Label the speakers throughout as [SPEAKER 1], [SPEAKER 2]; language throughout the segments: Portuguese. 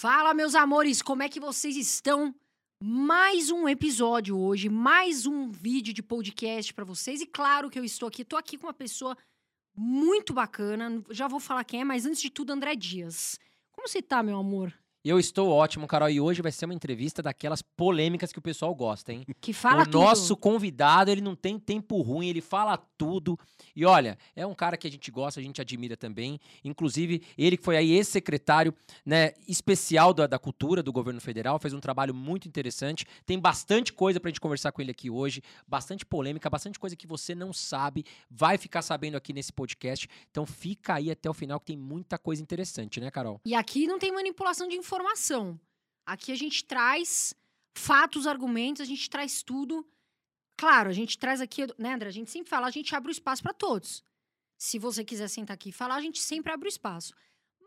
[SPEAKER 1] Fala, meus amores, como é que vocês estão? Mais um episódio hoje, mais um vídeo de podcast para vocês. E claro que eu estou aqui, estou aqui com uma pessoa muito bacana. Já vou falar quem é, mas antes de tudo, André Dias. Como você tá, meu amor?
[SPEAKER 2] Eu estou ótimo, Carol, e hoje vai ser uma entrevista daquelas polêmicas que o pessoal gosta, hein?
[SPEAKER 1] Que fala
[SPEAKER 2] o
[SPEAKER 1] tudo.
[SPEAKER 2] nosso convidado, ele não tem tempo ruim, ele fala tudo. E olha, é um cara que a gente gosta, a gente admira também. Inclusive, ele que foi aí ex-secretário né, especial da, da cultura do governo federal, fez um trabalho muito interessante. Tem bastante coisa pra gente conversar com ele aqui hoje, bastante polêmica, bastante coisa que você não sabe, vai ficar sabendo aqui nesse podcast. Então fica aí até o final que tem muita coisa interessante, né, Carol?
[SPEAKER 1] E aqui não tem manipulação de informação. Aqui a gente traz fatos, argumentos, a gente traz tudo. Claro, a gente traz aqui, né, André? A gente sempre fala, a gente abre o espaço para todos. Se você quiser sentar aqui e falar, a gente sempre abre o espaço.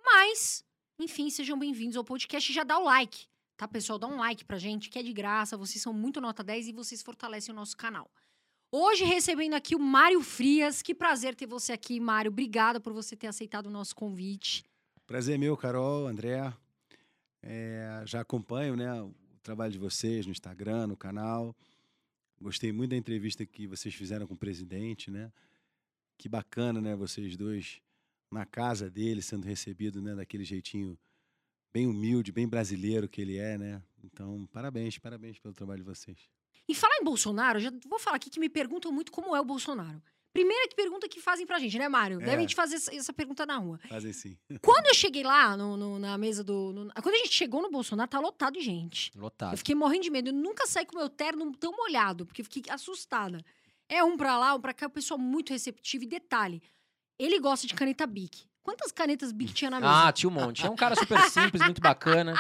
[SPEAKER 1] Mas, enfim, sejam bem-vindos ao podcast já dá o like, tá, pessoal? Dá um like pra gente, que é de graça, vocês são muito nota 10 e vocês fortalecem o nosso canal. Hoje recebendo aqui o Mário Frias. Que prazer ter você aqui, Mário. Obrigada por você ter aceitado o nosso convite.
[SPEAKER 3] Prazer meu, Carol, André. É, já acompanho né, o trabalho de vocês no Instagram, no canal. Gostei muito da entrevista que vocês fizeram com o presidente, né? Que bacana, né? Vocês dois na casa dele, sendo recebido, né? Daquele jeitinho bem humilde, bem brasileiro que ele é, né? Então, parabéns, parabéns pelo trabalho de vocês.
[SPEAKER 1] E falar em Bolsonaro, já vou falar aqui que me perguntam muito como é o Bolsonaro. Primeira que pergunta que fazem pra gente, né, Mário?
[SPEAKER 3] É.
[SPEAKER 1] Devem te fazer essa- pergunta na rua.
[SPEAKER 3] Fazem sim.
[SPEAKER 1] Quando eu cheguei lá no- no- na mesa do. no- quando a gente chegou no Bolsonaro, tá lotado de gente. Eu
[SPEAKER 2] Lotado.
[SPEAKER 1] fiquei morrendo de medo. Eu nunca saí com meu terno tão molhado, porque eu fiquei assustada. É um pra lá, um pra cá, o pessoal muito receptivo. E detalhe, ele gosta de caneta Bic. Quantas canetas Bic tinha na mesa?
[SPEAKER 2] Ah, tinha um monte. É um cara super simples, muito bacana.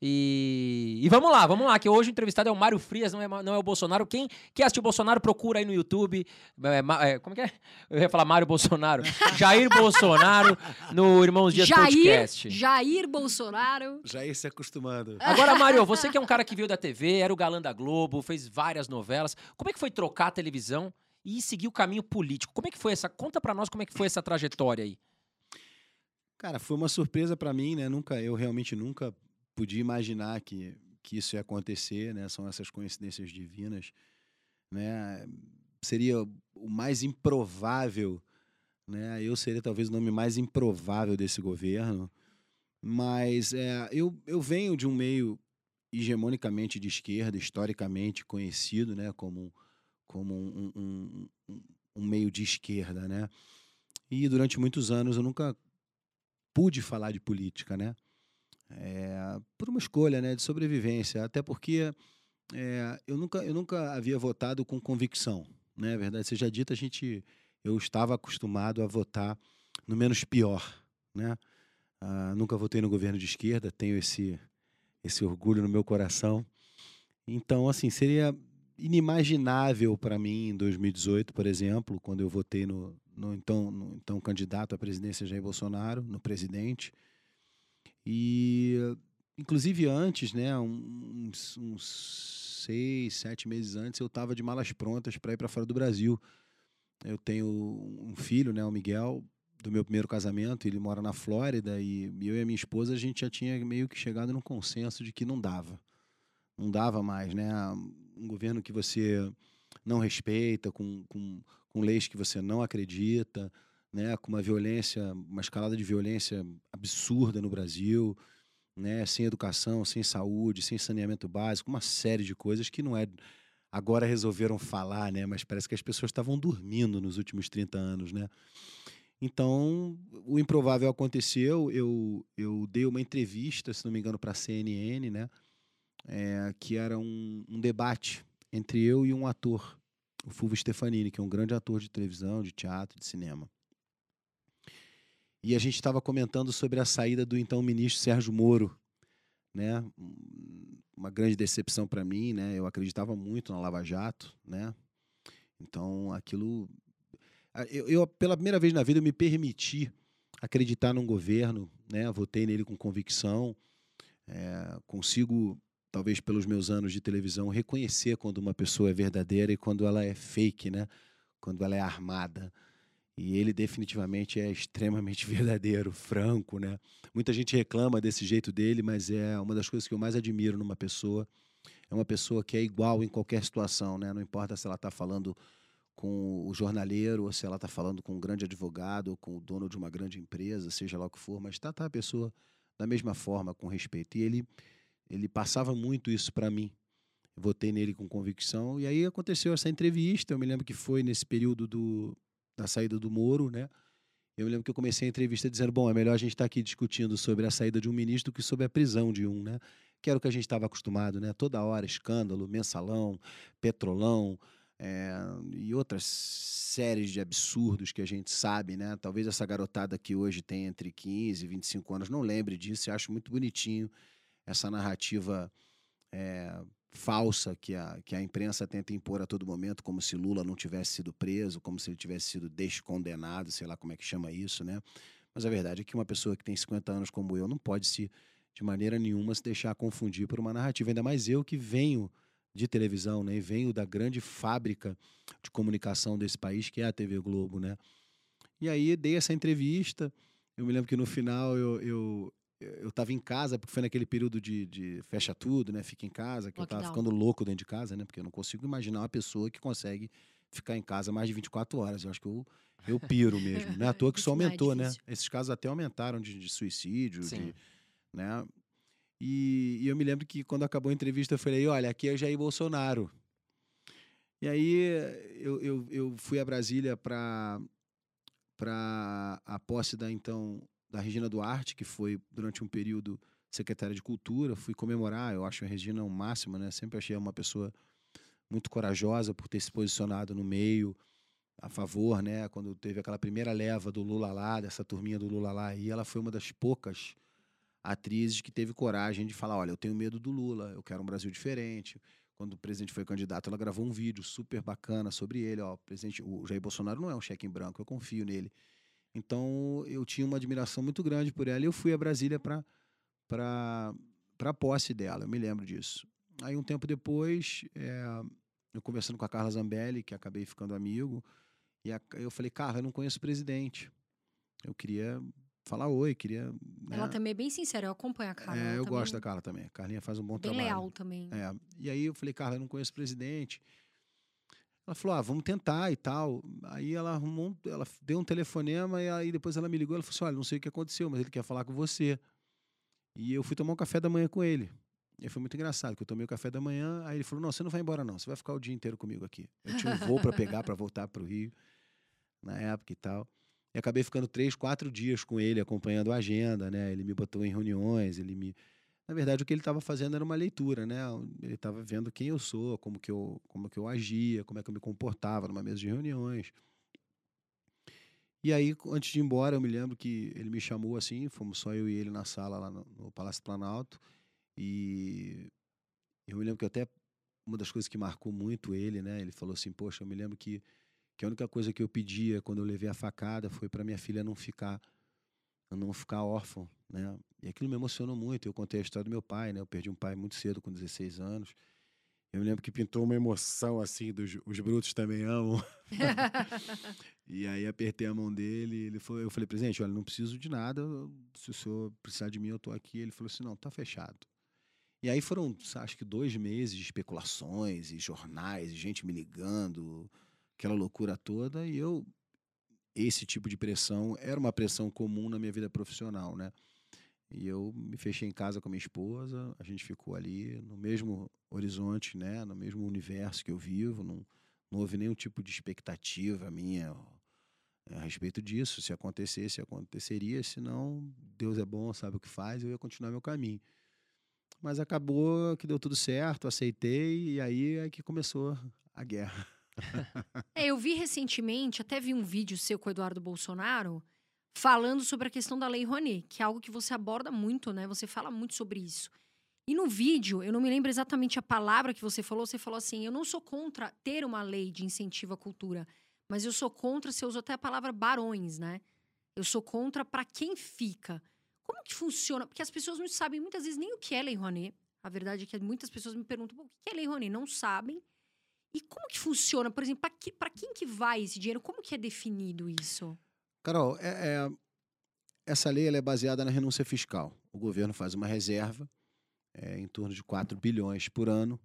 [SPEAKER 2] E, e vamos lá, vamos lá, que hoje o entrevistado é o Mário Frias, não é, não é o Bolsonaro. Quem quer assistir o Bolsonaro, procura aí no YouTube. É, ma- é, como que é? Eu ia falar Mário Bolsonaro. Jair Bolsonaro no Irmãos Dias
[SPEAKER 1] Jair,
[SPEAKER 2] Podcast.
[SPEAKER 1] Jair Bolsonaro.
[SPEAKER 3] Já ir se acostumando.
[SPEAKER 2] Agora, Mário, você que é um cara que veio da TV, era o galã da Globo, fez várias novelas. Como é que foi trocar a televisão e seguir o caminho político? Como é que foi essa? Conta pra nós como é que foi essa trajetória aí.
[SPEAKER 3] Cara, foi uma surpresa para mim, né? Nunca, eu realmente nunca podia imaginar que, que isso ia acontecer, né? São essas coincidências divinas, né? Seria o mais improvável, né? Eu seria talvez o nome mais improvável desse governo, mas é, eu, eu venho de um meio hegemonicamente de esquerda, historicamente conhecido, né? Como, como um, um, um, um meio de esquerda, né? E durante muitos anos eu nunca pude falar de política, né? É, por uma escolha, né, de sobrevivência, até porque é, eu nunca eu nunca havia votado com convicção, né? A verdade seja dita, a gente eu estava acostumado a votar no menos pior, né? Ah, nunca votei no governo de esquerda, tenho esse esse orgulho no meu coração. Então, assim, seria inimaginável para mim em 2018, por exemplo, quando eu votei no, no então, no então candidato à presidência Jair Bolsonaro, no presidente. E, inclusive, antes, né, uns, uns seis, sete meses antes, eu estava de malas prontas para ir para fora do Brasil. Eu tenho um filho, né, o Miguel, do meu primeiro casamento, ele mora na Flórida e eu e a minha esposa a gente já tinha meio que chegado num consenso de que não dava. Não dava mais, né? Um governo que você não respeita, com, com, com leis que você não acredita, né? Com uma violência, uma escalada de violência absurda no Brasil, né? Sem educação, sem saúde, sem saneamento básico, uma série de coisas que não é agora resolveram falar, né? Mas parece que as pessoas estavam dormindo nos últimos 30 anos, né? Então, o improvável aconteceu. Eu, eu dei uma entrevista, se não me engano, para a CNN, né? É, que era um, um debate entre eu e um ator, o Fulvio Stefanini, que é um grande ator de televisão, de teatro, de cinema. E a gente estava comentando sobre a saída do então ministro Sérgio Moro, né? Uma grande decepção para mim, né? Eu acreditava muito na Lava Jato, né? Então, aquilo eu, eu, pela primeira vez na vida, eu me permiti acreditar num governo, né? Votei nele com convicção, é, consigo, talvez pelos meus anos de televisão, reconhecer quando uma pessoa é verdadeira e quando ela é fake, né? Quando ela é armada. E ele definitivamente é extremamente verdadeiro, franco, né? Muita gente reclama desse jeito dele, mas é uma das coisas que eu mais admiro numa pessoa. É uma pessoa que é igual em qualquer situação, né? Não importa se ela está falando com o jornaleiro, ou se ela está falando com um grande advogado, ou com o dono de uma grande empresa, seja lá o que for, mas está tá a pessoa da mesma forma, com respeito. E ele, ele passava muito isso para mim. Eu votei nele com convicção. E aí aconteceu essa entrevista. Eu me lembro que foi nesse período do, da saída do Moro, né? Eu me lembro que eu comecei a entrevista dizendo: bom, é melhor a gente estar tá aqui discutindo sobre a saída de um ministro do que sobre a prisão de um, né? Que era o que a gente estava acostumado, né? Toda hora escândalo, mensalão, petrolão, é, e outras séries de absurdos que a gente sabe, né? Talvez essa garotada que hoje tem entre 15 e 25 anos não lembre disso. Eu acho muito bonitinho essa narrativa é, falsa que a, que a imprensa tenta impor a todo momento, como se Lula não tivesse sido preso, como se ele tivesse sido descondenado, sei lá como é que chama isso, né? Mas a verdade é que uma pessoa que tem 50 anos como eu não pode se, de maneira nenhuma, se deixar confundir por uma narrativa. Ainda mais eu que venho de televisão, né? E venho da grande fábrica de comunicação desse país, que é a TV Globo, né? E aí dei essa entrevista. Eu me lembro que no final eu, eu, eu estava em casa, porque foi naquele período de, de fecha tudo, né? Fica em casa, que Lockdown. eu estava ficando louco dentro de casa, né? Porque eu não consigo imaginar uma pessoa que consegue ficar em casa mais de 24 horas. Eu acho que eu, eu piro mesmo. Não é à toa que isso aumentou, né? Esses casos até aumentaram de, de suicídio, de, né? E, e, eu me lembro que quando acabou a entrevista eu falei, olha, aqui é Jair Bolsonaro. E aí eu, eu, eu fui a Brasília para para a posse da então da Regina Duarte, que foi durante um período secretária de Cultura, fui comemorar, eu acho a Regina o um máximo, né? Sempre achei uma pessoa muito corajosa por ter se posicionado no meio a favor, né? Quando teve aquela primeira leva do Lula lá, dessa turminha do Lula lá, e ela foi uma das poucas atrizes que teve coragem de falar: olha, eu tenho medo do Lula, eu quero um Brasil diferente. Quando o presidente foi candidato, ela gravou um vídeo super bacana sobre ele. Ó, o, presidente, o Jair Bolsonaro não é um cheque em branco, eu confio nele. Então eu tinha uma admiração muito grande por ela e eu fui a Brasília para para a posse dela, eu me lembro disso. Aí um tempo depois, é, eu conversando com a Carla Zambelli, que acabei ficando amigo, e a, eu falei, Carla, eu não conheço o presidente. Eu queria falar oi, queria.
[SPEAKER 1] Né? Ela também é bem sincera, eu acompanho a Carla.
[SPEAKER 3] É, eu
[SPEAKER 1] também...
[SPEAKER 3] gosto da Carla também. A Carlinha faz um bom
[SPEAKER 1] bem
[SPEAKER 3] trabalho.
[SPEAKER 1] Bem leal também.
[SPEAKER 3] É. E aí eu falei, Carla, eu não conheço o presidente. Ela falou, ah, vamos tentar e tal. Aí ela arrumou, ela deu um telefonema e aí depois ela me ligou. Ela falou assim: olha, não sei o que aconteceu, mas ele quer falar com você. E eu fui tomar um café da manhã com ele. E foi muito engraçado, porque eu tomei o café da manhã, aí ele falou: Não, você não vai embora, não, você vai ficar o dia inteiro comigo aqui. Eu tinha um voo para pegar para voltar para o Rio, na época e tal. E acabei ficando três, quatro dias com ele, acompanhando a agenda, né? Ele me botou em reuniões, ele me. Na verdade, o que ele estava fazendo era uma leitura, né? Ele estava vendo quem eu sou, como que eu, como que eu agia, como é que eu me comportava numa mesa de reuniões. E aí, antes de ir embora, eu me lembro que ele me chamou assim, fomos só eu e ele na sala lá no, no Palácio Planalto. E eu me lembro que até uma das coisas que marcou muito ele, né? Ele falou assim: Poxa, eu me lembro que que a única coisa que eu pedia quando eu levei a facada foi para minha filha não ficar não ficar órfã, né? E aquilo me emocionou muito. Eu contei a história do meu pai, né? Eu perdi um pai muito cedo, com 16 anos. Eu me lembro que pintou uma emoção assim, dos, os brutos também amam. e aí apertei a mão dele, ele falou, eu falei, presidente, olha, não preciso de nada, se o senhor precisar de mim, eu tô aqui. Ele falou assim, não, tá fechado. E aí foram, acho que dois meses de especulações e jornais, e gente me ligando, aquela loucura toda, e eu esse tipo de pressão era uma pressão comum na minha vida profissional, né? E eu me fechei em casa com a minha esposa, a gente ficou ali no mesmo horizonte, né? No mesmo universo que eu vivo, não, não houve nenhum tipo de expectativa minha a respeito disso. Se acontecesse, aconteceria, se não, Deus é bom, sabe o que faz, eu ia continuar meu caminho. Mas acabou que deu tudo certo, aceitei, e aí é que começou a guerra.
[SPEAKER 1] é, eu vi recentemente, até vi um vídeo seu com o Eduardo Bolsonaro falando sobre a questão da Lei Rouanet, que é algo que você aborda muito, né? Você fala muito sobre isso. E no vídeo, eu não me lembro exatamente a palavra que você falou, você falou assim: eu não sou contra ter uma lei de incentivo à cultura, mas eu sou contra, você usou até a palavra barões, né? Eu sou contra para quem fica. Como que funciona? Porque as pessoas não sabem muitas vezes nem o que é Lei Rouanet. A verdade é que muitas pessoas me perguntam: o que é Lei Rouanet? Não sabem. E como que funciona? Por exemplo, para que, quem que vai esse dinheiro? Como que é definido isso?
[SPEAKER 3] Carol, é, é- essa lei é baseada na renúncia fiscal. O governo faz uma reserva é, em torno de 4 bilhões por ano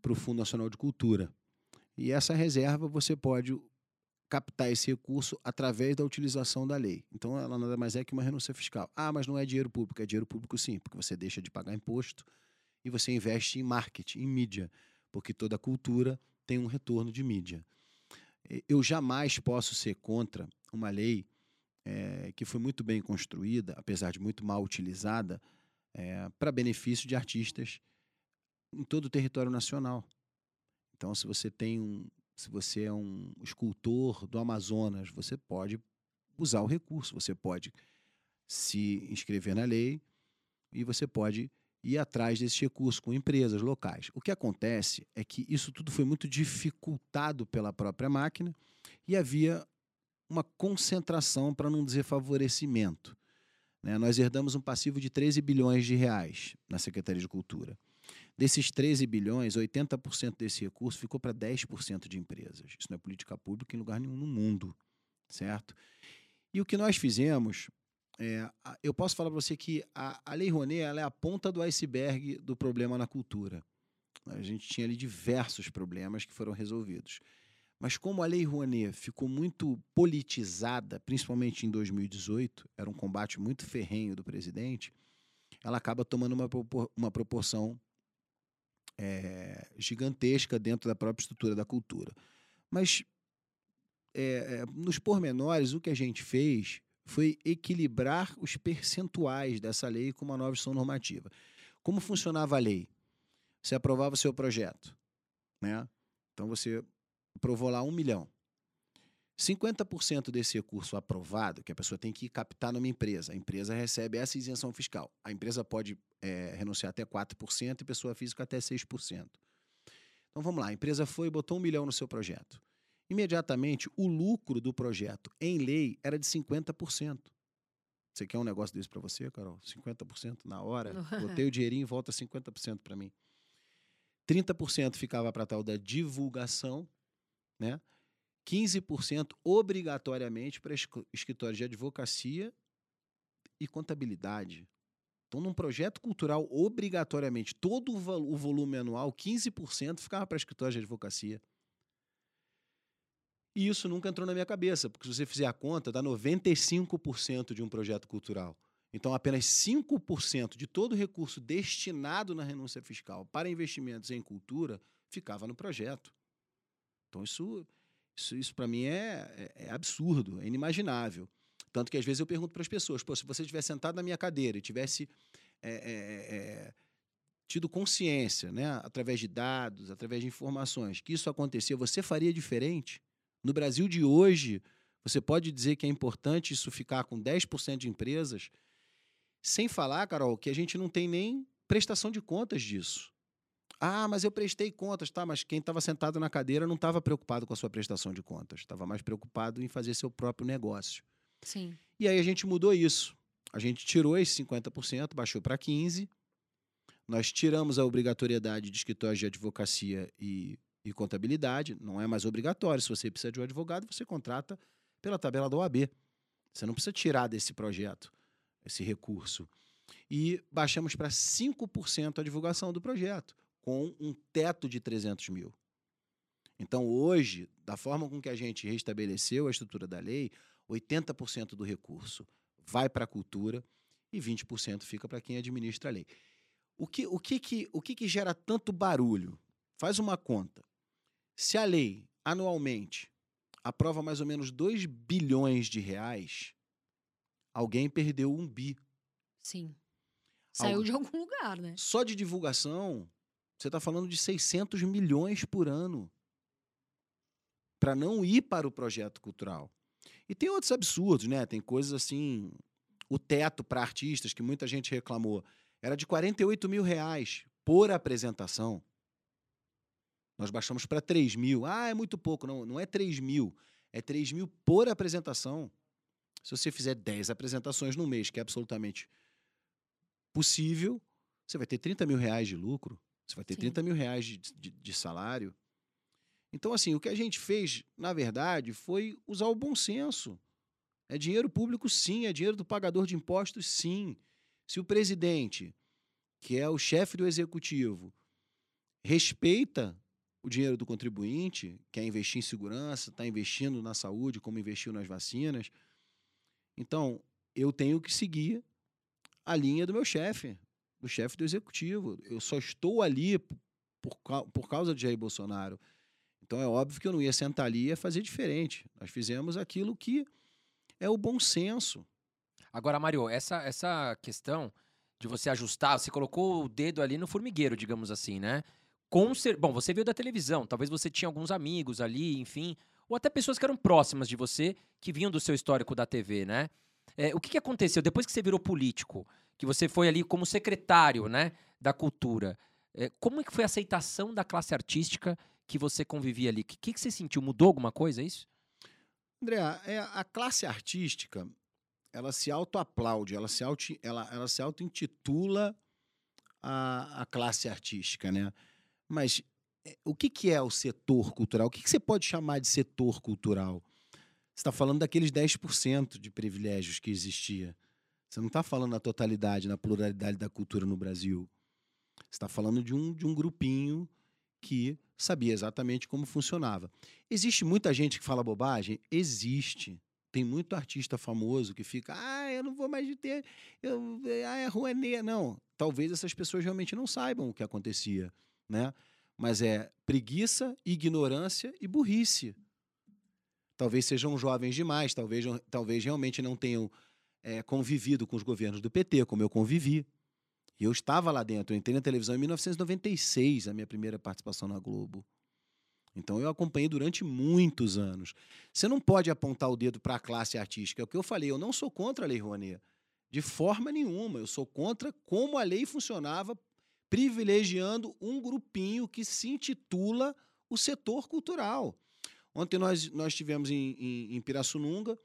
[SPEAKER 3] para o Fundo Nacional de Cultura. E essa reserva você pode captar esse recurso através da utilização da lei. Então ela nada mais é que uma renúncia fiscal. Ah, mas não é dinheiro público, é dinheiro público sim, porque você deixa de pagar imposto e você investe em marketing, em mídia, porque toda cultura tem um retorno de mídia. Eu jamais posso ser contra uma lei eh, que foi muito bem construída, apesar de muito mal utilizada, para benefício de artistas em todo o território nacional. Então, se você tem um, se você é um escultor do Amazonas, você pode usar o recurso, você pode se inscrever na lei e você pode ir atrás desse recurso com empresas locais. O que acontece é que isso tudo foi muito dificultado pela própria máquina e havia uma concentração, para não dizer favorecimento. né? Nós herdamos um passivo de 13 bilhões de reais na Secretaria de Cultura. Desses 13 bilhões, 80% desse recurso ficou para 10% de empresas. Isso não é política pública em lugar nenhum no mundo, certo? E o que nós fizemos, é, eu posso falar para você que a, a Lei Rouanet ela é a ponta do iceberg do problema na cultura. A gente tinha ali diversos problemas que foram resolvidos. Mas como a Lei Rouanet ficou muito politizada, principalmente em 2018, era um combate muito ferrenho do presidente, ela acaba tomando uma, uma proporção é, gigantesca dentro da própria estrutura da cultura. Mas, é, é, nos pormenores, o que a gente fez foi equilibrar os percentuais dessa lei com uma nova instituição normativa. Como funcionava a lei? Você aprovava o seu projeto, né? Então você aprovou lá um milhão. 50% desse recurso aprovado, que a pessoa tem que captar numa empresa, a empresa recebe essa isenção fiscal. A empresa pode eh, renunciar até 4% e pessoa física até 6%. Então vamos lá, a empresa foi e botou um milhão no seu projeto. Imediatamente, o lucro do projeto em lei era de 50%. Você quer um negócio desse para você, Carol? 50% na hora? Botei o dinheirinho e volta 50% para mim. 30% ficava para tal da divulgação, né? 15% obrigatoriamente para escritórios de advocacia e contabilidade. Então, num projeto cultural, obrigatoriamente, todo o, volume anual, 15% ficava para escritórios de advocacia. E isso nunca entrou na minha cabeça, porque se você fizer a conta, dá 95% de um projeto cultural. Então, apenas 5% de todo o recurso destinado na renúncia fiscal para investimentos em cultura ficava no projeto. Então, isso, isso, isso para mim é, é, é absurdo, é inimaginável. Tanto que às vezes eu pergunto para as pessoas: se você tivesse sentado na minha cadeira e tivesse é, é, é, tido consciência, né, através de dados, através de informações, que isso acontecia, você faria diferente? No Brasil de hoje, você pode dizer que é importante isso ficar com 10% de empresas, sem falar, Carol, que a gente não tem nem prestação de contas disso. Ah, mas eu prestei contas, tá? Mas quem estava sentado na cadeira não estava preocupado com a sua prestação de contas, estava mais preocupado em fazer seu próprio negócio.
[SPEAKER 1] Sim.
[SPEAKER 3] E aí a gente mudou isso. A gente tirou esse 50%, baixou para 15%. Nós tiramos a obrigatoriedade de escritórios de advocacia e, e contabilidade. Não é mais obrigatório. Se você precisa de um advogado, você contrata pela tabela da OAB. Você não precisa tirar desse projeto esse recurso. E baixamos para 5% a divulgação do projeto, com um teto de 300 mil. Então, hoje, da forma com que a gente restabeleceu a estrutura da lei, 80% do recurso vai para a cultura e 20% fica para quem administra a lei. O que, o, que, que, o que, que gera tanto barulho? Faz uma conta. Se a lei, anualmente, aprova mais ou menos 2 bilhões de reais, alguém perdeu um bi.
[SPEAKER 1] Sim. Saiu
[SPEAKER 3] Algo-
[SPEAKER 1] de algum lugar, né?
[SPEAKER 3] Só de divulgação, você está falando de 600 milhões por ano para não ir para o projeto cultural. E tem outros absurdos, né? Tem coisas assim. O teto para artistas, que muita gente reclamou, era de 48 mil reais por apresentação. Nós baixamos para 3 mil. Ah, é muito pouco. Não, não é 3 mil. É 3 mil por apresentação. Se você fizer 10 apresentações no mês, que é absolutamente possível, você vai ter 30 mil reais de lucro. Você vai ter
[SPEAKER 1] Sim.
[SPEAKER 3] 30 mil reais de, de, de salário. Então, assim, o que a gente fez, na verdade, foi usar o bom senso. É dinheiro público, sim, é dinheiro do pagador de impostos, sim. Se o presidente, que é o chefe do executivo, respeita o dinheiro do contribuinte, quer investir em segurança, está investindo na saúde, como investiu nas vacinas, então eu tenho que seguir a linha do meu chefe, do chefe do executivo. Eu só estou ali por, por causa de Jair Bolsonaro. Então é óbvio que eu não ia sentar ali e fazer diferente. Nós fizemos aquilo que é o bom senso.
[SPEAKER 2] Agora, Mário, essa, essa questão de você ajustar, você colocou o dedo ali no formigueiro, digamos assim, né? Com. Bom, você veio da televisão, talvez você tinha alguns amigos ali, enfim, ou até pessoas que eram próximas de você, que vinham do seu histórico da TV, né? É, o que, que aconteceu depois que você virou político, que você foi ali como secretário, né, da cultura? É, como é que foi a aceitação da classe artística que você convivia ali? O que, que você sentiu? Mudou alguma coisa, é isso?
[SPEAKER 3] André, é, a classe artística, ela se autoaplaude, ela se auto, ela, ela se auto-intitula a, a classe artística, né? Mas é, o que, que é o setor cultural? O que, que você pode chamar de setor cultural? Você está falando daqueles 10% de privilégios que existia. Você não está falando na totalidade, na pluralidade da cultura no Brasil. Você está falando de um, de um grupinho que sabia exatamente como funcionava. Existe muita gente que fala bobagem? Existe. Tem muito artista famoso que fica, ah, eu não vou mais ter, eu, ah, é Rouanet. Não, talvez essas pessoas realmente não saibam o que acontecia, né? Mas é preguiça, ignorância e burrice. Talvez sejam jovens demais, talvez, talvez realmente não tenham é, convivido com os governos do PT, como eu convivi. E eu estava lá dentro, eu entrei na televisão em 1996, a minha primeira participação na Globo. Então eu acompanhei durante muitos anos. Você não pode apontar o dedo para a classe artística. É o que eu falei, eu não sou contra a Lei Rouanet. De forma nenhuma. Eu sou contra como a lei funcionava, privilegiando um grupinho que se intitula o setor cultural. Ontem nós, nós estivemos em, em, em Pirassununga,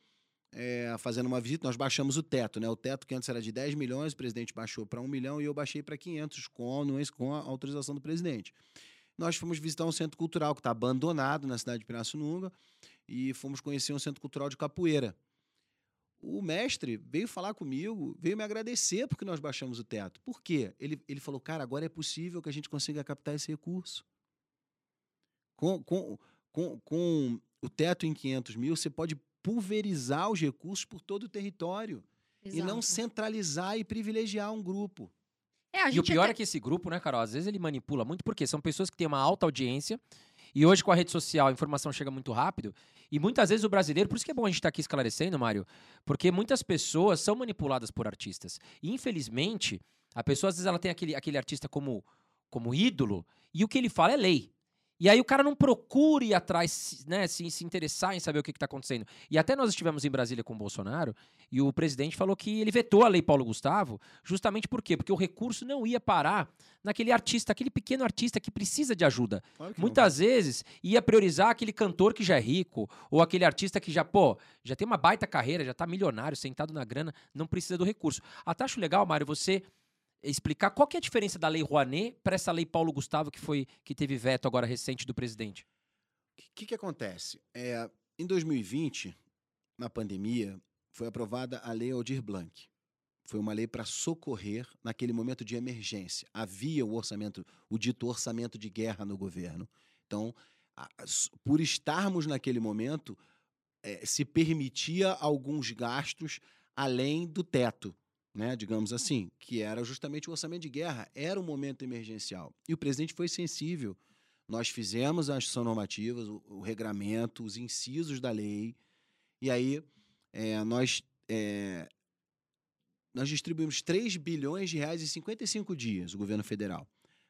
[SPEAKER 3] é, fazendo uma visita, nós baixamos o teto, né? O teto que antes era de 10 milhões, o presidente baixou para 1 milhão e eu baixei para 500 com, com a autorização do presidente nós fomos visitar um centro cultural que está abandonado na cidade de Pirassununga e fomos conhecer um centro cultural de capoeira. O mestre veio falar comigo, veio me agradecer porque nós baixamos o teto. Por quê? Ele, ele falou, cara, agora é possível que a gente consiga captar esse recurso. Com, com, com, com o teto em 500 mil, você pode pulverizar os recursos por todo o território. Exato. E não centralizar e privilegiar um grupo.
[SPEAKER 2] É, e o pior até... é que esse grupo, né, Carol, às vezes ele manipula muito, porque são pessoas que têm uma alta audiência, e hoje com a rede social a informação chega muito rápido, e muitas vezes o brasileiro, por isso que é bom a gente estar tá aqui esclarecendo, Mário, porque muitas pessoas são manipuladas por artistas. E infelizmente, a pessoa às vezes ela tem aquele, aquele artista como, como ídolo, e o que ele fala é lei. E aí o cara não procura ir atrás, né, se, se interessar em saber o que está acontecendo. E até nós estivemos em Brasília com o Bolsonaro e o presidente falou que ele vetou a lei Paulo Gustavo, justamente por quê? Porque o recurso não ia parar naquele artista, aquele pequeno artista que precisa de ajuda. Claro Muitas não. vezes ia priorizar aquele cantor que já é rico, ou aquele artista que já, pô, já tem uma baita carreira, já está milionário, sentado na grana, não precisa do recurso. Até acho legal, Mário, você explicar qual que é a diferença da lei Rouanet para essa lei Paulo Gustavo que foi que teve veto agora recente do presidente.
[SPEAKER 3] O que, que, acontece? É, em 2020, na pandemia, foi aprovada a lei Aldir Blanc. Foi uma lei para socorrer naquele momento de emergência. Havia o orçamento, o dito orçamento de guerra no governo. Então, por estarmos naquele momento, é, se permitia alguns gastos além do teto né, digamos assim, que era justamente o orçamento de guerra, era um momento emergencial. E o presidente foi sensível. Nós fizemos as ação normativas, o, o regramento, os incisos da lei, e aí é, nós, é, nós distribuímos 3 bilhões de reais em 55 dias, o governo federal,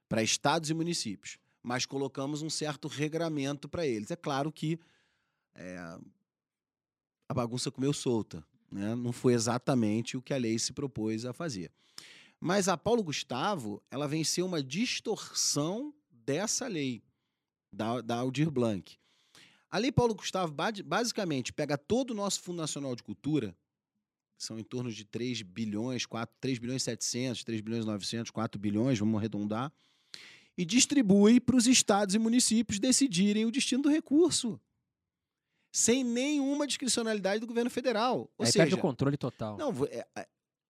[SPEAKER 3] para estados e municípios, mas colocamos um certo regramento para eles. É claro que é, a bagunça comeu solta. Né? Não foi exatamente o que a lei se propôs a fazer. Mas a Paulo Gustavo, ela venceu uma distorção dessa lei, da, da Aldir Blanc. A Lei Paulo Gustavo, basicamente, pega todo o nosso Fundo Nacional de Cultura, são em torno de 3 bilhões, 4, 3 bilhões 700, 3 bilhões 900, 4 bilhões, vamos arredondar, e distribui para os estados e municípios decidirem o destino do recurso. Sem nenhuma discricionalidade do governo federal. Ou
[SPEAKER 2] Aí
[SPEAKER 3] seja,
[SPEAKER 2] perde o controle total.
[SPEAKER 3] não, é- é-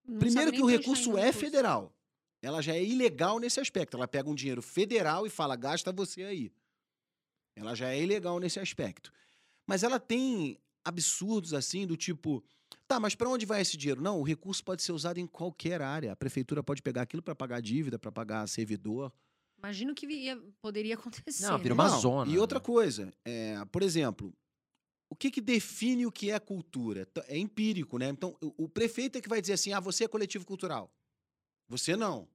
[SPEAKER 1] Não
[SPEAKER 3] primeiro que o
[SPEAKER 1] tá
[SPEAKER 3] recurso é
[SPEAKER 1] recurso.
[SPEAKER 3] federal. Ela já é ilegal nesse aspecto. Ela pega um dinheiro federal e fala, gasta você aí. Ela já é ilegal nesse aspecto. Mas ela tem absurdos assim, do tipo, tá, mas para onde vai esse dinheiro? Não, o recurso pode ser usado em qualquer área. A prefeitura pode pegar aquilo para pagar dívida, para pagar servidor.
[SPEAKER 1] Imagino que ia- poderia acontecer.
[SPEAKER 2] Não, vira
[SPEAKER 1] né?
[SPEAKER 2] uma
[SPEAKER 3] Não,
[SPEAKER 2] zona,
[SPEAKER 3] E outra
[SPEAKER 2] né?
[SPEAKER 3] coisa, é, por exemplo, o que, que define o que é cultura? É empírico, né? Então, o, prefeito é que vai dizer assim: ah, você é coletivo cultural. Você não.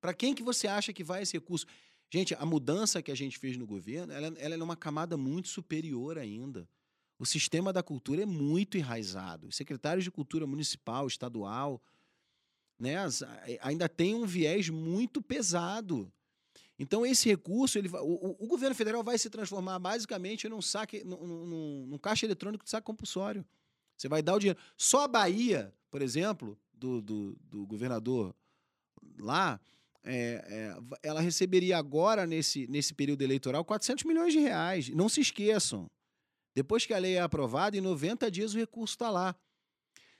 [SPEAKER 3] Para quem que você acha que vai esse recurso? Gente, a mudança que a gente fez no governo, ela, ela é uma camada muito superior ainda. O sistema da cultura é muito enraizado. Os secretários de cultura municipal, estadual, né, ainda tem um viés muito pesado. Então, esse recurso, ele o, o- governo federal vai se transformar basicamente num saque, num, num- num caixa eletrônico de saque compulsório. Você vai dar o dinheiro. Só a Bahia, por exemplo, do, do, do governador lá, é, é, ela receberia agora, nesse, nesse período eleitoral, 400 milhões de reais. Não se esqueçam. Depois que a lei é aprovada, em 90 dias o recurso está lá.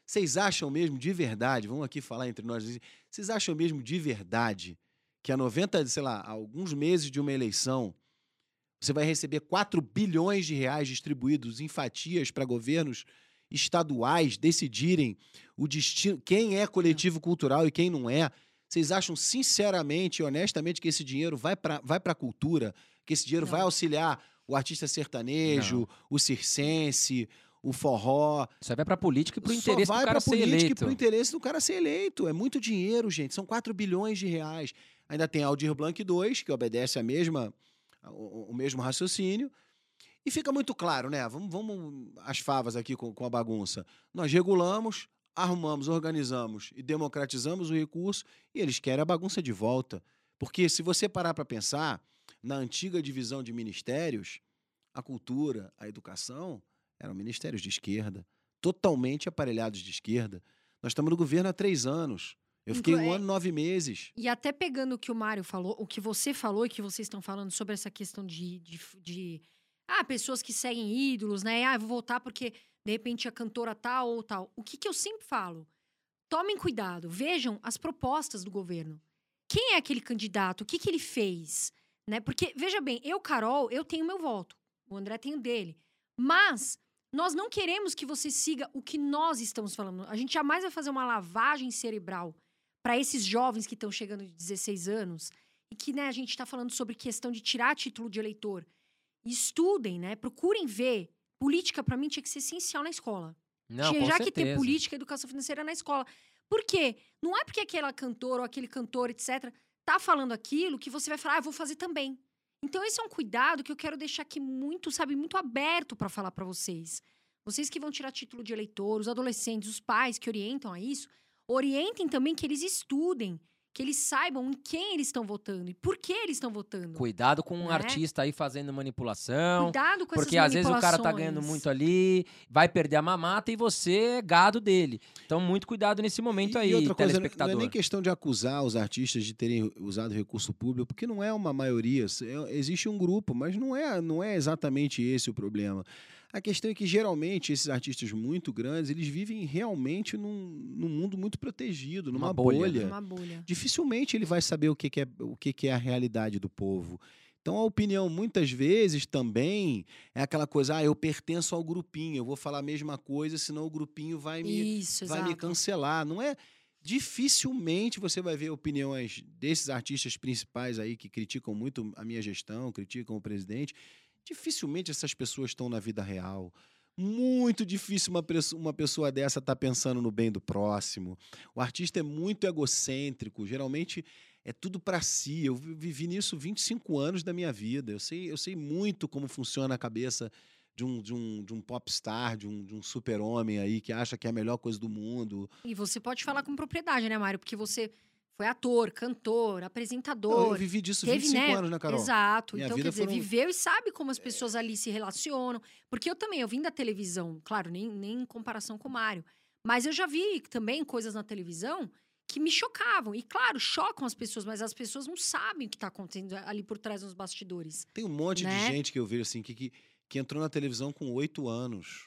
[SPEAKER 3] Vocês acham mesmo de verdade, vamos aqui falar entre nós, vocês acham mesmo de verdade que a 90, sei lá, alguns meses de uma eleição, você vai receber 4 bilhões de reais distribuídos em fatias para governos estaduais decidirem o destino, quem é coletivo cultural e quem não é? Vocês acham sinceramente e honestamente que esse dinheiro vai para vai a cultura? Que esse dinheiro
[SPEAKER 1] Não.
[SPEAKER 3] vai auxiliar o artista sertanejo, o circense, o forró?
[SPEAKER 2] Isso aí vai pra política e pro
[SPEAKER 3] Só
[SPEAKER 2] interesse
[SPEAKER 3] vai
[SPEAKER 2] do cara
[SPEAKER 3] pra
[SPEAKER 2] ser
[SPEAKER 3] política e
[SPEAKER 2] eleito.
[SPEAKER 3] pro interesse do cara ser eleito. É muito dinheiro, gente. São 4 bilhões de reais. Ainda tem Aldir Blanc 2, que obedece a mesma, o, o mesmo raciocínio. E fica muito claro, né? Vamos, vamos as favas aqui com, com a bagunça. Nós regulamos, arrumamos, organizamos e democratizamos o recurso e eles querem a bagunça de volta. Porque se você parar para pensar, na antiga divisão de ministérios, a cultura, a educação eram ministérios de esquerda, totalmente aparelhados de esquerda. Nós estamos no governo há três anos. Eu fiquei
[SPEAKER 1] Inclu-
[SPEAKER 3] um
[SPEAKER 1] é-
[SPEAKER 3] ano e nove meses.
[SPEAKER 1] E até pegando o que o Mário falou, o que você falou e que vocês estão falando sobre essa questão de, de, de- ah, pessoas que seguem ídolos, né? Ah, eu vou votar porque de repente a cantora tal ou tal. O que, que eu sempre falo? Tomem cuidado, vejam as propostas do governo. Quem é aquele candidato? O que, que ele fez? Né? Porque, veja bem, eu, Carol, eu tenho meu voto. O André tem o dele. Mas nós não queremos que você siga o que nós estamos falando. A gente jamais vai fazer uma lavagem cerebral para esses jovens que estão chegando de 16 anos e que né, a gente está falando sobre questão de tirar título de eleitor. Estudem, né? Procurem ver. Política, para mim, tinha que ser essencial na escola.
[SPEAKER 2] Não,
[SPEAKER 1] tinha já que ter
[SPEAKER 2] certeza.
[SPEAKER 1] política e educação financeira na escola. Por quê? Não é porque aquela cantora ou aquele cantor, etc., tá falando aquilo que você vai falar, ah, eu vou fazer também. Então, esse é um cuidado que eu quero deixar aqui muito, sabe, muito aberto para falar para vocês. Vocês que vão tirar título de eleitor, os adolescentes, os pais que orientam a isso, orientem também que eles estudem, que eles saibam em quem eles estão votando e por que eles estão votando.
[SPEAKER 2] Cuidado com um
[SPEAKER 1] Né?
[SPEAKER 2] artista aí fazendo manipulação.
[SPEAKER 1] Cuidado com
[SPEAKER 2] Porque
[SPEAKER 1] essas
[SPEAKER 2] às vezes o cara tá ganhando muito ali, vai perder a mamata e você é gado dele. Então, muito cuidado nesse momento
[SPEAKER 3] E-
[SPEAKER 2] aí,
[SPEAKER 3] e outra coisa, não-
[SPEAKER 2] telespectador.
[SPEAKER 3] não é nem questão de acusar os artistas de terem usado recurso público, porque não é uma maioria. É- Existe um grupo, mas não é, não é exatamente esse o problema. A questão é que, geralmente, esses artistas muito grandes, eles vivem realmente num, num mundo muito protegido, numa
[SPEAKER 2] Uma bolha,
[SPEAKER 3] bolha.
[SPEAKER 2] né?
[SPEAKER 1] Uma bolha.
[SPEAKER 3] dificilmente ele vai saber o que, que é, o que, que é a realidade do povo. Então a opinião muitas vezes também é aquela coisa, ah, eu pertenço ao grupinho, eu vou falar a mesma coisa, senão o grupinho vai me,
[SPEAKER 1] Isso,
[SPEAKER 3] vai
[SPEAKER 1] exato.
[SPEAKER 3] me cancelar. Não é dificilmente você vai ver opiniões desses artistas principais aí que criticam muito a minha gestão, criticam o presidente. Dificilmente essas pessoas estão na vida real. Muito difícil uma, presso- uma pessoa dessa estar pensando no bem do próximo. O artista é muito egocêntrico, geralmente é tudo para si. Eu vi- vivi nisso 25 anos da minha vida. Eu sei, eu sei muito como funciona a cabeça de um, de um, de um popstar, de um, de um super-homem aí que acha que é a melhor coisa do mundo.
[SPEAKER 1] E você pode falar com propriedade, né, Mário? Porque você foi ator, cantor,
[SPEAKER 3] Não, eu
[SPEAKER 1] apresentador.
[SPEAKER 3] vivi disso
[SPEAKER 1] teve,
[SPEAKER 3] 25
[SPEAKER 1] né?
[SPEAKER 3] anos, né, Carol?
[SPEAKER 1] Exato.
[SPEAKER 3] Minha
[SPEAKER 1] então, quer dizer,
[SPEAKER 3] foram-
[SPEAKER 1] viveu e sabe como as pessoas ali se relacionam. Porque eu também, eu vim da televisão, claro, nem, nem em comparação com o Mário. Mas eu já vi também coisas na televisão que me chocavam. E claro, chocam as pessoas, mas as pessoas não sabem o que está acontecendo ali por trás dos bastidores.
[SPEAKER 3] Tem um monte
[SPEAKER 1] Né?
[SPEAKER 3] de gente que eu vejo assim, que, que, que entrou na televisão com 8 anos,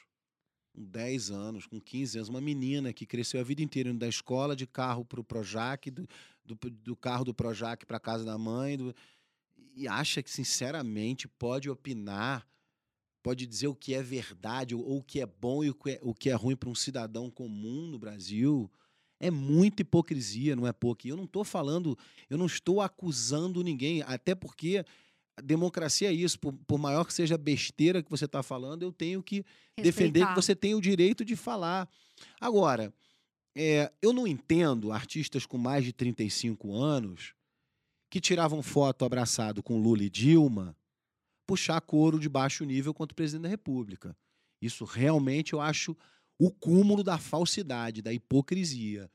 [SPEAKER 3] com 10 anos, com 15 anos. Uma menina que cresceu a vida inteira indo da escola de carro para o Projac, do, do, do carro do Projac para casa da mãe, do- e acha que, sinceramente, pode opinar, pode dizer o que é verdade, ou, ou o que é bom e o que é, o que é ruim para um cidadão comum no Brasil. É muita hipocrisia, não é pouco. Eu não estou falando, eu não estou acusando ninguém, até porque democracia é isso. Por, por maior que seja a besteira que você está falando, eu tenho que defender que
[SPEAKER 1] Respeitar.
[SPEAKER 3] você tem o direito de falar. Agora, é, eu não entendo artistas com mais de 35 anos que tiravam foto abraçado com Lula e Dilma puxar coro de baixo nível contra o presidente da República. Isso realmente eu acho o cúmulo da falsidade, da hipocrisia.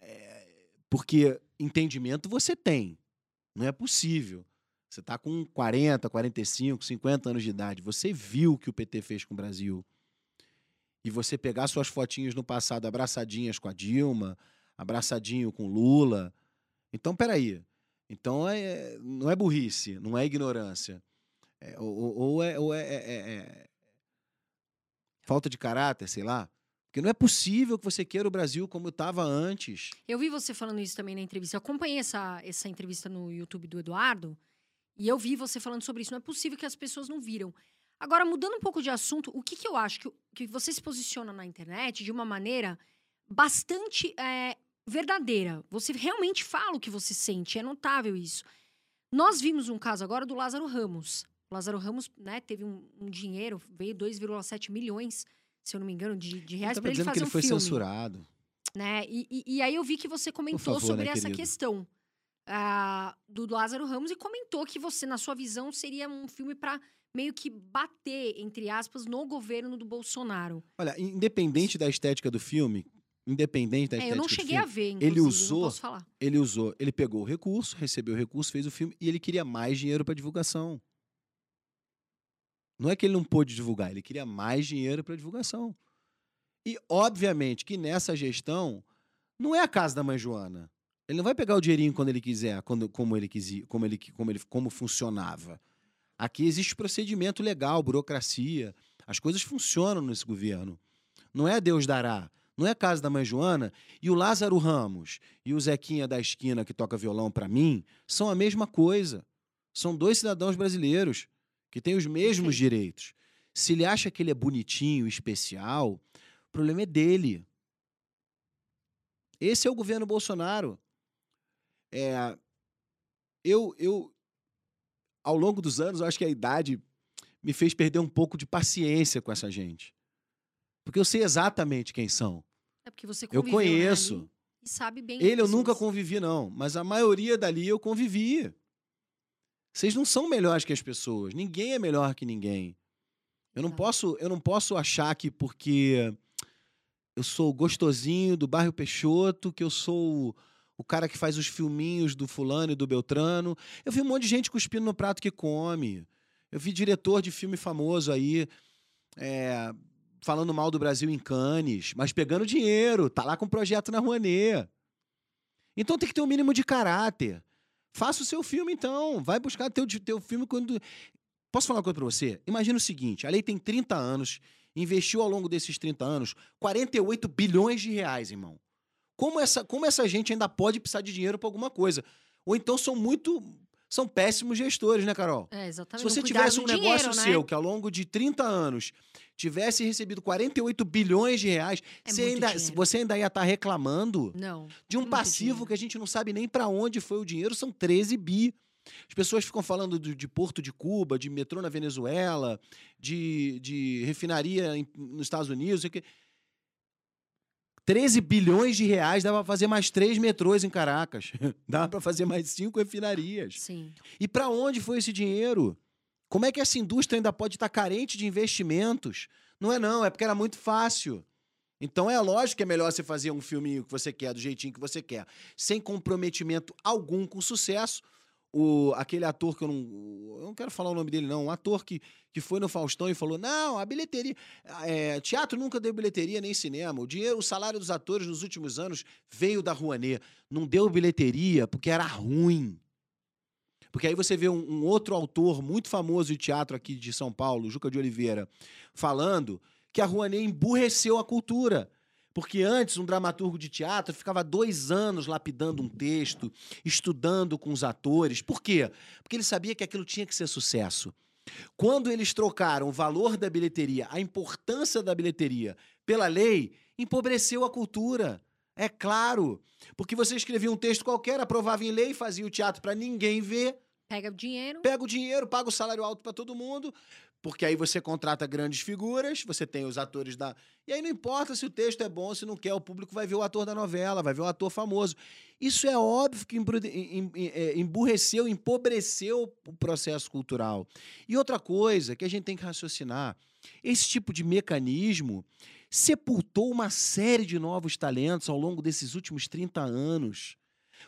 [SPEAKER 3] É, porque entendimento você tem. Não é possível. Você está com 40, 45, 50 anos de idade. Você viu o que o PT fez com o Brasil. E você pegar suas fotinhas no passado abraçadinhas com a Dilma, abraçadinho com Lula. Então, peraí. Então, é, não é burrice, não é ignorância. É, ou, ou- ou é, ou é- é- é- é falta de caráter, sei lá. Porque não é possível que você queira o Brasil como estava antes.
[SPEAKER 1] Eu vi você falando isso também na entrevista. Eu acompanhei essa, essa entrevista no YouTube do Eduardo e eu vi você falando sobre isso. Não é possível que as pessoas não viram. Agora, mudando um pouco de assunto, o que, que eu acho? Que, que você se posiciona na internet de uma maneira bastante é, verdadeira. Você realmente fala o que você sente. É notável isso. Nós vimos um caso agora do Lázaro Ramos. O Lázaro Ramos né, teve um, um dinheiro, veio 2,7 milhões, se eu não me engano, de, de reais para ele
[SPEAKER 3] dizendo
[SPEAKER 1] fazer
[SPEAKER 3] que ele
[SPEAKER 1] um
[SPEAKER 3] foi
[SPEAKER 1] filme
[SPEAKER 3] censurado.
[SPEAKER 1] né? E, e- e aí eu vi que você comentou
[SPEAKER 3] favor,
[SPEAKER 1] sobre
[SPEAKER 3] né,
[SPEAKER 1] essa
[SPEAKER 3] querido?
[SPEAKER 1] questão ah, do Lázaro Ramos e comentou que você, na sua visão, seria um filme para meio que bater, entre aspas, no governo do Bolsonaro.
[SPEAKER 3] Olha, independente da estética do filme, independente da
[SPEAKER 1] É,
[SPEAKER 3] estética
[SPEAKER 1] eu não
[SPEAKER 3] do
[SPEAKER 1] cheguei
[SPEAKER 3] filme,
[SPEAKER 1] a ver, inclusive,
[SPEAKER 3] ele usou- ele usou, ele pegou o recurso, recebeu o recurso, fez o filme e ele queria mais dinheiro para divulgação. Não é que ele não pôde divulgar, ele queria mais dinheiro para divulgação. E obviamente que nessa gestão não é a casa da mãe Joana. Ele não vai pegar o dinheirinho quando ele quiser, quando, como ele quisia, como ele como ele como funcionava. Aqui existe procedimento legal, burocracia. As coisas funcionam nesse governo. Não é Deus dará. Não é a casa da mãe Joana e o Lázaro Ramos e o Zequinha da esquina que toca violão para mim são a mesma coisa. São dois cidadãos brasileiros que têm os mesmos direitos. Se ele acha que ele é bonitinho, especial, o problema é dele. Esse é o governo Bolsonaro. É, eu, eu, ao longo dos anos, acho que a idade me fez perder um pouco de paciência com essa gente. Porque eu sei exatamente quem são.
[SPEAKER 1] É porque você
[SPEAKER 3] Eu
[SPEAKER 1] né,
[SPEAKER 3] conheço.
[SPEAKER 1] e sabe bem.
[SPEAKER 3] Ele eu nunca convivi, não. Mas a maioria dali eu convivi. Vocês não são melhores que as pessoas. Ninguém é melhor que ninguém. Eu não
[SPEAKER 1] Não.
[SPEAKER 3] posso, eu não posso achar que porque eu sou gostosinho do bairro Peixoto, que eu sou o, cara que faz os filminhos do fulano e do Beltrano. Eu vi um monte de gente cuspindo no prato que come. Eu vi diretor de filme famoso aí é, falando mal do Brasil em Cannes, mas pegando dinheiro, tá lá com projeto na Rouanet. Então tem que ter um mínimo de caráter. Faça o seu filme, então. Vai buscar teu, teu filme quando. Posso falar uma coisa pra você? Imagina o seguinte: a lei tem 30 anos, investiu ao longo desses 30 anos 48 bilhões de reais, irmão. Como essa, como essa gente ainda pode precisar de dinheiro pra alguma coisa? Ou então são muito. São péssimos gestores, né, Carol?
[SPEAKER 1] É, exatamente.
[SPEAKER 3] Se você tivesse um
[SPEAKER 1] do
[SPEAKER 3] negócio
[SPEAKER 1] dinheiro, né?
[SPEAKER 3] seu que ao longo de 30 anos tivesse recebido 48 bilhões de reais,
[SPEAKER 1] É
[SPEAKER 3] você, ainda,
[SPEAKER 1] dinheiro.
[SPEAKER 3] você ainda ia estar reclamando
[SPEAKER 1] Não.
[SPEAKER 3] de um
[SPEAKER 1] muito
[SPEAKER 3] passivo
[SPEAKER 1] dinheiro.
[SPEAKER 3] que a gente não sabe nem para onde foi o dinheiro, são 13 bi. As pessoas ficam falando do- de Porto de Cuba, de metrô na Venezuela, de, de refinaria em- nos Estados Unidos. sei o quê. 13 bilhões de reais dava pra fazer mais três metrôs em Caracas. dava para fazer mais cinco refinarias.
[SPEAKER 1] Sim.
[SPEAKER 3] E para onde foi esse dinheiro? Como é que essa indústria ainda pode estar carente de investimentos? Não é não, é porque era muito fácil. Então é lógico que é melhor você fazer um filminho que você quer, do jeitinho que você quer, sem comprometimento algum com sucesso, o, aquele ator que eu não. Eu não quero falar o nome dele, não. Um ator que, que foi no Faustão e falou: não, a bilheteria. é, teatro nunca deu bilheteria nem cinema. O dinheiro, o salário dos atores nos últimos anos veio da Rouanet. Não deu bilheteria porque era ruim. Porque aí você vê um, um outro autor muito famoso de teatro aqui de São Paulo, Juca de Oliveira, falando que a Rouanet emburreceu a cultura. Porque antes, um dramaturgo de teatro ficava dois anos lapidando um texto, estudando com os atores. Por quê? Porque ele sabia que aquilo tinha que ser sucesso. Quando eles trocaram o valor da bilheteria, a importância da bilheteria pela lei, empobreceu a cultura. É claro. Porque você escrevia um texto qualquer, aprovava em lei, fazia o teatro para ninguém ver,
[SPEAKER 1] Pega o dinheiro.
[SPEAKER 3] pega o dinheiro, paga o salário alto para todo mundo, porque aí você contrata grandes figuras, você tem os atores da. E aí não importa se o texto é bom, se não quer, o público vai ver o ator da novela, vai ver o ator famoso. Isso é óbvio que é, emburreceu, empobreceu o processo cultural. E outra coisa que a gente tem que raciocinar: esse tipo de mecanismo sepultou uma série de novos talentos ao longo desses últimos 30 anos.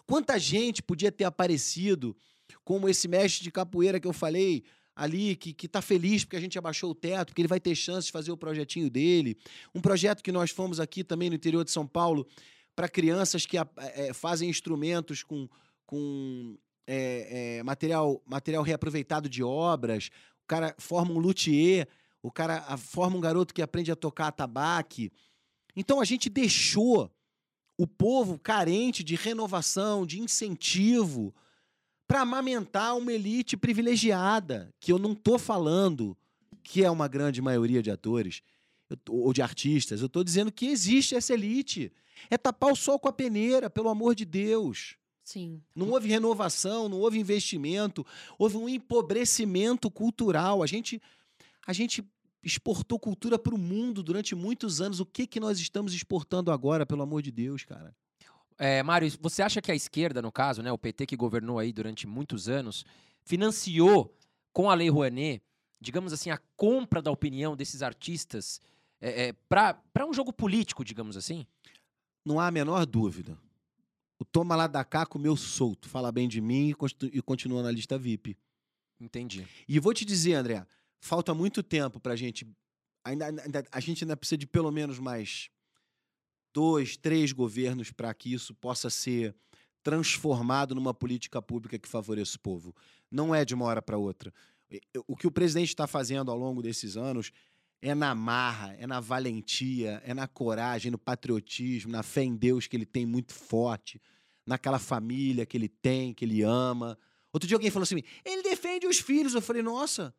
[SPEAKER 3] Quanta gente podia ter aparecido como esse mestre de capoeira que eu falei ali, que, que tá feliz porque a gente abaixou o teto, porque ele vai ter chance de fazer o projetinho dele. Um projeto que nós fomos aqui também no interior de São Paulo para crianças que é, fazem instrumentos com, com é, é, material, material reaproveitado de obras. O cara forma um luthier, o cara forma um garoto que aprende a tocar atabaque. Então a gente deixou o povo carente de renovação, de incentivo, para amamentar uma elite privilegiada, que eu não estou falando que é uma grande maioria de atores tô- ou de artistas. Eu estou dizendo que existe essa elite. É tapar o sol com a peneira, pelo amor de Deus.
[SPEAKER 1] Sim.
[SPEAKER 3] Não houve renovação, não houve investimento, houve um empobrecimento cultural. A gente, a gente exportou cultura para o mundo durante muitos anos. O que, que nós estamos exportando agora, pelo amor de Deus, cara?
[SPEAKER 2] É, Mário, você acha que a esquerda, no caso, né, o PT que governou aí durante muitos anos, financiou com a Lei Rouanet, digamos assim, a compra da opinião desses artistas é, é, para um jogo político, digamos assim?
[SPEAKER 3] Não há a menor dúvida. O Toma lá da cá comeu solto, fala bem de mim e continua na lista VIP.
[SPEAKER 2] Entendi.
[SPEAKER 3] E vou te dizer, André, falta muito tempo pra gente. Ainda, ainda- a gente ainda precisa de pelo menos mais dois, três governos para que isso possa ser transformado numa política pública que favoreça o povo. Não é de uma hora para outra. O que o presidente está fazendo ao longo desses anos é na marra, é na valentia, é na coragem, no patriotismo, na fé em Deus que ele tem muito forte, naquela família que ele tem, que ele ama. Outro dia alguém falou assim: ele defende os filhos. Eu falei, nossa,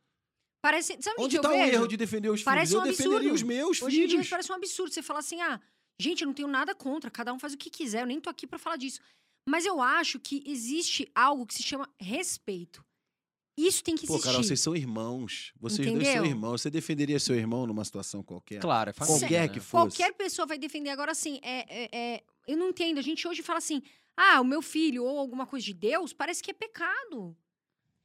[SPEAKER 1] Parece. Sabe
[SPEAKER 3] onde está o erro de defender os
[SPEAKER 1] Parece
[SPEAKER 3] filhos?
[SPEAKER 1] um
[SPEAKER 3] Eu defenderia
[SPEAKER 1] absurdo.
[SPEAKER 3] os meus
[SPEAKER 1] Hoje em dia
[SPEAKER 3] filhos.
[SPEAKER 1] parece um absurdo. Você fala assim, ah, gente, eu não tenho nada contra, cada um faz o que quiser, eu nem tô aqui pra falar disso. Mas eu acho que existe algo que se chama respeito. Isso tem que
[SPEAKER 3] Pô,
[SPEAKER 1] existir.
[SPEAKER 3] Carol, vocês são irmãos. Vocês dois
[SPEAKER 1] Entendeu?
[SPEAKER 3] são irmãos. Você defenderia seu irmão numa situação qualquer?
[SPEAKER 2] Claro, é família.
[SPEAKER 3] Qualquer
[SPEAKER 2] né?
[SPEAKER 3] que fosse.
[SPEAKER 1] Qualquer pessoa vai defender. Agora, assim, é, é- é- eu não entendo. A gente hoje fala assim, ah, o meu filho ou alguma coisa de Deus, parece que é pecado.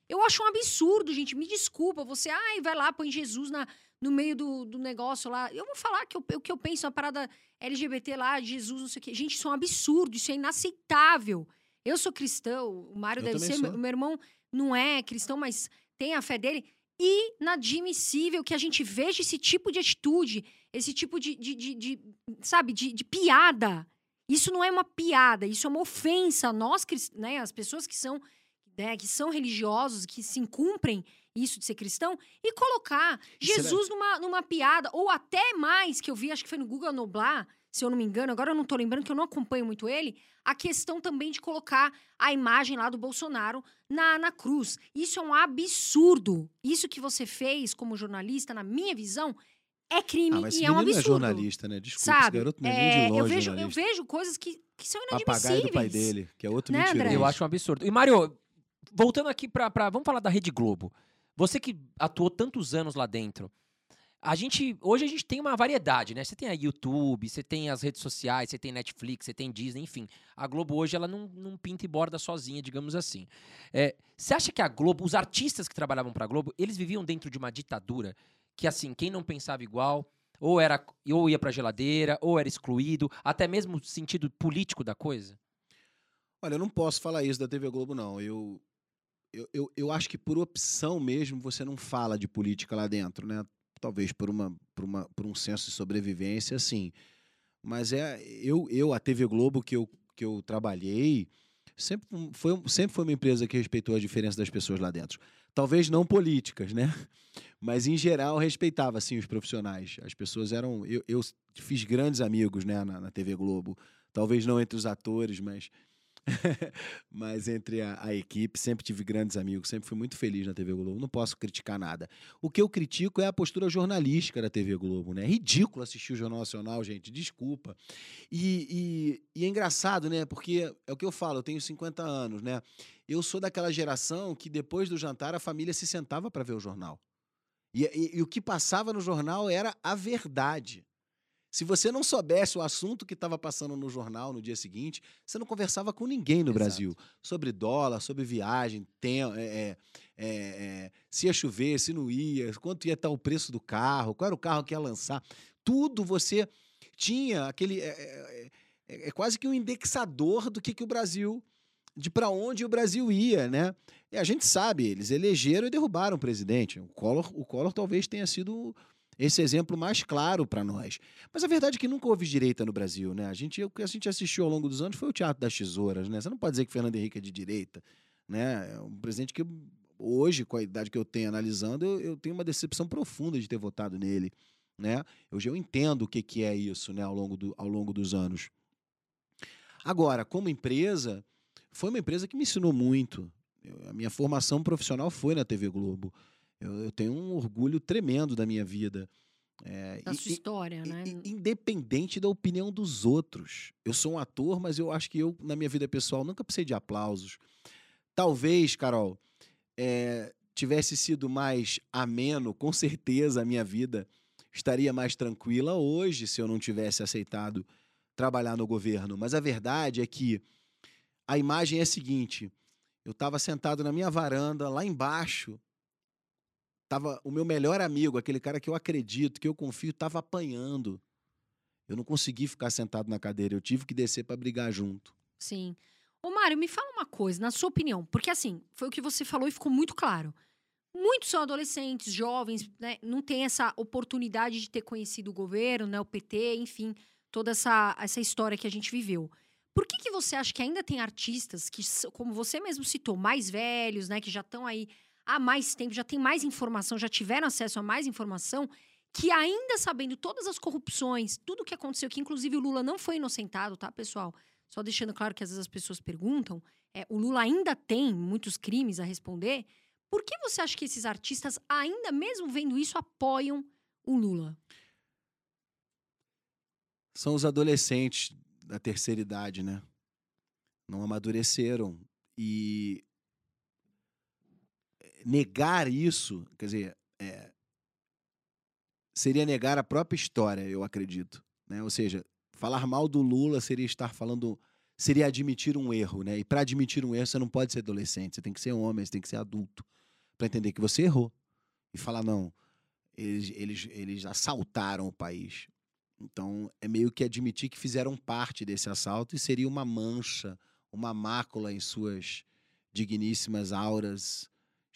[SPEAKER 1] Eu acho um absurdo, gente. Me desculpa. Você, ai, vai lá, põe Jesus na, no meio do, do negócio lá. Eu vou falar que o que eu penso, a parada LGBT lá, Jesus, não sei o quê. Gente, isso é um absurdo, isso é inaceitável. Eu sou cristão, o Mário
[SPEAKER 3] Eu
[SPEAKER 1] deve ser,
[SPEAKER 3] sou.
[SPEAKER 1] o meu irmão não é cristão, mas tem a fé dele. Inadmissível que a gente veja esse tipo de atitude, esse tipo de, de, de- de, sabe, de, piada. Isso não é uma piada, isso é uma ofensa. Nós, né, as pessoas que são, né, que são religiosos, que se cumprem isso de ser cristão, e colocar
[SPEAKER 3] será-
[SPEAKER 1] Jesus numa, numa piada, ou até mais, que eu vi, acho que foi no Google Noblar, se eu não me engano, agora eu não tô lembrando, que eu não acompanho muito ele, a questão também de colocar a imagem lá do Bolsonaro na, na cruz. Isso é um absurdo. Isso que você fez como jornalista, na minha visão, é crime
[SPEAKER 3] Ah,
[SPEAKER 1] e é um
[SPEAKER 3] menino não é
[SPEAKER 1] absurdo.
[SPEAKER 3] jornalista, né? Desculpa,
[SPEAKER 1] Sabe?
[SPEAKER 3] esse garoto não é,
[SPEAKER 1] É,
[SPEAKER 3] nem de longe
[SPEAKER 1] eu, vejo, eu vejo coisas que, que são
[SPEAKER 3] Papagaio
[SPEAKER 1] inadmissíveis.
[SPEAKER 3] do pai dele, que é outro
[SPEAKER 1] Né, André?
[SPEAKER 3] mentiroso.
[SPEAKER 2] Eu acho um absurdo. E, Mário, voltando aqui pra, pra- Vamos falar da Rede Globo. Você que atuou tantos anos lá dentro. A gente. Hoje a gente tem uma variedade, né? Você tem a YouTube, você tem as redes sociais, você tem Netflix, você tem Disney, enfim. A Globo hoje ela não, não pinta e borda sozinha, digamos assim. É, você acha que a Globo, os artistas que trabalhavam pra Globo, eles viviam dentro de uma ditadura que, assim, quem não pensava igual, ou era ou ia pra geladeira, ou era excluído, até mesmo sentido político da coisa?
[SPEAKER 3] Olha, eu não posso falar isso da TV Globo, não. Eu, eu, eu, eu acho que por opção mesmo você não fala de política lá dentro, né? Talvez por, uma, por, uma, por um senso de sobrevivência, sim. Mas é eu, eu a TV Globo que eu, que eu trabalhei sempre foi, sempre foi uma empresa que respeitou a diferença das pessoas lá dentro. Talvez não políticas, né? Mas em geral respeitava sim os profissionais. As pessoas eram. Eu, eu fiz grandes amigos né, na, na TV Globo. Talvez não entre os atores, mas mas entre a, a, equipe, sempre tive grandes amigos, sempre fui muito feliz na TV Globo. Não posso criticar nada. O que eu critico é a postura jornalística da TV Globo, né? É ridículo assistir o Jornal Nacional, gente, desculpa. E, e, e, é engraçado, né? Porque é o que eu falo, eu tenho 50 anos, né? Eu sou daquela geração que depois do jantar a família se sentava para ver o jornal. E, e, e o que passava no jornal era a verdade. Se você não soubesse o assunto que estava passando no jornal no dia seguinte, você não conversava com ninguém no Exato. Brasil sobre dólar, sobre viagem, tem, é, é, é, se ia chover, se não ia, quanto ia estar o preço do carro, qual era o carro que ia lançar. Tudo você tinha aquele. É, é, é quase que um indexador do que, que o Brasil. de para onde o Brasil ia, né? E a gente sabe, eles elegeram e derrubaram o presidente. O Collor, o Collor talvez tenha sido esse exemplo mais claro para nós. Mas a verdade é que nunca houve direita no Brasil, né? A gente, o que a gente assistiu ao longo dos anos foi o Teatro das Tesouras, né? Você não pode dizer que Fernando Henrique é de direita, né? É um presidente que hoje, com a idade que eu tenho analisando, eu, eu tenho uma decepção profunda de ter votado nele, né? Hoje eu entendo o que, que é isso, né? Ao longo, do, ao longo dos anos. Agora, como empresa, foi uma empresa que me ensinou muito. Eu, a minha formação profissional foi na TV Globo. Eu, eu tenho um orgulho tremendo da minha vida.
[SPEAKER 1] É, da e, sua história,
[SPEAKER 3] e,
[SPEAKER 1] né?
[SPEAKER 3] Independente da opinião dos outros. Eu sou um ator, mas eu acho que eu, na minha vida pessoal, nunca precisei de aplausos. Talvez, Carol, é, tivesse sido mais ameno, com certeza a minha vida estaria mais tranquila hoje se eu não tivesse aceitado trabalhar no governo. Mas a verdade é que a imagem é a seguinte: eu estava sentado na minha varanda, lá embaixo, Tava o meu melhor amigo, aquele cara que eu acredito, que eu confio, estava apanhando. Eu não consegui ficar sentado na cadeira, eu tive que descer para brigar junto.
[SPEAKER 1] Sim. Ô, Mário, me fala uma coisa, na sua opinião, porque assim, foi o que você falou e ficou muito claro. Muitos são adolescentes, jovens, né, não tem essa oportunidade de ter conhecido o governo, né, o PT, enfim, toda essa, essa história que a gente viveu. Por que, que você acha que ainda tem artistas que, como você mesmo citou, mais velhos, né, que já estão aí há mais tempo, já tem mais informação, já tiveram acesso a mais informação, que ainda sabendo todas as corrupções, tudo o que aconteceu, que inclusive o Lula não foi inocentado, tá, pessoal? Só deixando claro que às vezes as pessoas perguntam, é, o Lula ainda tem muitos crimes a responder. Por que você acha que esses artistas, ainda mesmo vendo isso, apoiam o Lula?
[SPEAKER 3] São os adolescentes da terceira idade, né? Não amadureceram. E negar isso, quer dizer, é, seria negar a própria história, eu acredito. Né? Ou seja, falar mal do Lula seria estar falando, seria admitir um erro, né? E para admitir um erro, você não pode ser adolescente, você tem que ser homem, você tem que ser adulto para entender que você errou e falar não, eles, eles, eles assaltaram o país. Então é meio que admitir que fizeram parte desse assalto e seria uma mancha, uma mácula em suas digníssimas auras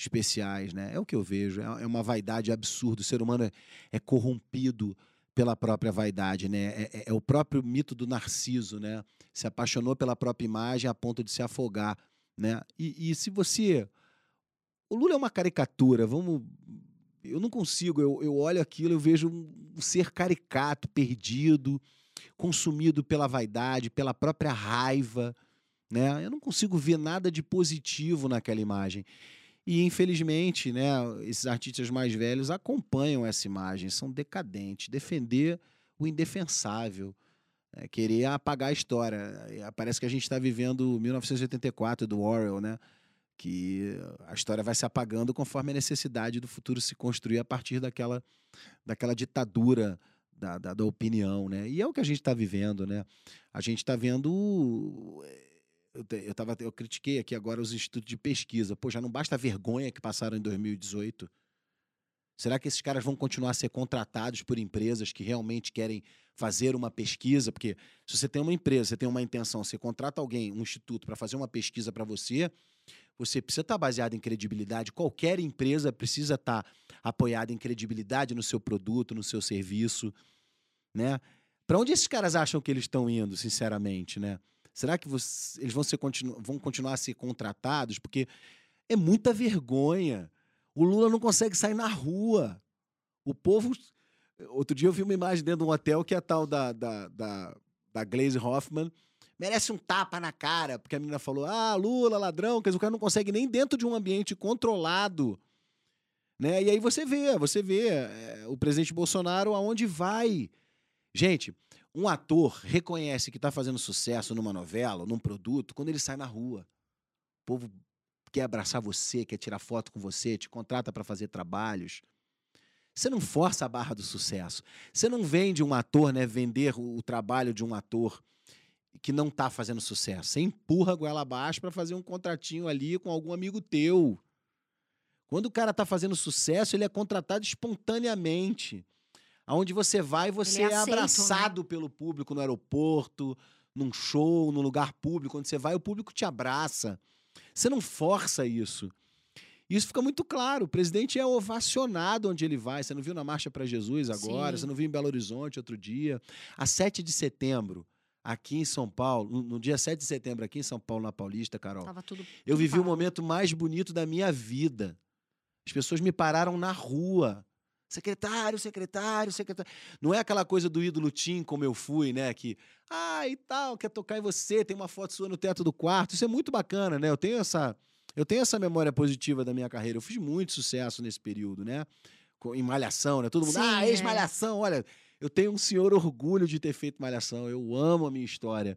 [SPEAKER 3] especiais, né? É o que eu vejo. É, é uma vaidade absurda. O ser humano é, é corrompido pela própria vaidade, né? É, é, é, o próprio mito do Narciso, né? Se apaixonou pela própria imagem a ponto de se afogar, né? E, e se você, o Lula é uma caricatura. Vamos, eu não consigo. Eu, eu olho aquilo, eu vejo um ser caricato, perdido, consumido pela vaidade, pela própria raiva, né? Eu não consigo ver nada de positivo naquela imagem. E, infelizmente, né, esses artistas mais velhos acompanham essa imagem, são decadentes. Defender o indefensável, né, querer apagar a história. Parece que a gente está vivendo 1984 do Orwell, né? que a história vai se apagando conforme a necessidade do futuro se construir a partir daquela, daquela ditadura da, da, da opinião, né? E é o que a gente está vivendo, né? A gente está vendo eu, eu, tava, eu critiquei aqui agora os institutos de pesquisa. Pô, já não basta a vergonha que passaram em 2018. Será que esses caras vão continuar a ser contratados por empresas que realmente querem fazer uma pesquisa? Porque se você tem uma empresa, você tem uma intenção, você contrata alguém, um instituto, para fazer uma pesquisa para você, você precisa estar baseado em credibilidade. Qualquer empresa precisa estar apoiada em credibilidade no seu produto, no seu serviço, né? Para onde esses caras acham que eles estão indo, sinceramente, né? Será que você- eles vão, ser, continu- vão continuar a ser contratados? Porque é muita vergonha. O Lula não consegue sair na rua. O povo. Outro dia eu vi uma imagem dentro de um hotel que é a tal da, da, da, da Glaze Hoffman. Merece um tapa na cara, porque a menina falou: ah, Lula, ladrão, quer dizer, o cara não consegue nem dentro de um ambiente controlado. Né? E aí você vê, você vê é, o presidente Bolsonaro aonde vai. Gente, um ator reconhece que está fazendo sucesso numa novela, num produto, quando ele sai na rua. O povo quer abraçar você, quer tirar foto com você, te contrata para fazer trabalhos. Você não força a barra do sucesso. Você não vende um ator, né? Vender o, trabalho de um ator que não está fazendo sucesso. Você empurra a goela abaixo para fazer um contratinho ali com algum amigo teu. Quando o cara está fazendo sucesso, ele é contratado espontaneamente. Aonde você vai, você
[SPEAKER 1] é
[SPEAKER 3] é,
[SPEAKER 1] aceito, né?
[SPEAKER 3] abraçado pelo público no aeroporto, num show, num lugar público. Quando você vai, o público te abraça. Você não força isso. Isso fica muito claro. O presidente é ovacionado onde ele vai. Você não viu na Marcha para Jesus agora,
[SPEAKER 1] Sim.
[SPEAKER 3] você não viu em Belo Horizonte outro dia. A 7 de setembro, aqui em São Paulo, no- dia 7 de setembro, aqui em São Paulo, na Paulista, Carol,
[SPEAKER 1] tudo.
[SPEAKER 3] eu vivi o
[SPEAKER 1] parado.
[SPEAKER 3] momento mais bonito da minha vida. As pessoas me pararam na rua. Secretário, secretário, secretário. Não é aquela coisa do ídolo Tim, como eu fui, né? Que, ah, e tal, quer tocar em você, tem uma foto sua no teto do quarto. Isso é muito bacana, né? Eu tenho essa, eu tenho essa memória positiva da minha carreira. Eu fiz muito sucesso nesse período, né? Em Malhação, né? Todo mundo,
[SPEAKER 1] Sim,
[SPEAKER 3] ah,
[SPEAKER 1] é.
[SPEAKER 3] ex-Malhação. Olha, eu tenho um senhor orgulho de ter feito Malhação. Eu amo a minha história.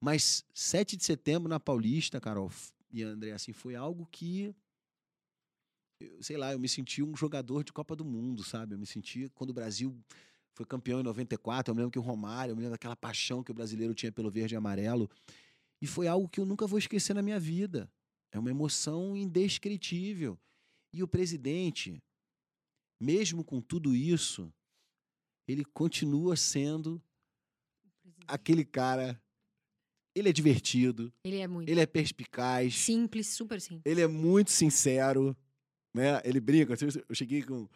[SPEAKER 3] Mas 7 de setembro na Paulista, Carol e André, assim, foi algo que. Eu- sei lá, eu me senti um jogador de Copa do Mundo, sabe? Eu me senti quando o Brasil foi campeão em 94. Eu me lembro que o Romário, eu me lembro daquela paixão que o brasileiro tinha pelo verde e amarelo. E foi algo que eu nunca vou esquecer na minha vida. É uma emoção indescritível. E o presidente, mesmo com tudo isso, ele continua sendo aquele cara. Ele é divertido,
[SPEAKER 1] Ele é muito.
[SPEAKER 3] ele é perspicaz,
[SPEAKER 1] Simples, super simples.
[SPEAKER 3] ele é muito sincero, né? Ele brinca. Eu cheguei com.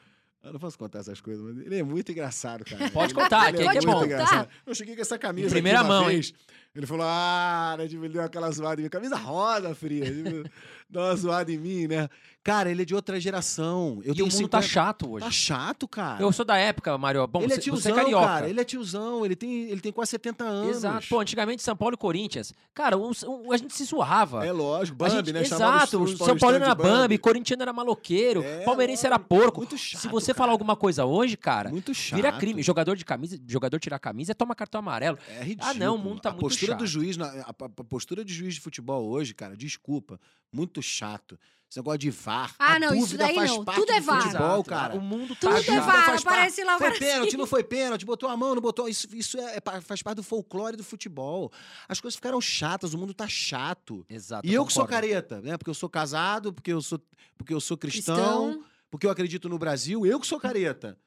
[SPEAKER 3] Eu não posso contar essas coisas, mas ele é muito engraçado, cara.
[SPEAKER 2] Pode
[SPEAKER 3] Ele-
[SPEAKER 2] contar,
[SPEAKER 3] ele
[SPEAKER 2] que
[SPEAKER 3] é
[SPEAKER 2] que é
[SPEAKER 3] muito
[SPEAKER 2] bom.
[SPEAKER 3] engraçado. Eu cheguei com essa camisa. aqui
[SPEAKER 2] primeira mão, hein?
[SPEAKER 3] vez, Ele falou: Ah, né? Tipo, ele deu aquela zoada em. Camisa rosa, fria. Tipo, dá uma zoada em mim, né? Cara, ele é de outra geração. Eu
[SPEAKER 2] e
[SPEAKER 3] tenho
[SPEAKER 2] o mundo tá
[SPEAKER 3] 50
[SPEAKER 2] chato hoje.
[SPEAKER 3] Tá chato, cara.
[SPEAKER 2] Eu sou da época, Mário. Bom,
[SPEAKER 3] ele é
[SPEAKER 2] você-
[SPEAKER 3] tiozão,
[SPEAKER 2] é carioca.
[SPEAKER 3] cara. Ele é tiozão. Ele tem, ele tem quase 70 anos.
[SPEAKER 2] Exato. Pô, antigamente São Paulo e Corinthians. Cara, um- um- a gente se zoava.
[SPEAKER 3] É lógico. Bambi,
[SPEAKER 2] gente-
[SPEAKER 3] né?
[SPEAKER 2] Exato,
[SPEAKER 3] os- os
[SPEAKER 2] São Paulo era
[SPEAKER 3] de
[SPEAKER 2] Bambi, corintiano era maloqueiro,
[SPEAKER 3] É,
[SPEAKER 2] palmeirense era porco.
[SPEAKER 3] Muito chato,
[SPEAKER 2] Se você
[SPEAKER 3] cara.
[SPEAKER 2] falar alguma coisa hoje, cara,
[SPEAKER 3] Muito chato.
[SPEAKER 2] vira crime. Jogador de camisa, jogador tirar camisa, toma cartão amarelo.
[SPEAKER 3] É ridículo.
[SPEAKER 2] Ah, não, o mundo tá
[SPEAKER 3] a
[SPEAKER 2] muito
[SPEAKER 3] postura do
[SPEAKER 2] chato.
[SPEAKER 3] juiz, na- a, a- a postura de juiz de futebol hoje, cara, desculpa, muito chato. Esse negócio de VAR.
[SPEAKER 1] Ah,
[SPEAKER 3] a
[SPEAKER 1] não, isso
[SPEAKER 3] dúvida
[SPEAKER 1] daí
[SPEAKER 3] faz
[SPEAKER 1] não.
[SPEAKER 3] parte
[SPEAKER 1] Tudo é
[SPEAKER 3] do
[SPEAKER 1] VAR.
[SPEAKER 3] futebol, cara.
[SPEAKER 2] O mundo
[SPEAKER 1] Tudo
[SPEAKER 2] tá
[SPEAKER 1] é. VAR, aparece lá
[SPEAKER 3] Foi
[SPEAKER 1] várias
[SPEAKER 3] pênalti, não foi pênalti, botou a mão, não botou. Isso, isso é, é faz parte do folclore do futebol. As coisas ficaram chatas, o mundo tá chato.
[SPEAKER 2] Exato.
[SPEAKER 3] E eu que sou
[SPEAKER 2] concordo.
[SPEAKER 3] careta, né? Porque eu sou casado, porque eu sou, porque eu sou cristão,
[SPEAKER 1] Cristão.
[SPEAKER 3] porque eu acredito no Brasil, eu que sou careta.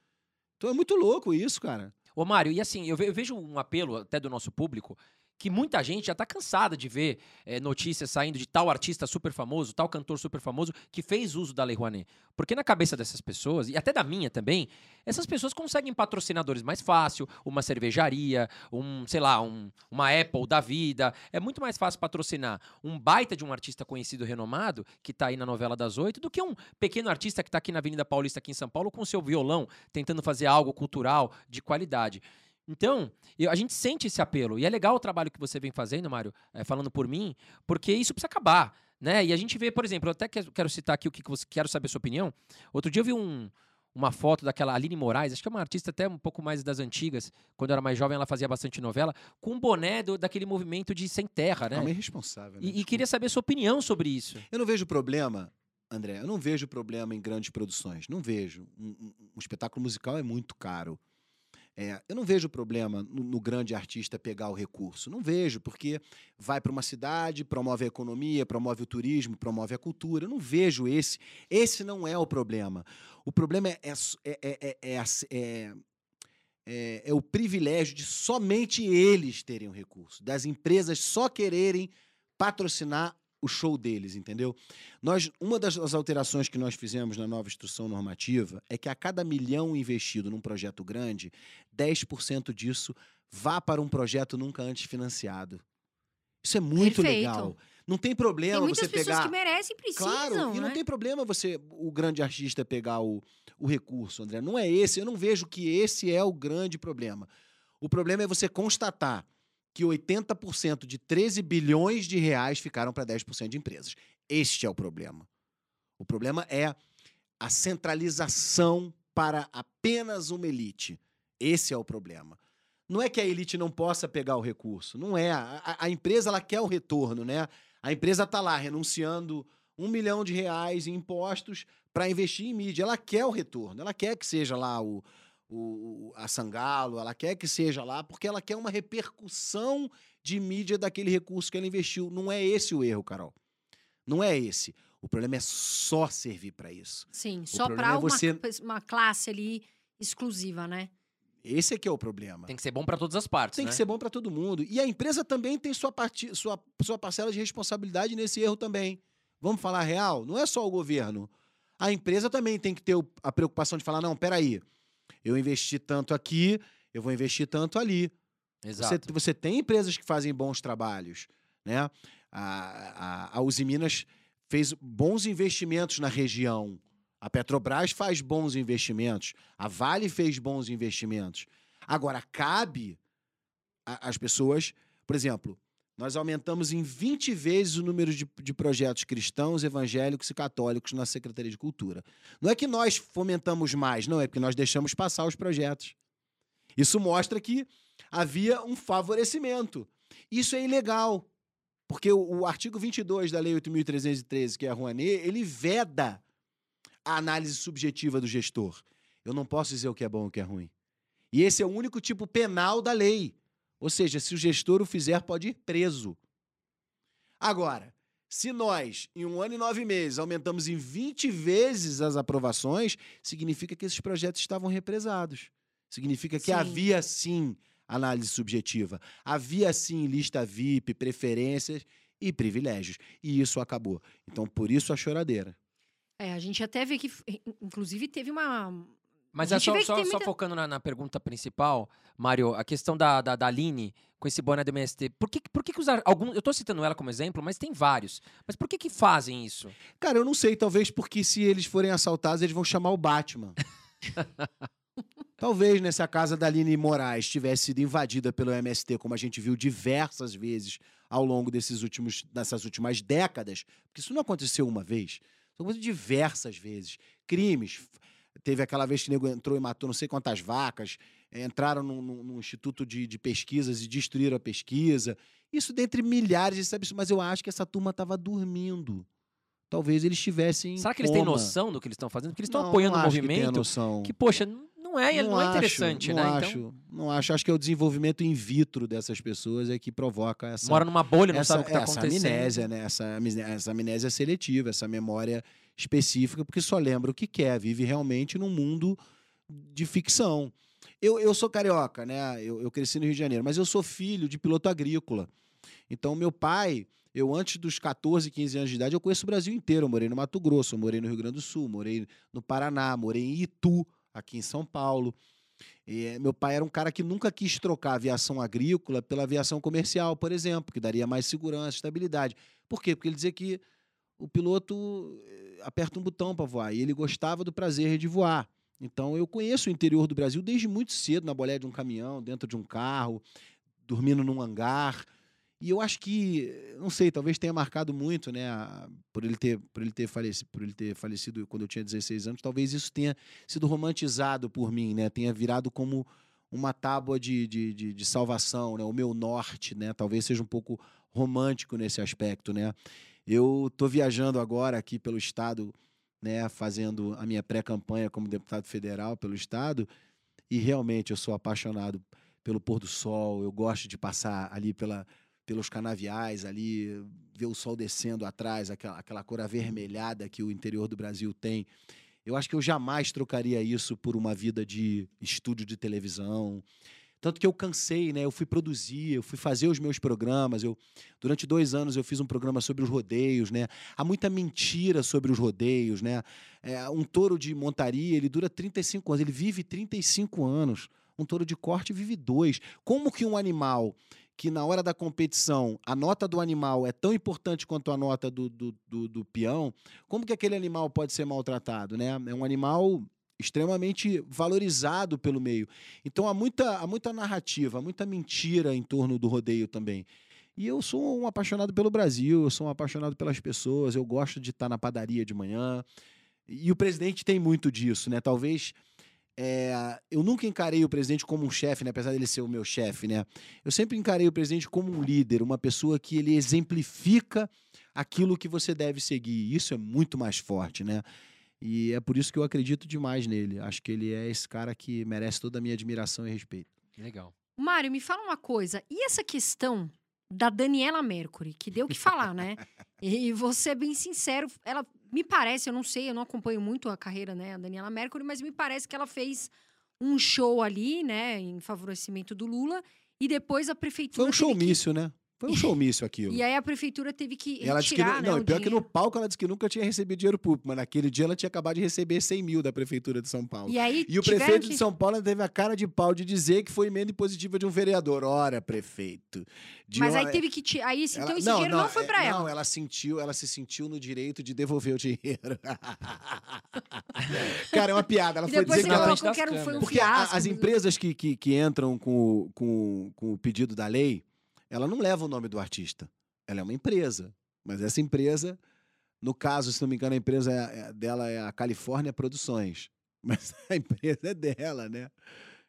[SPEAKER 3] Então é muito louco isso, cara.
[SPEAKER 2] Ô, Mário, e assim, eu vejo um apelo até do nosso público que muita gente já tá cansada de ver eh, notícias saindo de tal artista super famoso, tal cantor super famoso que fez uso da Lei Rouanet. Porque na cabeça dessas pessoas, e até da minha também, essas pessoas conseguem patrocinadores mais fácil, uma cervejaria, um, sei lá, um, uma Apple da vida. É muito mais fácil patrocinar um baita de um artista conhecido, renomado, que tá aí na novela das oito, do que um pequeno artista que tá aqui na Avenida Paulista, aqui em São Paulo, com seu violão, tentando fazer algo cultural de qualidade. Então, eu- a gente sente esse apelo. E é legal o trabalho que você vem fazendo, Mário, eh, falando por mim, porque isso precisa acabar. Né? E a gente vê, por exemplo, eu até que- quero citar aqui o que que você quero saber a sua opinião. Outro dia eu vi um- uma foto daquela Aline Moraes, acho que é uma artista até um pouco mais das antigas. Quando eu era mais jovem, ela fazia bastante novela, com um boné do- daquele movimento de sem terra, né?
[SPEAKER 3] É uma irresponsável. né?
[SPEAKER 2] E, e queria saber a sua opinião sobre isso.
[SPEAKER 3] Eu não vejo problema, André, eu não vejo problema em grandes produções. Não vejo. Um, um- um espetáculo musical é muito caro. É, eu não vejo problema no, no grande artista pegar o recurso. Não vejo, porque vai para uma cidade, promove a economia, promove o turismo, promove a cultura. Eu não vejo esse. Esse não é o problema. O problema é, é, é, é, é, é, é, é o privilégio de somente eles terem o recurso, das empresas só quererem patrocinar o show deles, entendeu? Nós, uma das, alterações que nós fizemos na nova instrução normativa é que a cada milhão investido num projeto grande, 10% disso vá para um projeto nunca antes financiado. Isso é muito
[SPEAKER 1] Perfeito.
[SPEAKER 3] legal. Não tem problema
[SPEAKER 1] Tem muitas
[SPEAKER 3] você
[SPEAKER 1] pessoas
[SPEAKER 3] pegar.
[SPEAKER 1] que merecem e precisam,
[SPEAKER 3] Claro, e não
[SPEAKER 1] né?
[SPEAKER 3] tem problema você, o grande artista, pegar o, o recurso, André. Não é esse, eu não vejo que esse é o grande problema. O problema é você constatar que 80% de 13 bilhões de reais ficaram para 10% de empresas. Este é o problema. O problema é a centralização para apenas uma elite. Esse é o problema. Não é que a elite não possa pegar o recurso, não é. A, a- empresa ela quer o retorno, né? A empresa está lá renunciando um milhão de reais em impostos para investir em mídia. Ela quer o retorno, ela quer que seja lá o, o, a Sangalo, ela quer que seja lá, porque ela quer uma repercussão de mídia daquele recurso que ela investiu. Não é esse o erro, Carol. Não é esse. O problema é só servir para isso.
[SPEAKER 1] Sim, só
[SPEAKER 3] problema
[SPEAKER 1] para
[SPEAKER 3] é
[SPEAKER 1] uma,
[SPEAKER 3] você-
[SPEAKER 1] uma classe ali exclusiva, né?
[SPEAKER 3] Esse é que é o problema.
[SPEAKER 2] Tem que ser bom pra todas as partes,
[SPEAKER 3] Tem
[SPEAKER 2] né?
[SPEAKER 3] que ser bom para todo mundo. E a empresa também tem sua, parti- sua, sua parcela de responsabilidade nesse erro também. Vamos falar real? Não é só o governo. A empresa também tem que ter o- a preocupação de falar: não, peraí, eu investi tanto aqui, eu vou investir tanto ali. Você,
[SPEAKER 2] Exato.
[SPEAKER 3] você tem empresas que fazem bons trabalhos. Né? A, a, a Uzi Minas fez bons investimentos na região. A Petrobras faz bons investimentos. A Vale fez bons investimentos. Agora, cabe às pessoas. Por exemplo, nós aumentamos em 20 vezes o número de, de projetos cristãos, evangélicos e católicos na Secretaria de Cultura. Não é que nós fomentamos mais, não, é porque nós deixamos passar os projetos. Isso mostra que havia um favorecimento. Isso é ilegal, porque o, o artigo 22 da Lei 8.313, que é a Rouanet, ele veda a análise subjetiva do gestor. Eu não posso dizer o que é bom e o que é ruim. E esse é o único tipo penal da lei. Ou seja, se o gestor o fizer, pode ir preso. Agora, se nós, em um ano e nove meses, aumentamos em 20 vezes as aprovações, significa que esses projetos estavam represados. Significa que
[SPEAKER 1] Sim.
[SPEAKER 3] havia sim análise subjetiva. Havia sim lista VIP, preferências e privilégios. E isso acabou. Então, por isso a choradeira.
[SPEAKER 1] É, a gente até vê que, inclusive, teve uma.
[SPEAKER 2] Mas é só, só, só
[SPEAKER 1] muita-
[SPEAKER 2] focando na, na pergunta principal, Mário, a questão da, da, da Aline com esse boné do MST. Por que, por que, que os ar- alguns. Eu tô citando ela como exemplo, mas tem vários. Mas por que, que fazem isso?
[SPEAKER 3] Cara, eu não sei, talvez porque se eles forem assaltados, eles vão chamar o Batman. talvez né, se a casa da Aline Moraes tivesse sido invadida pelo MST, como a gente viu diversas vezes ao longo desses últimos, dessas últimas décadas, porque isso não aconteceu uma vez, isso aconteceu diversas vezes. Crimes. Teve aquela vez que o nego entrou e matou não sei quantas vacas, eh, entraram num, num- num instituto de, de pesquisas e destruíram a pesquisa. Isso dentre milhares de sabe, mas eu acho que essa turma estava dormindo. Talvez eles estivessem. em
[SPEAKER 2] Será que eles têm
[SPEAKER 3] coma.
[SPEAKER 2] noção do que eles estão fazendo? Porque eles estão
[SPEAKER 3] Não,
[SPEAKER 2] apoiando
[SPEAKER 3] não
[SPEAKER 2] um
[SPEAKER 3] acho que tenha
[SPEAKER 2] movimento
[SPEAKER 3] noção.
[SPEAKER 2] que, poxa, não é, não, é
[SPEAKER 3] acho,
[SPEAKER 2] interessante,
[SPEAKER 3] não
[SPEAKER 2] né?
[SPEAKER 3] Acho,
[SPEAKER 2] Então,
[SPEAKER 3] não acho. Acho que é o desenvolvimento in vitro dessas pessoas é que provoca essa.
[SPEAKER 2] mora numa bolha, não
[SPEAKER 3] essa,
[SPEAKER 2] sabe o que tá
[SPEAKER 3] essa
[SPEAKER 2] acontecendo.
[SPEAKER 3] amnésia, né? Essa, essa amnésia seletiva, essa memória específica, porque só lembra o que quer, vive realmente num mundo de ficção. Eu, eu sou carioca, né? Eu, eu cresci no Rio de Janeiro, mas eu sou filho de piloto agrícola. Então, meu pai, eu antes dos 14, 15 anos de idade, eu conheço o Brasil inteiro. Eu morei no Mato Grosso, morei no Rio Grande do Sul, morei no Paraná, morei em Itu, aqui em São Paulo. E, eh, meu pai era um cara que nunca quis trocar a aviação agrícola pela aviação comercial, por exemplo, que daria mais segurança, estabilidade. Por quê? Porque ele dizia que o piloto eh, aperta um botão para voar e ele gostava do prazer de voar. Então eu conheço o interior do Brasil desde muito cedo, na boleia de um caminhão, dentro de um carro, dormindo num hangar. E eu acho que, não sei, talvez tenha marcado muito, né, por ele ter, por ele ter falecido, por ele ter falecido quando eu tinha 16 anos, talvez isso tenha sido romantizado por mim, né, tenha virado como uma tábua de, de, de, de salvação, né, o meu norte, né, talvez seja um pouco romântico nesse aspecto, né. Eu tô viajando agora aqui pelo estado, né, fazendo a minha pré-campanha como deputado federal pelo estado, e realmente eu sou apaixonado pelo pôr do sol, eu gosto de passar ali pela, pelos canaviais ali, ver o sol descendo atrás, aquela, aquela cor avermelhada que o interior do Brasil tem. Eu acho que eu jamais trocaria isso por uma vida de estúdio de televisão. Tanto que eu cansei, né? Eu fui produzir, eu fui fazer os meus programas. Eu, durante dois anos eu fiz um programa sobre os rodeios, né? Há muita mentira sobre os rodeios, né? É, um touro de montaria, ele dura 35 anos, ele vive 35 anos. Um touro de corte vive dois. Como que um animal que na hora da competição a nota do animal é tão importante quanto a nota do, do, do, do peão, como que aquele animal pode ser maltratado, né? É um animal extremamente valorizado pelo meio. Então há muita, há muita narrativa, há muita mentira em torno do rodeio também. E eu sou um apaixonado pelo Brasil, eu sou um apaixonado pelas pessoas, eu gosto de estar na padaria de manhã. E o presidente tem muito disso, né? Talvez é, eu nunca encarei o presidente como um chefe, né? apesar dele ser o meu chefe, né? Eu sempre encarei o presidente como um líder, uma pessoa que ele exemplifica aquilo que você deve seguir. Isso é muito mais forte, né? E é por isso que eu acredito demais nele. Acho que ele é esse cara que merece toda a minha admiração e respeito.
[SPEAKER 2] Legal.
[SPEAKER 1] Mário, me fala uma coisa. E essa questão da Daniela Mercury, que deu o que falar, né? E você é bem sincero, ela me parece, eu não sei, eu não acompanho muito a carreira, né, a Daniela Mercury, mas me parece que ela fez um show ali, né, em favorecimento do Lula, e depois a prefeitura.
[SPEAKER 3] Foi um showmício,
[SPEAKER 1] que...
[SPEAKER 3] né? Foi um showmício aquilo.
[SPEAKER 1] e aí a prefeitura teve que
[SPEAKER 3] ela disse que
[SPEAKER 1] retirar,
[SPEAKER 3] não,
[SPEAKER 1] né,
[SPEAKER 3] não,
[SPEAKER 1] o
[SPEAKER 3] pior que
[SPEAKER 1] dinheiro.
[SPEAKER 3] no palco ela disse que nunca tinha recebido dinheiro público, mas naquele dia ela tinha acabado de receber 100 mil da prefeitura de São Paulo.
[SPEAKER 1] E aí
[SPEAKER 3] E o prefeito
[SPEAKER 1] que...
[SPEAKER 3] de São Paulo teve a cara de pau de dizer que foi emenda impositiva de um vereador. Ora, prefeito. De
[SPEAKER 1] Mas aí
[SPEAKER 3] uma-
[SPEAKER 1] teve que tirar. Aí, esse-
[SPEAKER 3] ela-
[SPEAKER 1] então esse dinheiro não, foi
[SPEAKER 3] é-
[SPEAKER 1] pra
[SPEAKER 3] Não,
[SPEAKER 1] ela.
[SPEAKER 3] ela sentiu, ela se sentiu no direito de devolver o dinheiro. Cara, é uma piada. Ela
[SPEAKER 1] E
[SPEAKER 3] foi
[SPEAKER 1] depois
[SPEAKER 3] dizer que ela,
[SPEAKER 1] que era um, foi um
[SPEAKER 3] porque a-
[SPEAKER 1] fiasco.
[SPEAKER 3] as empresas que, que, que entram com, com, com o pedido da lei, ela não leva o nome do artista. Ela é uma empresa. Mas essa empresa, no caso, se não me engano, a empresa é- é- dela é a Califórnia Produções. Mas a empresa é dela, né?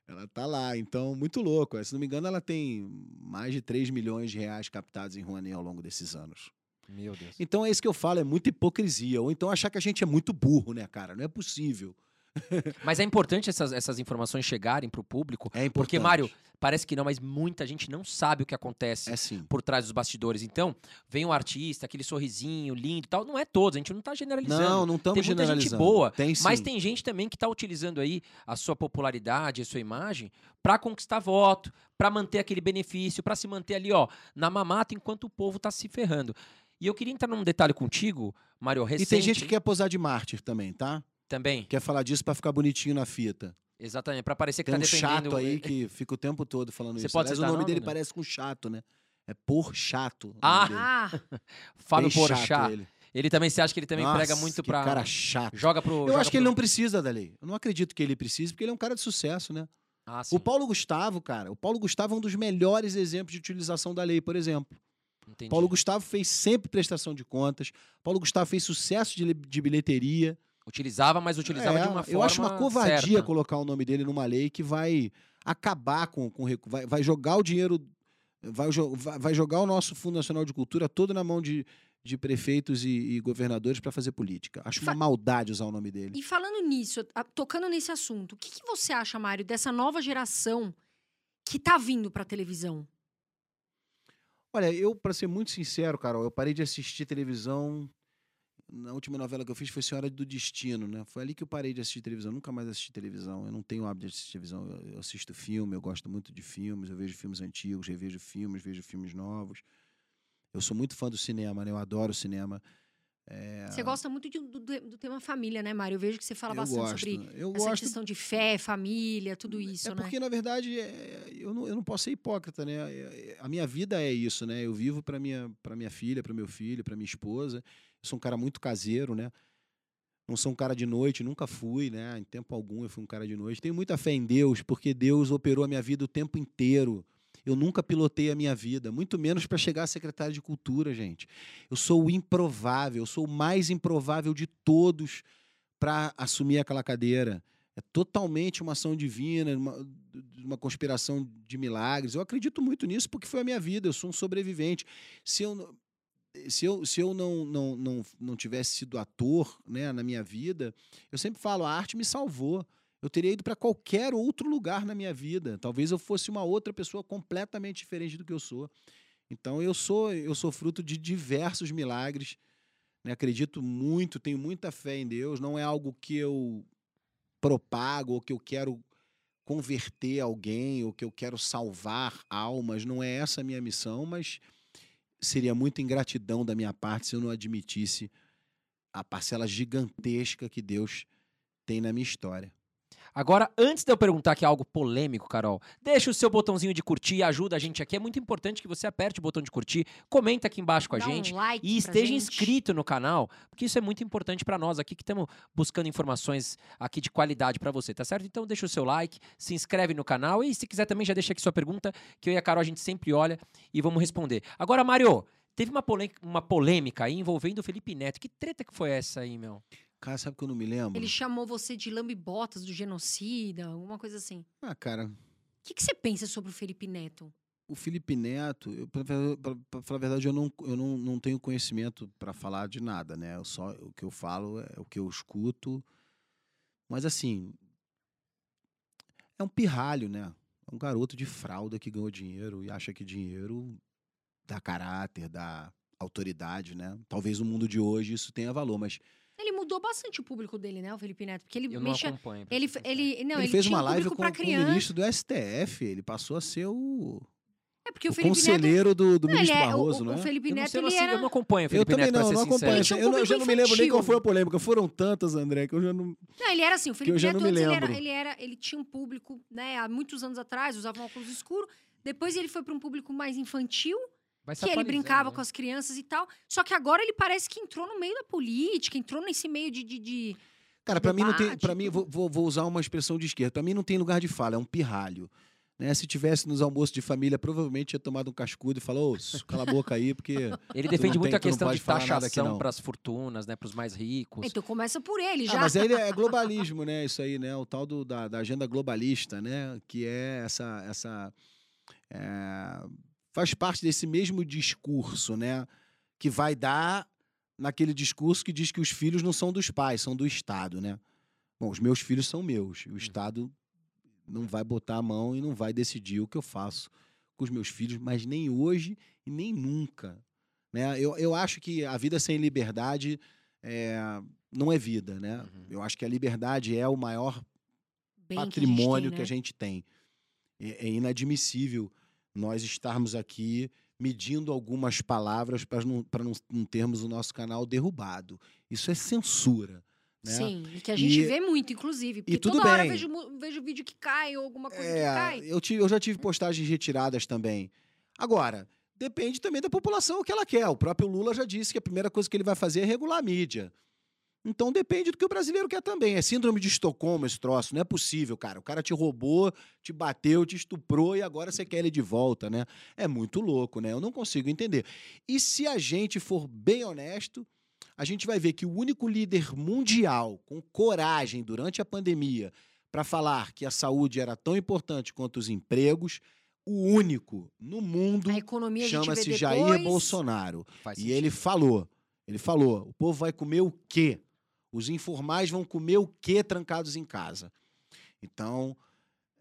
[SPEAKER 3] Ela tá lá. Então, muito louco. Se não me engano, ela tem mais de 3 milhões de reais captados em Rouanet ao longo desses anos.
[SPEAKER 2] Meu Deus.
[SPEAKER 3] Então é isso que eu falo, é muita hipocrisia. Ou então achar que a gente é muito burro, né, cara? Não é possível.
[SPEAKER 2] Mas é importante essas, essas informações chegarem pro público,
[SPEAKER 3] É importante.
[SPEAKER 2] porque, Mário, parece que não, mas muita gente não sabe o que acontece
[SPEAKER 3] É
[SPEAKER 2] por trás dos bastidores. Então, vem um artista, aquele sorrisinho lindo e tal. Não é todos, a gente não tá generalizando.
[SPEAKER 3] Não, não estamos
[SPEAKER 2] Tem muita gente
[SPEAKER 3] generalizando.
[SPEAKER 2] boa,
[SPEAKER 3] Tem.
[SPEAKER 2] Mas tem gente também que está utilizando aí a sua popularidade, a sua imagem, para conquistar voto, para manter aquele benefício, para se manter ali, ó, na mamata enquanto o povo tá se ferrando. E eu queria entrar num detalhe contigo, Mário,
[SPEAKER 3] E
[SPEAKER 2] recente
[SPEAKER 3] tem gente que quer posar de mártir também, tá?
[SPEAKER 2] Também.
[SPEAKER 3] Quer falar disso pra ficar bonitinho na fita.
[SPEAKER 2] Exatamente, para parecer que
[SPEAKER 3] Tem
[SPEAKER 2] tá
[SPEAKER 3] um
[SPEAKER 2] defendendo
[SPEAKER 3] chato aí que fica o tempo todo falando
[SPEAKER 2] Você
[SPEAKER 3] isso.
[SPEAKER 2] pode
[SPEAKER 3] Aliás, o nome
[SPEAKER 2] nome,
[SPEAKER 3] dele
[SPEAKER 2] não?
[SPEAKER 3] parece com chato, né? É por chato.
[SPEAKER 2] Ah, Fábio Porchat.
[SPEAKER 3] Ele.
[SPEAKER 2] Ele também você acha que ele também
[SPEAKER 3] Nossa,
[SPEAKER 2] prega muito pra
[SPEAKER 3] cara chato.
[SPEAKER 2] joga pro
[SPEAKER 3] Eu
[SPEAKER 2] joga
[SPEAKER 3] acho que ele não precisa da lei. Eu não acredito que ele precise, porque ele é um cara de sucesso, né?
[SPEAKER 2] Ah.
[SPEAKER 3] O Paulo Gustavo, cara, o Paulo Gustavo é um dos melhores exemplos de utilização da lei, por exemplo.
[SPEAKER 2] Entendi.
[SPEAKER 3] Paulo Gustavo fez sempre prestação de contas. Paulo Gustavo fez sucesso de, de bilheteria.
[SPEAKER 2] Utilizava, mas utilizava de
[SPEAKER 3] É,
[SPEAKER 2] uma forma
[SPEAKER 3] eu acho uma covardia
[SPEAKER 2] certa.
[SPEAKER 3] colocar o nome dele numa lei que vai acabar com, com vai, vai jogar o dinheiro, vai, vai- jogar o nosso Fundo Nacional de Cultura todo na mão de, de prefeitos e, e governadores para fazer política. Acho uma
[SPEAKER 1] Fa-
[SPEAKER 3] maldade usar o nome dele.
[SPEAKER 1] e falando nisso, a- tocando nesse assunto, o que, que você acha, Mário, dessa nova geração que tá vindo pra televisão?
[SPEAKER 3] Olha, eu, para ser muito sincero, Carol, eu parei de assistir televisão. Na última novela que eu fiz foi Senhora do Destino, né? Foi ali que eu parei de assistir televisão. Nunca mais assisti televisão. Eu não tenho hábito de assistir televisão. Eu, eu assisto filme, eu gosto muito de filmes. Eu vejo filmes antigos, revejo filmes, vejo filmes novos. Eu sou muito fã do cinema, né? Eu adoro cinema. É,
[SPEAKER 1] Você gosta muito de- do, do- tema família, né, Mário? Eu vejo que você fala
[SPEAKER 3] eu
[SPEAKER 1] bastante
[SPEAKER 3] gosto.
[SPEAKER 1] sobre
[SPEAKER 3] eu
[SPEAKER 1] essa
[SPEAKER 3] gosto
[SPEAKER 1] questão de fé, família, tudo isso,
[SPEAKER 3] é
[SPEAKER 1] né?
[SPEAKER 3] porque, na verdade, é, eu, não, eu não posso ser hipócrita, né? É, é, A minha vida é isso, né? Eu vivo para minha, para minha filha, para meu filho, para minha esposa. Sou um cara muito caseiro, né? Não sou um cara de noite, nunca fui, né? Em tempo algum eu fui um cara de noite. Tenho muita fé em Deus, porque Deus operou a minha vida o tempo inteiro. Eu nunca pilotei a minha vida, muito menos para chegar a secretário de cultura, gente. Eu sou o improvável, eu sou o mais improvável de todos para assumir aquela cadeira. É totalmente uma ação divina, uma, uma conspiração de milagres. Eu acredito muito nisso porque foi a minha vida. Eu sou um sobrevivente. Se eu, se eu, se eu não, não, não, não tivesse sido ator né, na minha vida, eu sempre falo: a arte me salvou. Eu teria ido para qualquer outro lugar na minha vida. Talvez eu fosse uma outra pessoa completamente diferente do que eu sou. Então eu sou eu sou fruto de diversos milagres. né? Acredito muito, tenho muita fé em Deus. Não é algo que eu propago ou que eu quero converter alguém ou que eu quero salvar almas. Não é essa a minha missão, mas seria muita ingratidão da minha parte se eu não admitisse a parcela gigantesca que Deus tem na minha história.
[SPEAKER 2] Agora, antes de eu perguntar aqui algo polêmico, Carol, deixa o seu botãozinho de curtir, ajuda a gente aqui. É muito importante que você aperte o botão de curtir, comenta aqui embaixo com a
[SPEAKER 1] Dá
[SPEAKER 2] gente
[SPEAKER 1] um like
[SPEAKER 2] e esteja
[SPEAKER 1] gente.
[SPEAKER 2] inscrito no canal, porque isso é muito importante para nós aqui que estamos buscando informações aqui de qualidade para você, tá certo? Então deixa o seu like, se inscreve no canal e se quiser também já deixa aqui sua pergunta, que eu e a Carol a gente sempre olha e vamos responder. Agora, Mário, teve uma, polê- uma polêmica aí envolvendo o Felipe Neto. Que treta que foi essa aí, meu?
[SPEAKER 3] Cara, sabe que eu não me lembro?
[SPEAKER 1] Ele chamou você de lambe-botas do genocida, alguma coisa assim.
[SPEAKER 3] Ah, cara,
[SPEAKER 1] O que, que você pensa sobre o Felipe Neto?
[SPEAKER 3] o Felipe Neto, eu, pra, pra- pra falar a verdade, eu não, eu não, não tenho conhecimento para falar de nada, né? Eu só, o que eu falo é o que eu escuto. Mas assim, é um pirralho, né? É um garoto de fralda que ganhou dinheiro e acha que dinheiro dá caráter, dá autoridade, né? Talvez no mundo de hoje isso tenha valor, mas
[SPEAKER 1] Ele mudou bastante o público dele, né, o Felipe Neto? Porque ele
[SPEAKER 2] Eu não acompanho. pra
[SPEAKER 1] Ele, ele, não,
[SPEAKER 3] ele,
[SPEAKER 1] ele,
[SPEAKER 3] fez
[SPEAKER 1] tinha
[SPEAKER 3] uma
[SPEAKER 1] um
[SPEAKER 3] live
[SPEAKER 1] público
[SPEAKER 3] com, com o ministro do STF, ele passou a ser o,
[SPEAKER 1] É porque o,
[SPEAKER 3] o
[SPEAKER 1] Felipe Neto.
[SPEAKER 3] conselheiro do, do
[SPEAKER 1] Não,
[SPEAKER 3] ministro
[SPEAKER 1] é-
[SPEAKER 3] Barroso,
[SPEAKER 1] o,
[SPEAKER 3] não
[SPEAKER 1] o? Felipe
[SPEAKER 2] Eu não,
[SPEAKER 1] Neto,
[SPEAKER 2] sei, eu não
[SPEAKER 1] ele
[SPEAKER 2] sigo-
[SPEAKER 1] era.
[SPEAKER 2] eu não acompanho o
[SPEAKER 3] Eu
[SPEAKER 2] Felipe
[SPEAKER 3] também
[SPEAKER 2] Neto, pra
[SPEAKER 3] não,
[SPEAKER 2] ser
[SPEAKER 3] não acompanho.
[SPEAKER 1] Ele tinha um
[SPEAKER 3] Eu, não- eu já não me lembro nem qual foi a polêmica. Foram tantas, André, que eu já não.
[SPEAKER 1] Não, ele era assim, o Felipe Neto
[SPEAKER 3] não
[SPEAKER 1] antes ele era, ele era. Ele tinha um público, né, há muitos anos atrás, usava um óculos escuro. Depois ele foi para um público mais infantil, que ele brincava
[SPEAKER 2] né?
[SPEAKER 1] com as crianças e tal. Só que agora ele parece que entrou no meio da política, entrou nesse meio de. de, de-
[SPEAKER 3] Cara, pra mim não tem. Para mim, vou, vou- usar uma expressão de esquerda. Pra mim não tem lugar de fala, é um pirralho. Né? Se tivesse nos almoços de família, provavelmente tinha tomado um cascudo e falou: "Ô, cala a boca aí, porque.
[SPEAKER 2] Ele defende muito
[SPEAKER 3] tem-
[SPEAKER 2] a questão de taxação para as fortunas, né, para os mais ricos.
[SPEAKER 1] Então começa por ele
[SPEAKER 3] Ah,
[SPEAKER 1] já.
[SPEAKER 3] mas aí ele é globalismo, né? Isso aí, né? O tal do, da, da agenda globalista, né? Que é essa. essa é, faz parte desse mesmo discurso, né? Que vai dar naquele discurso que diz que os filhos não são dos pais, são do Estado, né? Bom, os meus filhos são meus. O Estado não vai botar a mão e não vai decidir o que eu faço com os meus filhos, mas nem hoje e nem nunca. Né? Eu, eu acho que a vida sem liberdade é, não é vida, né?
[SPEAKER 2] Uhum.
[SPEAKER 3] Eu acho que a liberdade é o maior
[SPEAKER 1] Bem
[SPEAKER 3] patrimônio
[SPEAKER 1] que
[SPEAKER 3] que a gente tem. É, é inadmissível nós estarmos aqui medindo algumas palavras para não, pra não, não termos o nosso canal derrubado. Isso é censura. Né?
[SPEAKER 1] Sim, e que a gente
[SPEAKER 3] E-
[SPEAKER 1] vê muito, inclusive. Porque
[SPEAKER 3] tudo
[SPEAKER 1] toda hora
[SPEAKER 3] bem.
[SPEAKER 1] vejo, mu- vejo vídeo que cai ou alguma coisa que
[SPEAKER 3] É,
[SPEAKER 1] cai.
[SPEAKER 3] eu, tive, eu já tive postagens retiradas também. Agora, depende também da população o que ela quer. O próprio Lula já disse que a primeira coisa que ele vai fazer é regular a mídia. Então depende do que o brasileiro quer também. É síndrome de Estocolmo esse troço. Não é possível, cara. O cara te roubou, te bateu, te estuprou e agora você quer ele de volta, né? É muito louco, né? Eu não consigo entender. E se a gente for bem honesto, a gente vai ver que o único líder mundial com coragem durante a pandemia para falar que a saúde era tão importante quanto os empregos, o único no mundo chama-se. Jair Bolsonaro. E ele falou, ele falou, o povo vai comer o quê? Os informais vão comer o quê trancados em casa? Então,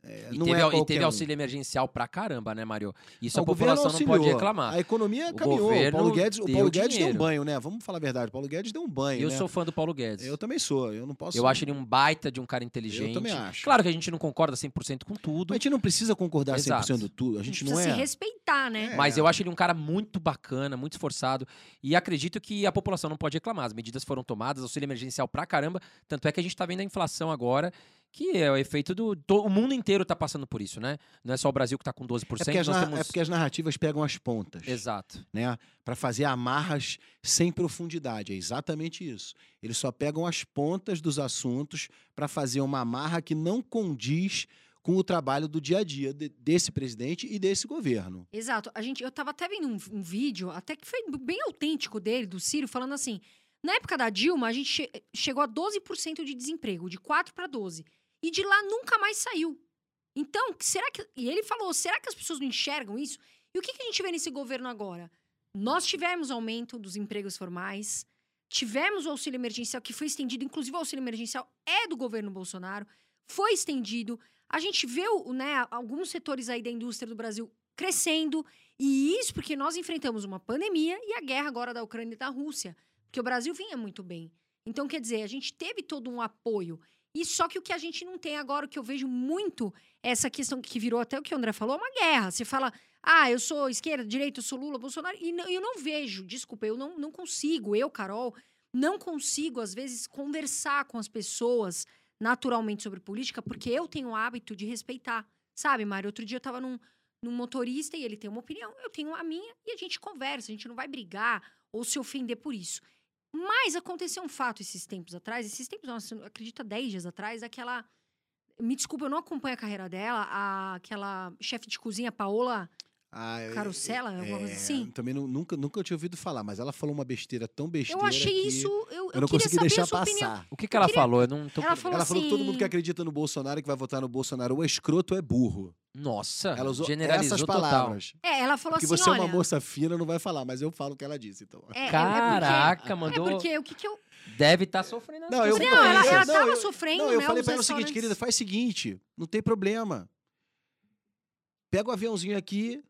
[SPEAKER 3] é,
[SPEAKER 2] E
[SPEAKER 3] não
[SPEAKER 2] teve,
[SPEAKER 3] é
[SPEAKER 2] e teve
[SPEAKER 3] um.
[SPEAKER 2] auxílio emergencial pra caramba, né, Mário? Isso
[SPEAKER 3] O
[SPEAKER 2] a população não pode reclamar.
[SPEAKER 3] A economia
[SPEAKER 2] O
[SPEAKER 3] caminhou.
[SPEAKER 2] governo
[SPEAKER 3] o Paulo Guedes, o
[SPEAKER 2] deu
[SPEAKER 3] Paulo Guedes deu um banho, né? Vamos falar a verdade. O Paulo Guedes deu um banho,
[SPEAKER 2] Eu
[SPEAKER 3] né?
[SPEAKER 2] sou fã do Paulo Guedes.
[SPEAKER 3] Eu também sou. Eu não posso.
[SPEAKER 2] Eu acho ele um baita de um cara inteligente.
[SPEAKER 3] Eu também acho.
[SPEAKER 2] Claro que a gente não concorda 100% com tudo,
[SPEAKER 3] A gente não precisa concordar 100%
[SPEAKER 2] Exato.
[SPEAKER 3] de tudo. A
[SPEAKER 1] A
[SPEAKER 3] gente
[SPEAKER 1] gente
[SPEAKER 3] não
[SPEAKER 1] precisa
[SPEAKER 3] é.
[SPEAKER 1] se respeitar, né?
[SPEAKER 3] É.
[SPEAKER 2] mas eu acho ele um cara muito bacana, muito esforçado. E acredito que a população não pode reclamar. As medidas foram tomadas, auxílio emergencial pra caramba. Tanto é que a gente tá vendo a inflação agora, que é o efeito do. to- o mundo inteiro tá passando por isso, né? Não é só o Brasil que tá com 12%.
[SPEAKER 3] É porque, as
[SPEAKER 2] temos...
[SPEAKER 3] é porque as narrativas pegam as pontas,
[SPEAKER 2] Exato.
[SPEAKER 3] né? Para fazer amarras sem profundidade. É exatamente isso. Eles só pegam as pontas dos assuntos para fazer uma amarra que não condiz com o trabalho do dia a dia de- desse presidente e desse governo.
[SPEAKER 1] Exato. A gente, eu tava até vendo um, um vídeo, até que foi bem autêntico dele, do Ciro, falando assim: na época da Dilma, a gente che- chegou a 12% de desemprego, de 4 para 12. E de lá nunca mais saiu. Então, será que. E ele falou: será que as pessoas não enxergam isso? E o que, que a gente vê nesse governo agora? Nós tivemos aumento dos empregos formais, tivemos o auxílio emergencial, que foi estendido, inclusive o auxílio emergencial é do governo Bolsonaro, foi estendido. A gente o- né, alguns setores aí da indústria do Brasil crescendo, e isso porque nós enfrentamos uma pandemia e a guerra agora da Ucrânia e da Rússia, porque o Brasil vinha muito bem. Então, quer dizer, a gente teve todo um apoio. E só que o que a gente não tem agora, o que eu vejo muito, é essa questão que virou até o que o André falou, uma guerra. Você fala, ah, eu sou esquerda, direita, eu sou Lula, Bolsonaro. E não- eu não vejo, desculpa, eu não, não consigo, eu, Carol, não consigo, às vezes, conversar com as pessoas naturalmente sobre política, porque eu tenho o hábito de respeitar. Sabe, Mário? Outro dia eu tava num, num motorista e ele tem uma opinião, eu tenho a minha, e a gente conversa, a gente não vai brigar ou se ofender por isso. Mas aconteceu um fato esses tempos atrás, esses tempos, nossa, acredito há 10 dias atrás, aquela. Me desculpa, eu não acompanho a carreira dela, a- aquela chefe de cozinha, Paola
[SPEAKER 3] Ah, eu-
[SPEAKER 1] Carosella, alguma coisa
[SPEAKER 3] é,
[SPEAKER 1] assim.
[SPEAKER 3] Também não- nunca, nunca tinha ouvido falar, mas ela falou uma besteira tão besteira.
[SPEAKER 1] Eu achei
[SPEAKER 3] que
[SPEAKER 1] isso. Eu, eu,
[SPEAKER 3] Eu não consegui
[SPEAKER 1] saber
[SPEAKER 3] deixar
[SPEAKER 1] a sua opinião.
[SPEAKER 3] passar.
[SPEAKER 2] O que, que ela
[SPEAKER 1] queria-
[SPEAKER 2] falou? Eu não tô
[SPEAKER 1] Ela falou
[SPEAKER 3] Ela falou que todo mundo
[SPEAKER 1] assim-
[SPEAKER 3] que acredita no Bolsonaro, que vai votar no Bolsonaro, ou é escroto ou é burro.
[SPEAKER 2] Nossa,
[SPEAKER 3] Ela usou
[SPEAKER 2] generalizou
[SPEAKER 3] essas
[SPEAKER 2] total.
[SPEAKER 3] palavras.
[SPEAKER 1] É, ela falou
[SPEAKER 3] Porque
[SPEAKER 1] assim:
[SPEAKER 3] você é
[SPEAKER 1] olha.
[SPEAKER 3] uma moça fina, não vai falar, mas eu falo o que ela disse, então.
[SPEAKER 1] é- é- é
[SPEAKER 2] Caraca,
[SPEAKER 1] porque,
[SPEAKER 2] mandou.
[SPEAKER 1] É porque o que, que eu.
[SPEAKER 2] Deve estar sofrendo. as
[SPEAKER 3] Não, eu-
[SPEAKER 2] consequências.
[SPEAKER 1] Não, ela, ela
[SPEAKER 3] Não,
[SPEAKER 1] tava
[SPEAKER 3] eu-
[SPEAKER 1] sofrendo,
[SPEAKER 3] Não, eu
[SPEAKER 1] né?
[SPEAKER 3] falei pra ela o seguinte, querida, faz o seguinte, não tem problema. Pega o aviãozinho aqui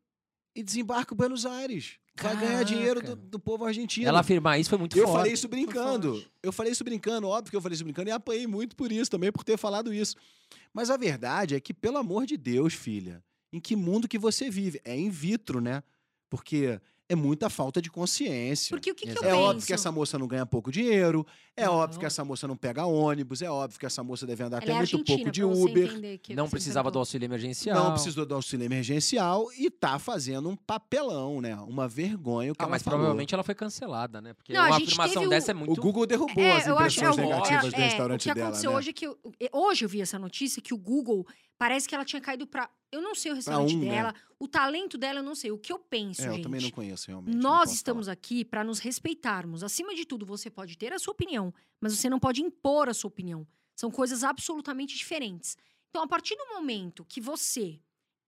[SPEAKER 3] e desembarca em Buenos Aires. Vai ganhar
[SPEAKER 2] Caraca.
[SPEAKER 3] dinheiro do, do povo argentino.
[SPEAKER 2] Ela afirmar isso foi muito
[SPEAKER 3] Eu
[SPEAKER 2] forte.
[SPEAKER 3] falei isso brincando. Eu falei isso brincando, óbvio que eu falei isso brincando e apanhei muito por isso também, por ter falado isso. Mas a verdade é que, pelo amor de Deus, filha, em que mundo que você vive? É in vitro, né? Porque é muita falta de consciência.
[SPEAKER 1] Porque o que, que eu.
[SPEAKER 3] É
[SPEAKER 1] penso?
[SPEAKER 3] óbvio que essa moça não ganha pouco dinheiro, é
[SPEAKER 1] Não.
[SPEAKER 3] óbvio que essa moça não pega ônibus, é óbvio que essa moça deve andar
[SPEAKER 1] Ela
[SPEAKER 3] até
[SPEAKER 1] é
[SPEAKER 3] muito pouco de Uber.
[SPEAKER 2] Não
[SPEAKER 1] você
[SPEAKER 2] precisava do auxílio emergencial.
[SPEAKER 3] Não precisou do auxílio emergencial e tá fazendo um papelão, né? Uma vergonha o que
[SPEAKER 2] Ah,
[SPEAKER 3] ela
[SPEAKER 2] mas
[SPEAKER 3] falou.
[SPEAKER 2] provavelmente ela foi cancelada, né? Porque
[SPEAKER 1] Não, a
[SPEAKER 2] uma afirmação
[SPEAKER 1] teve o-
[SPEAKER 2] dessa é muito.
[SPEAKER 3] O Google derrubou as
[SPEAKER 1] eu acho-
[SPEAKER 3] impressões
[SPEAKER 2] é, o-
[SPEAKER 3] negativas
[SPEAKER 1] é,
[SPEAKER 3] do
[SPEAKER 1] é,
[SPEAKER 3] restaurante
[SPEAKER 1] O que
[SPEAKER 3] dela,
[SPEAKER 1] aconteceu
[SPEAKER 3] né?
[SPEAKER 1] hoje é que. eu- Hoje eu vi essa notícia que o Google parece que ela tinha caído pra. Eu não sei o restaurante
[SPEAKER 3] um, né?
[SPEAKER 1] dela, o talento dela eu não sei. O que eu penso,
[SPEAKER 3] É, eu
[SPEAKER 1] gente.
[SPEAKER 3] também não conheço realmente.
[SPEAKER 1] Nós estamos
[SPEAKER 3] falar.
[SPEAKER 1] aqui para nos respeitarmos. Acima de tudo, você pode ter a sua opinião, mas você não pode impor a sua opinião. São coisas absolutamente diferentes. Então, a partir do momento que você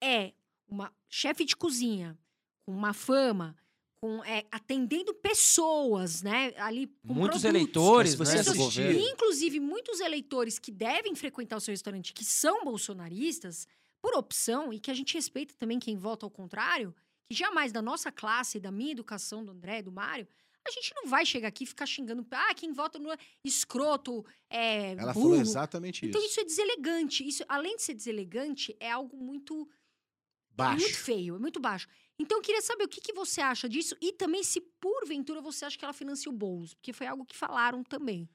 [SPEAKER 1] é uma chefe de cozinha com uma fama, com é, atendendo pessoas, né, ali com
[SPEAKER 2] Muitos
[SPEAKER 1] produtos,
[SPEAKER 2] eleitores, né,
[SPEAKER 1] e, inclusive, muitos eleitores que devem frequentar o seu restaurante, que são bolsonaristas, por opção, e que a gente respeita também quem vota ao contrário, que jamais da nossa classe, da minha educação, do André, do Mário, a gente não vai chegar aqui e ficar xingando, ah, quem vota no escroto, é
[SPEAKER 3] Ela
[SPEAKER 1] burro.
[SPEAKER 3] falou exatamente
[SPEAKER 1] Então
[SPEAKER 3] isso.
[SPEAKER 1] isso é deselegante. Isso, além de ser deselegante, é algo muito
[SPEAKER 3] Baixo.
[SPEAKER 1] muito feio, é muito baixo. Então, eu queria saber o que, que você acha disso e também se, porventura, você acha que ela financia o Boulos, porque foi algo que falaram também.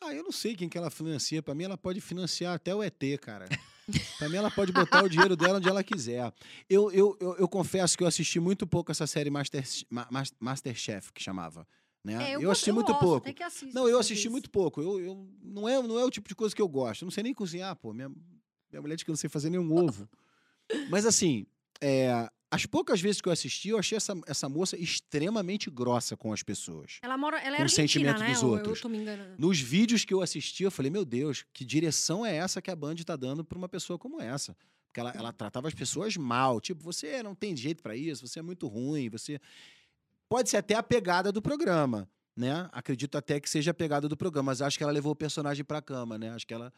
[SPEAKER 3] Ah, eu não sei quem que ela financia. Pra mim, ela pode financiar até o ET, cara. pra mim, ela pode botar o dinheiro dela onde ela quiser. Eu, eu, eu, eu confesso que eu assisti muito pouco essa série Master, Ma- Mas- Masterchef, que chamava. Né?
[SPEAKER 1] É,
[SPEAKER 3] eu
[SPEAKER 1] gosto-
[SPEAKER 3] assisti muito
[SPEAKER 1] gosto,
[SPEAKER 3] pouco. Não, eu assisti muito pouco. Eu, eu, não, é, não é o tipo de coisa que eu gosto. Eu não sei nem cozinhar, pô. Minha, minha mulher diz que eu não sei fazer nenhum ovo. Mas assim, é, as poucas vezes que eu assisti, eu achei essa, essa moça extremamente grossa com as pessoas.
[SPEAKER 1] Ela mora, ela é
[SPEAKER 3] com o
[SPEAKER 1] argentina,
[SPEAKER 3] sentimento
[SPEAKER 1] né?
[SPEAKER 3] dos
[SPEAKER 1] Ou
[SPEAKER 3] outros.
[SPEAKER 1] Eu tô me enganando.
[SPEAKER 3] Nos vídeos que eu assisti, eu falei, meu Deus, que direção é essa que a Band tá dando pra uma pessoa como essa? Porque ela, ela tratava as pessoas mal. Tipo, você não tem jeito pra isso, você é muito ruim, você. Pode ser até a pegada do programa, né? Acredito até que seja a pegada do programa, mas acho que ela levou o personagem pra cama, né? Acho que ela.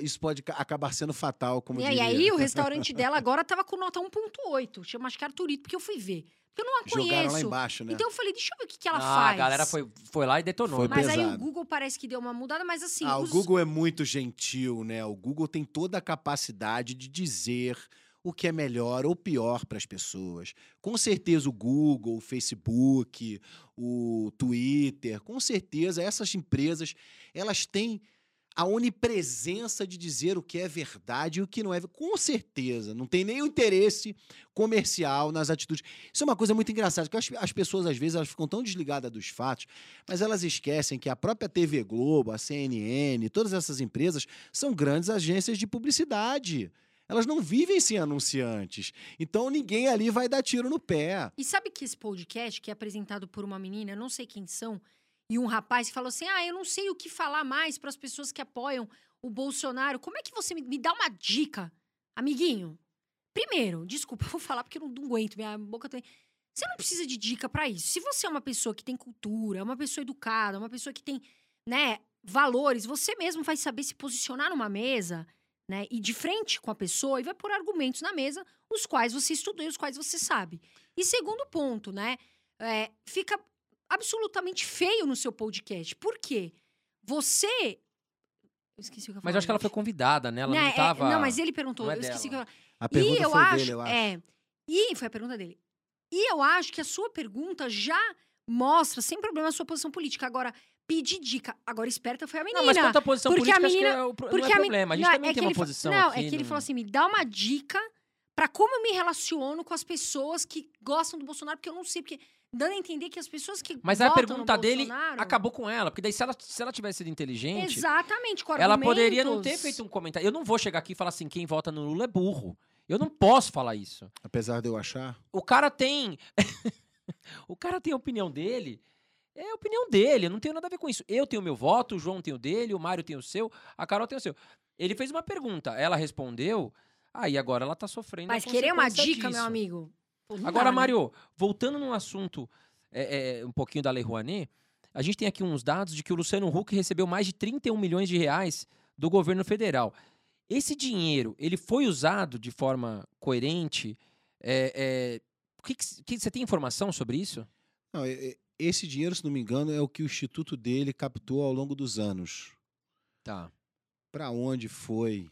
[SPEAKER 3] Isso pode ca- acabar sendo fatal, como
[SPEAKER 1] E,
[SPEAKER 3] diria.
[SPEAKER 1] aí, o restaurante dela agora tava com nota 1.8. Chama acho que Arturito, porque eu fui ver. Porque eu não a
[SPEAKER 3] Jogaram lá
[SPEAKER 1] conheço.
[SPEAKER 3] embaixo, né?
[SPEAKER 1] Então eu falei, deixa eu ver o que, que ela
[SPEAKER 2] Ah,
[SPEAKER 1] faz.
[SPEAKER 2] a galera foi, foi lá e detonou.
[SPEAKER 3] Foi
[SPEAKER 2] né?
[SPEAKER 1] Mas aí o
[SPEAKER 3] pesado.
[SPEAKER 1] Google parece que deu uma mudada, mas assim.
[SPEAKER 3] Ah,
[SPEAKER 1] os-
[SPEAKER 3] o Google é muito gentil, né? O Google tem toda a capacidade de dizer o que é melhor ou pior para as pessoas. Com certeza o Google, o Facebook, o Twitter, com certeza essas empresas, elas têm a onipresença de dizer o que é verdade e o que não é. Com certeza, não tem nenhum interesse comercial nas atitudes. Isso é uma coisa muito engraçada, porque as, as pessoas, às vezes, elas ficam tão desligadas dos fatos, mas elas esquecem que a própria TV Globo, a CNN, todas essas empresas são grandes agências de publicidade. Elas não vivem sem anunciantes. Então ninguém ali vai dar tiro no pé.
[SPEAKER 1] E sabe que esse podcast, que é apresentado por uma menina, não sei quem são, e um rapaz que falou assim: Ah, eu não sei o que falar mais para as pessoas que apoiam o Bolsonaro. Como é que você me, me dá uma dica, amiguinho? Primeiro, desculpa, eu vou falar porque eu não, não aguento, minha boca também. Você não precisa de dica para isso. Se você é uma pessoa que tem cultura, é uma pessoa educada, uma pessoa que tem, né, valores, você mesmo vai saber se posicionar numa mesa, né, e de frente com a pessoa e vai pôr argumentos na mesa, os quais você estudou e os quais você sabe. E segundo ponto, né, é, fica absolutamente feio no seu podcast. Por quê? Você esqueci o que eu ia
[SPEAKER 2] Mas eu acho que ela foi convidada, né? Ela
[SPEAKER 1] Né,
[SPEAKER 2] não
[SPEAKER 1] é,
[SPEAKER 2] tava.
[SPEAKER 1] não, mas ele perguntou,
[SPEAKER 2] não é
[SPEAKER 1] eu esqueci o que eu.
[SPEAKER 3] A pergunta
[SPEAKER 1] e eu
[SPEAKER 3] foi
[SPEAKER 1] acho,
[SPEAKER 3] dele, eu acho.
[SPEAKER 1] É, e foi a pergunta dele. E eu acho que a sua pergunta já mostra, sem problema, a sua posição política. Agora, pedir dica. Agora, esperta foi a menina.
[SPEAKER 2] Não, mas quanto à posição
[SPEAKER 1] porque a
[SPEAKER 2] política, acho que
[SPEAKER 1] menina-
[SPEAKER 2] é o
[SPEAKER 1] porque
[SPEAKER 2] não é
[SPEAKER 1] a
[SPEAKER 2] problema. A gente
[SPEAKER 1] não,
[SPEAKER 2] também
[SPEAKER 1] é que
[SPEAKER 2] tem uma
[SPEAKER 1] ele
[SPEAKER 2] posição
[SPEAKER 1] Não,
[SPEAKER 2] aqui.
[SPEAKER 1] é que ele
[SPEAKER 2] não-
[SPEAKER 1] falou assim, me dá uma dica pra como eu me relaciono com as pessoas que gostam do Bolsonaro, porque eu não sei, porque dando a entender que as pessoas que
[SPEAKER 2] Mas a pergunta dele
[SPEAKER 1] Bolsonaro-
[SPEAKER 2] acabou com ela, porque daí se ela, se ela tivesse sido inteligente,
[SPEAKER 1] Exatamente, com
[SPEAKER 2] ela poderia não ter feito um comentário. Eu não vou chegar aqui e falar assim, quem vota no Lula é burro. Eu não posso falar isso.
[SPEAKER 3] Apesar de eu achar.
[SPEAKER 2] O cara tem. o cara tem a opinião dele. É a opinião dele, eu não tenho nada a ver com isso. Eu tenho o meu voto, o João tem o dele, o Mário tem o seu, a Carol tem o seu. Ele fez uma pergunta, ela respondeu, aí agora ela tá sofrendo. a
[SPEAKER 1] Mas querer uma dica, meu
[SPEAKER 2] disso.
[SPEAKER 1] amigo. Não
[SPEAKER 2] Agora,
[SPEAKER 1] dá, né?
[SPEAKER 2] Mário, voltando num assunto é, é, um pouquinho da Lei Rouanet, a gente tem aqui uns dados de que o Luciano Huck recebeu mais de 31 milhões de reais do governo federal. Esse dinheiro, ele foi usado de forma coerente? É, é, o que, que, que- você tem informação sobre isso?
[SPEAKER 3] Não, esse dinheiro, se não me engano, é o que o instituto dele captou ao longo dos anos.
[SPEAKER 2] Tá.
[SPEAKER 3] Para onde foi?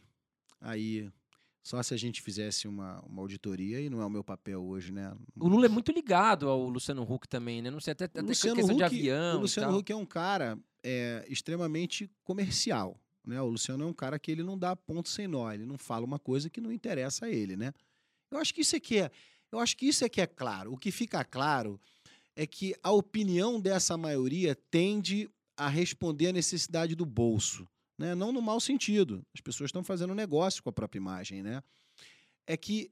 [SPEAKER 3] Aí, só se a gente fizesse uma, uma auditoria, e não é o meu papel hoje, né?
[SPEAKER 2] O Lula é muito ligado ao Luciano Huck também, né? Não sei, até, até
[SPEAKER 3] Luciano
[SPEAKER 2] questão de
[SPEAKER 3] Huck-
[SPEAKER 2] avião.
[SPEAKER 3] O Luciano. Huck é um cara é, extremamente comercial. Né? O Luciano é um cara que ele não dá ponto sem nó, ele não fala uma coisa que não interessa a ele, né? Eu acho que isso é que é, eu acho que isso é que é claro. O que fica claro é que a opinião dessa maioria tende a responder à necessidade do bolso, né? Não no mau sentido. As pessoas estão fazendo negócio com a própria imagem, né? É que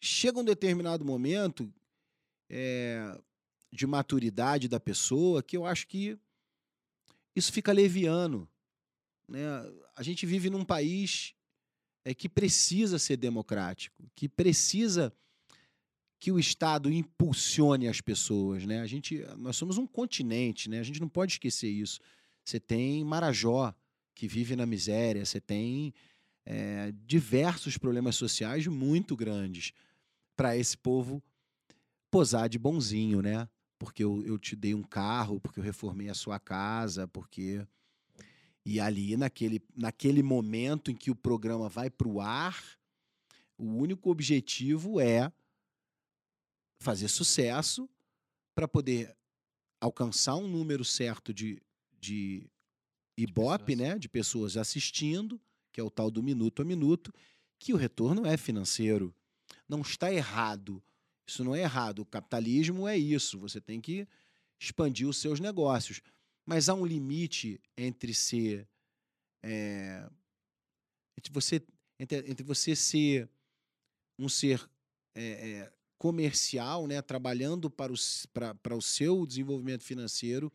[SPEAKER 3] chega um determinado momento é, de maturidade da pessoa que eu acho que isso fica leviano. Né? A gente vive num país é, que precisa ser democrático, que precisa que o Estado impulsione as pessoas. Né? A gente, nós somos um continente, né? a gente não pode esquecer isso. Você tem Marajó, que vive na miséria, você tem é, diversos problemas sociais muito grandes para esse povo posar de bonzinho, né? Porque eu, eu te dei um carro, porque eu reformei a sua casa, porque. E ali, naquele, naquele momento em que o programa vai para o ar, o único objetivo é fazer sucesso para poder alcançar um número certo de, de Ibope, né? De pessoas assistindo, que é o tal do minuto a minuto, que o retorno é financeiro. Não está errado. Isso não é errado. O capitalismo é isso. Você tem que expandir os seus negócios. Mas há um limite entre ser. é, entre, você, entre, entre você ser um ser é, é, comercial, né, trabalhando para o, para, para o seu desenvolvimento financeiro,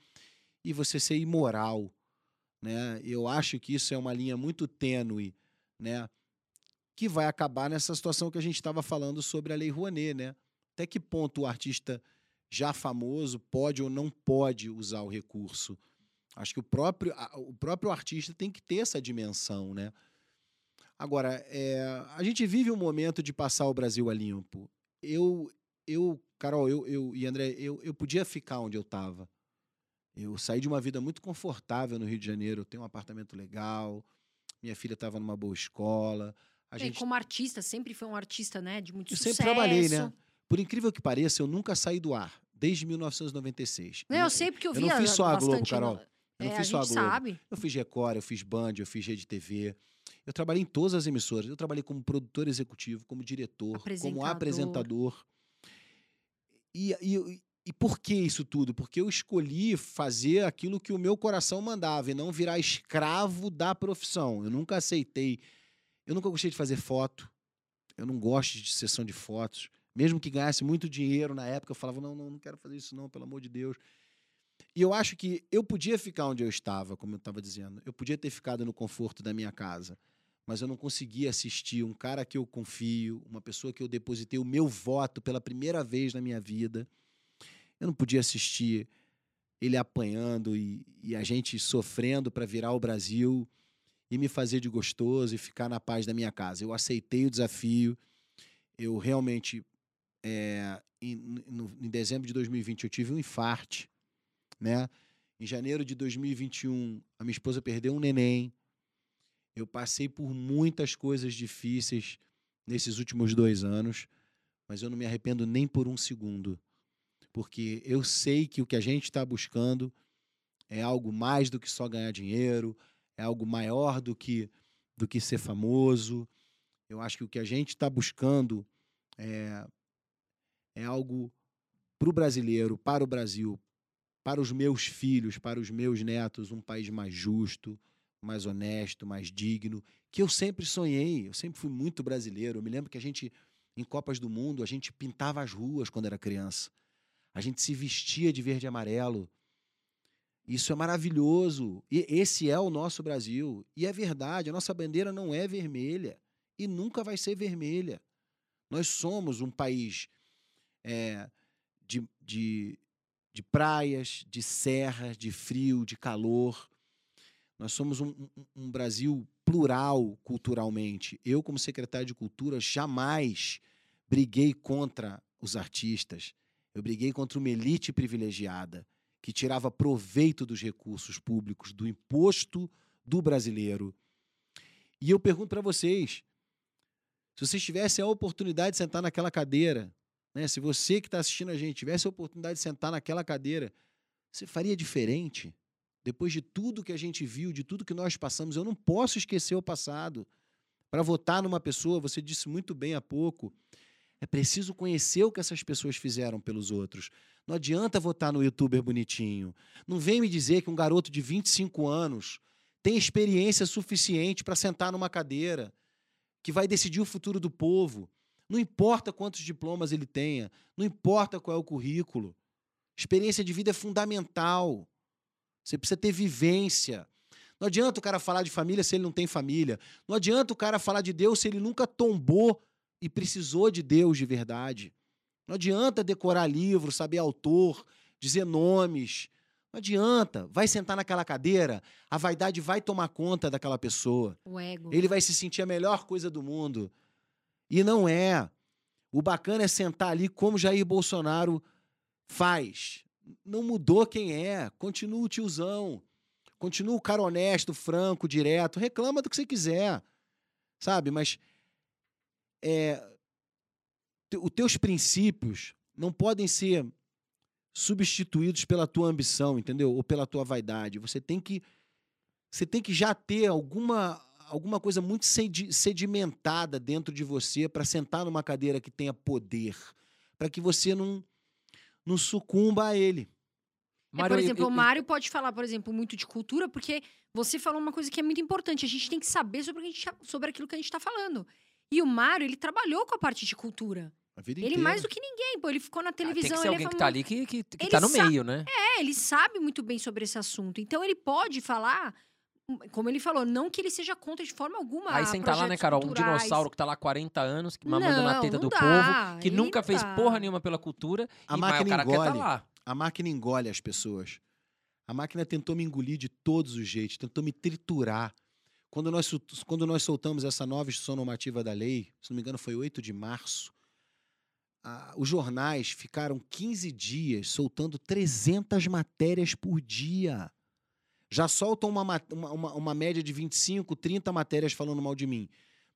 [SPEAKER 3] e você ser imoral. Né? Eu acho que isso é uma linha muito tênue, né? que vai acabar nessa situação que a gente estava falando sobre a Lei Rouanet, né? Até que ponto o artista já famoso pode ou não pode usar o recurso? Acho que o próprio, o próprio artista tem que ter essa dimensão, né? Agora, é, a gente vive um momento de passar o Brasil a limpo. Eu, eu Carol, eu, eu e André, eu, eu podia ficar onde eu estava. Eu saí de uma vida muito confortável no Rio de Janeiro, eu tenho um apartamento legal, minha filha estava numa boa escola. A
[SPEAKER 1] E
[SPEAKER 3] gente
[SPEAKER 1] como artista, sempre foi um artista, né? De muito
[SPEAKER 3] eu
[SPEAKER 1] sucesso.
[SPEAKER 3] sempre trabalhei, né? Por incrível que pareça, eu nunca saí do ar, desde 1996.
[SPEAKER 1] Não, eu sei porque eu
[SPEAKER 3] eu
[SPEAKER 1] vi
[SPEAKER 3] não fiz só a Globo, Carol. Eu não
[SPEAKER 1] é,
[SPEAKER 3] fiz
[SPEAKER 1] a
[SPEAKER 3] só a
[SPEAKER 1] gente
[SPEAKER 3] Globo.
[SPEAKER 1] sabe.
[SPEAKER 3] Eu fiz Record, eu fiz Band, eu fiz Rede TV. Eu trabalhei em todas as emissoras. Eu trabalhei como produtor executivo, como diretor, como
[SPEAKER 1] Apresentador.
[SPEAKER 3] apresentador. E, e, e por que isso tudo? Porque eu escolhi fazer aquilo que o meu coração mandava e não virar escravo da profissão. Eu nunca aceitei. Eu nunca gostei de fazer foto. Eu não gosto de sessão de fotos. Mesmo que ganhasse muito dinheiro na época, eu falava: não, não, não quero fazer isso, não, pelo amor de Deus. E eu acho que eu podia ficar onde eu estava, como eu estava dizendo. Eu podia ter ficado no conforto da minha casa. Mas eu não conseguia assistir um cara que eu confio, uma pessoa que eu depositei o meu voto pela primeira vez na minha vida. Eu não podia assistir ele apanhando e, e a gente sofrendo para virar o Brasil e me fazer de gostoso e ficar na paz da minha casa. Eu aceitei o desafio. Eu realmente, é, em, no- em dezembro de 2020, eu tive um infarte né? Em janeiro de 2021, a minha esposa perdeu um neném. Eu passei por muitas coisas difíceis nesses últimos dois anos, mas eu não me arrependo nem por um segundo, porque eu sei que o que a gente está buscando é algo mais do que só ganhar dinheiro, é algo maior do que, do que ser famoso. Eu acho que o que a gente está buscando é, é algo para o brasileiro, para o Brasil, para os meus filhos, para os meus netos, um país mais justo, mais honesto, mais digno, que eu sempre sonhei. Eu sempre fui muito brasileiro. Eu me lembro que a gente, em Copas do Mundo, a gente pintava as ruas quando era criança. A gente se vestia de verde e amarelo. Isso é maravilhoso. E esse é o nosso Brasil. E é verdade, a nossa bandeira não é vermelha e nunca vai ser vermelha. Nós somos um país é, de, de, de praias, de serras, de frio, de calor. Nós somos um, um, um, Brasil plural culturalmente. Eu, como secretário de Cultura, jamais briguei contra os artistas. Eu briguei contra uma elite privilegiada que tirava proveito dos recursos públicos, do imposto do brasileiro. E eu pergunto para vocês: se vocês tivessem a oportunidade de sentar naquela cadeira, né, se você que está assistindo a gente tivesse a oportunidade de sentar naquela cadeira, você faria diferente? Depois de tudo que a gente viu, de tudo que nós passamos, eu não posso esquecer o passado. Para votar numa pessoa, você disse muito bem há pouco, é preciso conhecer o que essas pessoas fizeram pelos outros. Não adianta votar no youtuber bonitinho. Não vem me dizer que um garoto de 25 anos tem experiência suficiente para sentar numa cadeira que vai decidir o futuro do povo. Não importa quantos diplomas ele tenha, não importa qual é o currículo. Experiência de vida é fundamental. Você precisa ter vivência. Não adianta o cara falar de família se ele não tem família. Não adianta o cara falar de Deus se ele nunca tombou e precisou de Deus de verdade. Não adianta decorar livro, saber autor, dizer nomes. Não adianta. Vai sentar naquela cadeira, a vaidade vai tomar conta daquela pessoa.
[SPEAKER 1] O ego.
[SPEAKER 3] Ele vai se sentir a melhor coisa do mundo. E não é. O bacana é sentar ali como Jair Bolsonaro faz. Não mudou quem é. Continua o tiozão. Continua o cara honesto, franco, direto. Reclama do que você quiser. Sabe? Mas é, os teus princípios não podem ser substituídos pela tua ambição, entendeu? Ou pela tua vaidade. Você tem que você tem que já ter alguma alguma coisa muito sedimentada dentro de você para sentar numa cadeira que tenha poder, para que você não não sucumba a ele.
[SPEAKER 1] É, por exemplo, eu, eu, o Mário pode falar, por exemplo, muito de cultura, porque você falou uma coisa que é muito importante. A gente tem que saber sobre, a gente, sobre aquilo que a gente está falando. E o Mário, ele trabalhou com a parte de cultura. ele
[SPEAKER 3] inteira.
[SPEAKER 1] mais do que ninguém, pô. Ele ficou na televisão. Ah, tem que
[SPEAKER 2] ser
[SPEAKER 1] alguém
[SPEAKER 2] é que tá ali que, que, que tá no meio, né?
[SPEAKER 1] É, ele sabe muito bem sobre esse assunto. Então ele pode falar, como ele falou, não que ele seja contra de forma alguma.
[SPEAKER 2] Aí senta lá, né, Carol?
[SPEAKER 1] Culturais.
[SPEAKER 2] Um dinossauro que tá lá há 40 anos, mamando
[SPEAKER 1] não,
[SPEAKER 2] na teta do
[SPEAKER 1] dá,
[SPEAKER 2] povo, que nunca fez
[SPEAKER 1] dá.
[SPEAKER 2] porra nenhuma pela cultura.
[SPEAKER 3] A
[SPEAKER 2] e
[SPEAKER 3] máquina
[SPEAKER 2] o cara
[SPEAKER 3] engole.
[SPEAKER 2] quer tá lá.
[SPEAKER 3] A máquina engole as pessoas. A máquina tentou me engolir de todos os jeitos, tentou me triturar. Quando nós, quando nós soltamos essa nova instituição normativa da lei, se não me engano foi 8 de março, os jornais ficaram 15 dias soltando 300 matérias por dia. Já soltam uma, uma, uma, média de 25, 30 matérias falando mal de mim.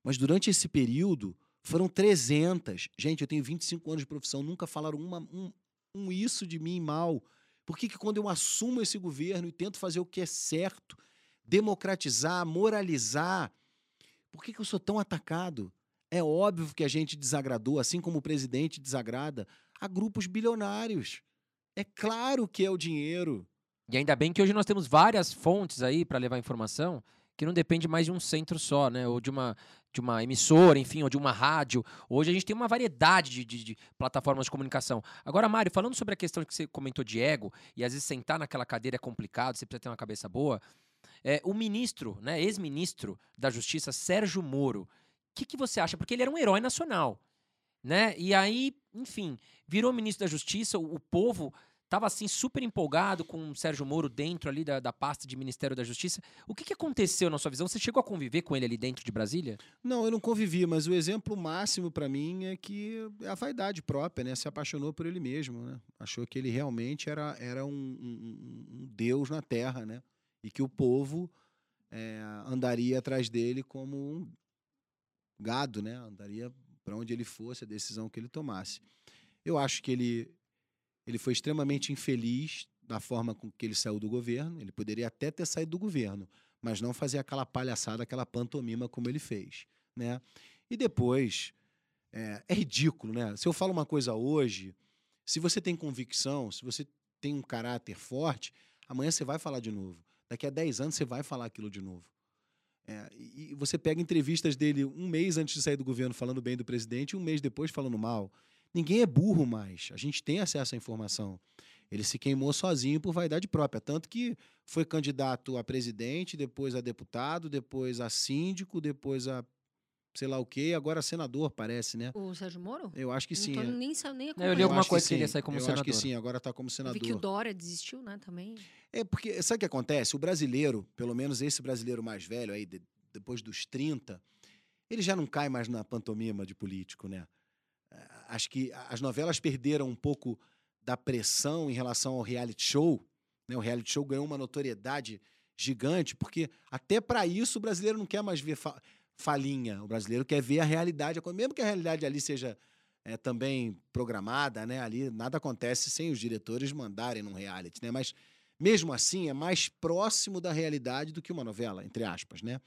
[SPEAKER 3] Mas durante esse período foram 300. Gente, eu tenho 25 anos de profissão, nunca falaram uma, um, um isso de mim mal. Por que, que quando eu assumo esse governo e tento fazer o que é certo, democratizar, moralizar, por que, que eu sou tão atacado? É óbvio que a gente desagradou, assim como o presidente desagrada, a grupos bilionários. É claro que é o dinheiro.
[SPEAKER 2] E ainda bem que hoje nós temos várias fontes aí para levar informação que não depende mais de um centro só, né? Ou de uma, de uma emissora, enfim, ou de uma rádio. Hoje a gente tem uma variedade de, de, de, plataformas de comunicação. Agora, Mário, falando sobre a questão que você comentou de ego, e às vezes sentar naquela cadeira é complicado, você precisa ter uma cabeça boa. É, o ministro, né, ex-ministro da Justiça, Sérgio Moro, o que, que você acha? Porque ele era um herói nacional. Né? E aí, enfim, virou ministro da Justiça, o, o povo Tava assim super empolgado com o Sérgio Moro dentro ali da, da pasta de Ministério da Justiça. O que, que aconteceu na sua visão? Você chegou a conviver com ele ali dentro de Brasília?
[SPEAKER 3] Não, eu não convivi, mas o exemplo máximo para mim é que é a vaidade própria, né? Se apaixonou por ele mesmo, né? Achou que ele realmente era, era um, um, um deus na terra, né? E que o povo é, andaria atrás dele como um gado, né? Andaria para onde ele fosse, a decisão que ele tomasse. Eu acho que ele, ele foi extremamente infeliz da forma com que ele saiu do governo. Ele poderia até ter saído do governo, mas não fazer aquela palhaçada, aquela pantomima como ele fez, né? E depois é, é ridículo, né? Se eu falo uma coisa hoje, se você tem convicção, se você tem um caráter forte, amanhã você vai falar de novo. Daqui a 10 anos você vai falar aquilo de novo. É, e você pega entrevistas dele um mês antes de sair do governo falando bem do presidente e um mês depois falando mal. Ninguém é burro mais. A gente tem acesso à informação. Ele se queimou sozinho por vaidade própria. Tanto que foi candidato a presidente, depois a deputado, depois a síndico, depois a sei lá o quê, agora senador, parece, né?
[SPEAKER 1] O Sérgio Moro?
[SPEAKER 3] Eu acho que sim. É.
[SPEAKER 1] nem, nem
[SPEAKER 2] Eu li alguma coisa que
[SPEAKER 3] sim.
[SPEAKER 2] ele ia sair como
[SPEAKER 3] eu
[SPEAKER 2] senador.
[SPEAKER 3] acho que sim, agora está como
[SPEAKER 1] Eu
[SPEAKER 3] senador.
[SPEAKER 1] vi que o Dória desistiu, né, também.
[SPEAKER 3] É porque, sabe o que acontece? O brasileiro, pelo menos esse brasileiro mais velho aí, de- depois dos 30, ele já não cai mais na pantomima de político, né? Ah, Acho que as novelas perderam um pouco da pressão em relação ao reality show. Né? O reality show ganhou uma notoriedade gigante, porque até para isso o brasileiro não quer mais ver fa- falinha. O brasileiro quer ver a realidade. Mesmo que a realidade ali seja é, também programada, né? Ali nada acontece sem os diretores mandarem num reality, né? Mas mesmo assim é mais próximo da realidade do que uma novela, entre aspas, né?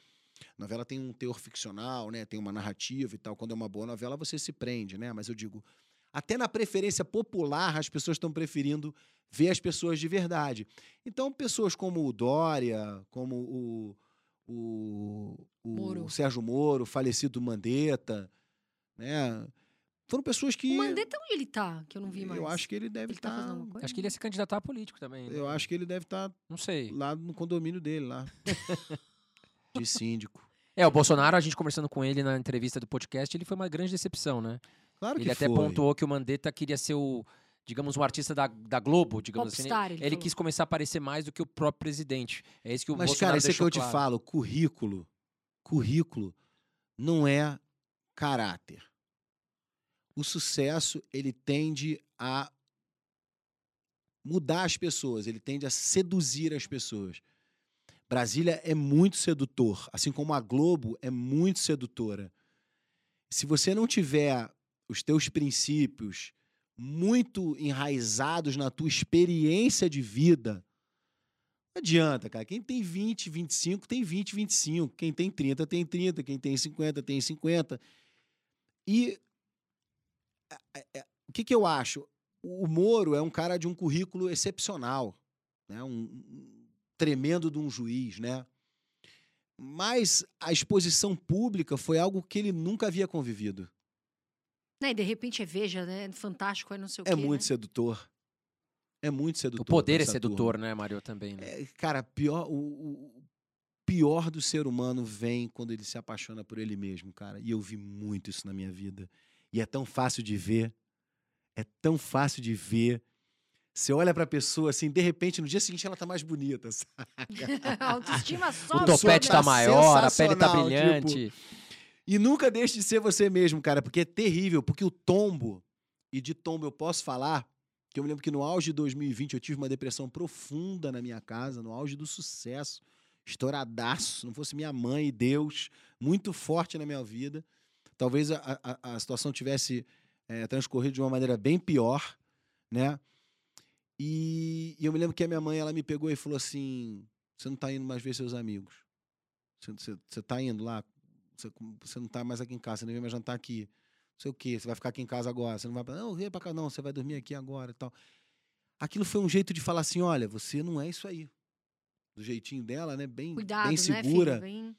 [SPEAKER 3] A novela tem um teor ficcional, né? Tem uma narrativa e tal. Quando é uma boa novela, você se prende, né? Mas eu digo, até na preferência popular, as pessoas estão preferindo ver as pessoas de verdade. Então, pessoas como o Dória, como o, o, o
[SPEAKER 1] Moro.
[SPEAKER 3] Sérgio Moro, falecido Mandetta, né? Foram pessoas que.
[SPEAKER 1] O Mandetta, onde ele tá? Que eu não vi mais.
[SPEAKER 3] Eu acho que ele deve
[SPEAKER 1] tá
[SPEAKER 3] estar.
[SPEAKER 1] alguma coisa?
[SPEAKER 2] Acho que ele ia se candidatar a político também. né?
[SPEAKER 3] eu acho que ele deve estar
[SPEAKER 2] Não sei.
[SPEAKER 3] lá no condomínio dele, lá. de síndico.
[SPEAKER 2] É, o Bolsonaro, a gente conversando com ele na entrevista do podcast, ele foi uma grande decepção, né?
[SPEAKER 3] Claro que
[SPEAKER 2] Ele até
[SPEAKER 3] foi.
[SPEAKER 2] pontuou que o Mandetta queria ser o, digamos, um artista da, da Globo, digamos assim.
[SPEAKER 1] Popstar, ele
[SPEAKER 2] Ele
[SPEAKER 1] falou.
[SPEAKER 2] quis começar a aparecer mais do que o próprio presidente. É isso que o
[SPEAKER 3] Mas,
[SPEAKER 2] Bolsonaro
[SPEAKER 3] cara, isso é que eu te
[SPEAKER 2] claro.
[SPEAKER 3] falo: currículo. Currículo não é caráter. O sucesso, ele tende a mudar as pessoas, ele tende a seduzir as pessoas. Brasília é muito sedutor, assim como a Globo é muito sedutora. Se você não tiver os teus princípios muito enraizados na tua experiência de vida, não adianta, cara. Quem tem 20, 25, tem 20, 25. Quem tem 30, tem 30. Quem tem 50, tem 50. E o que, que eu acho? O Moro é um cara de um currículo excepcional, né? um tremendo de um juiz, né? Mas a exposição pública foi algo que ele nunca havia convivido.
[SPEAKER 1] Né, e de repente é Veja, né? Fantástico, é não sei o
[SPEAKER 3] É
[SPEAKER 1] quê.
[SPEAKER 3] muito
[SPEAKER 1] né?
[SPEAKER 3] sedutor. É muito sedutor.
[SPEAKER 2] O poder é sedutor,
[SPEAKER 3] turma.
[SPEAKER 2] né, Mário, também, né?
[SPEAKER 3] É, cara, pior, o, o pior do ser humano vem quando ele se apaixona por ele mesmo, cara. E eu vi muito isso na minha vida. E é tão fácil de ver. É tão fácil de ver. Você olha pra pessoa assim, de repente, no dia seguinte ela tá mais bonita, sabe?
[SPEAKER 1] A autoestima só.
[SPEAKER 2] O topete
[SPEAKER 3] tá
[SPEAKER 2] tá maior, a pele tá brilhante.
[SPEAKER 3] E nunca deixe de ser você mesmo, cara, porque é terrível, porque o tombo, e de tombo eu posso falar, que eu me lembro que no auge de 2020 eu tive uma depressão profunda na minha casa, no auge do sucesso, estouradaço, se não fosse minha mãe e Deus, muito forte na minha vida. Talvez a, a, a situação tivesse eh, transcorrido de uma maneira bem pior, né? E, e eu me lembro que a minha mãe, ela me pegou e falou assim, você não tá indo mais ver seus amigos. Você, você, você tá indo lá, você, você não tá mais aqui em casa, você não vem mais jantar aqui. Não sei o quê, você vai ficar aqui em casa agora. Você não vai pra. Não, vem pra cá, não, você vai dormir aqui agora e tal. Aquilo foi um jeito de falar assim: olha, você não é isso aí. Do jeitinho dela, né? Bem,
[SPEAKER 1] Cuidado,
[SPEAKER 3] bem
[SPEAKER 1] né,
[SPEAKER 3] segura.
[SPEAKER 1] filho? Bem...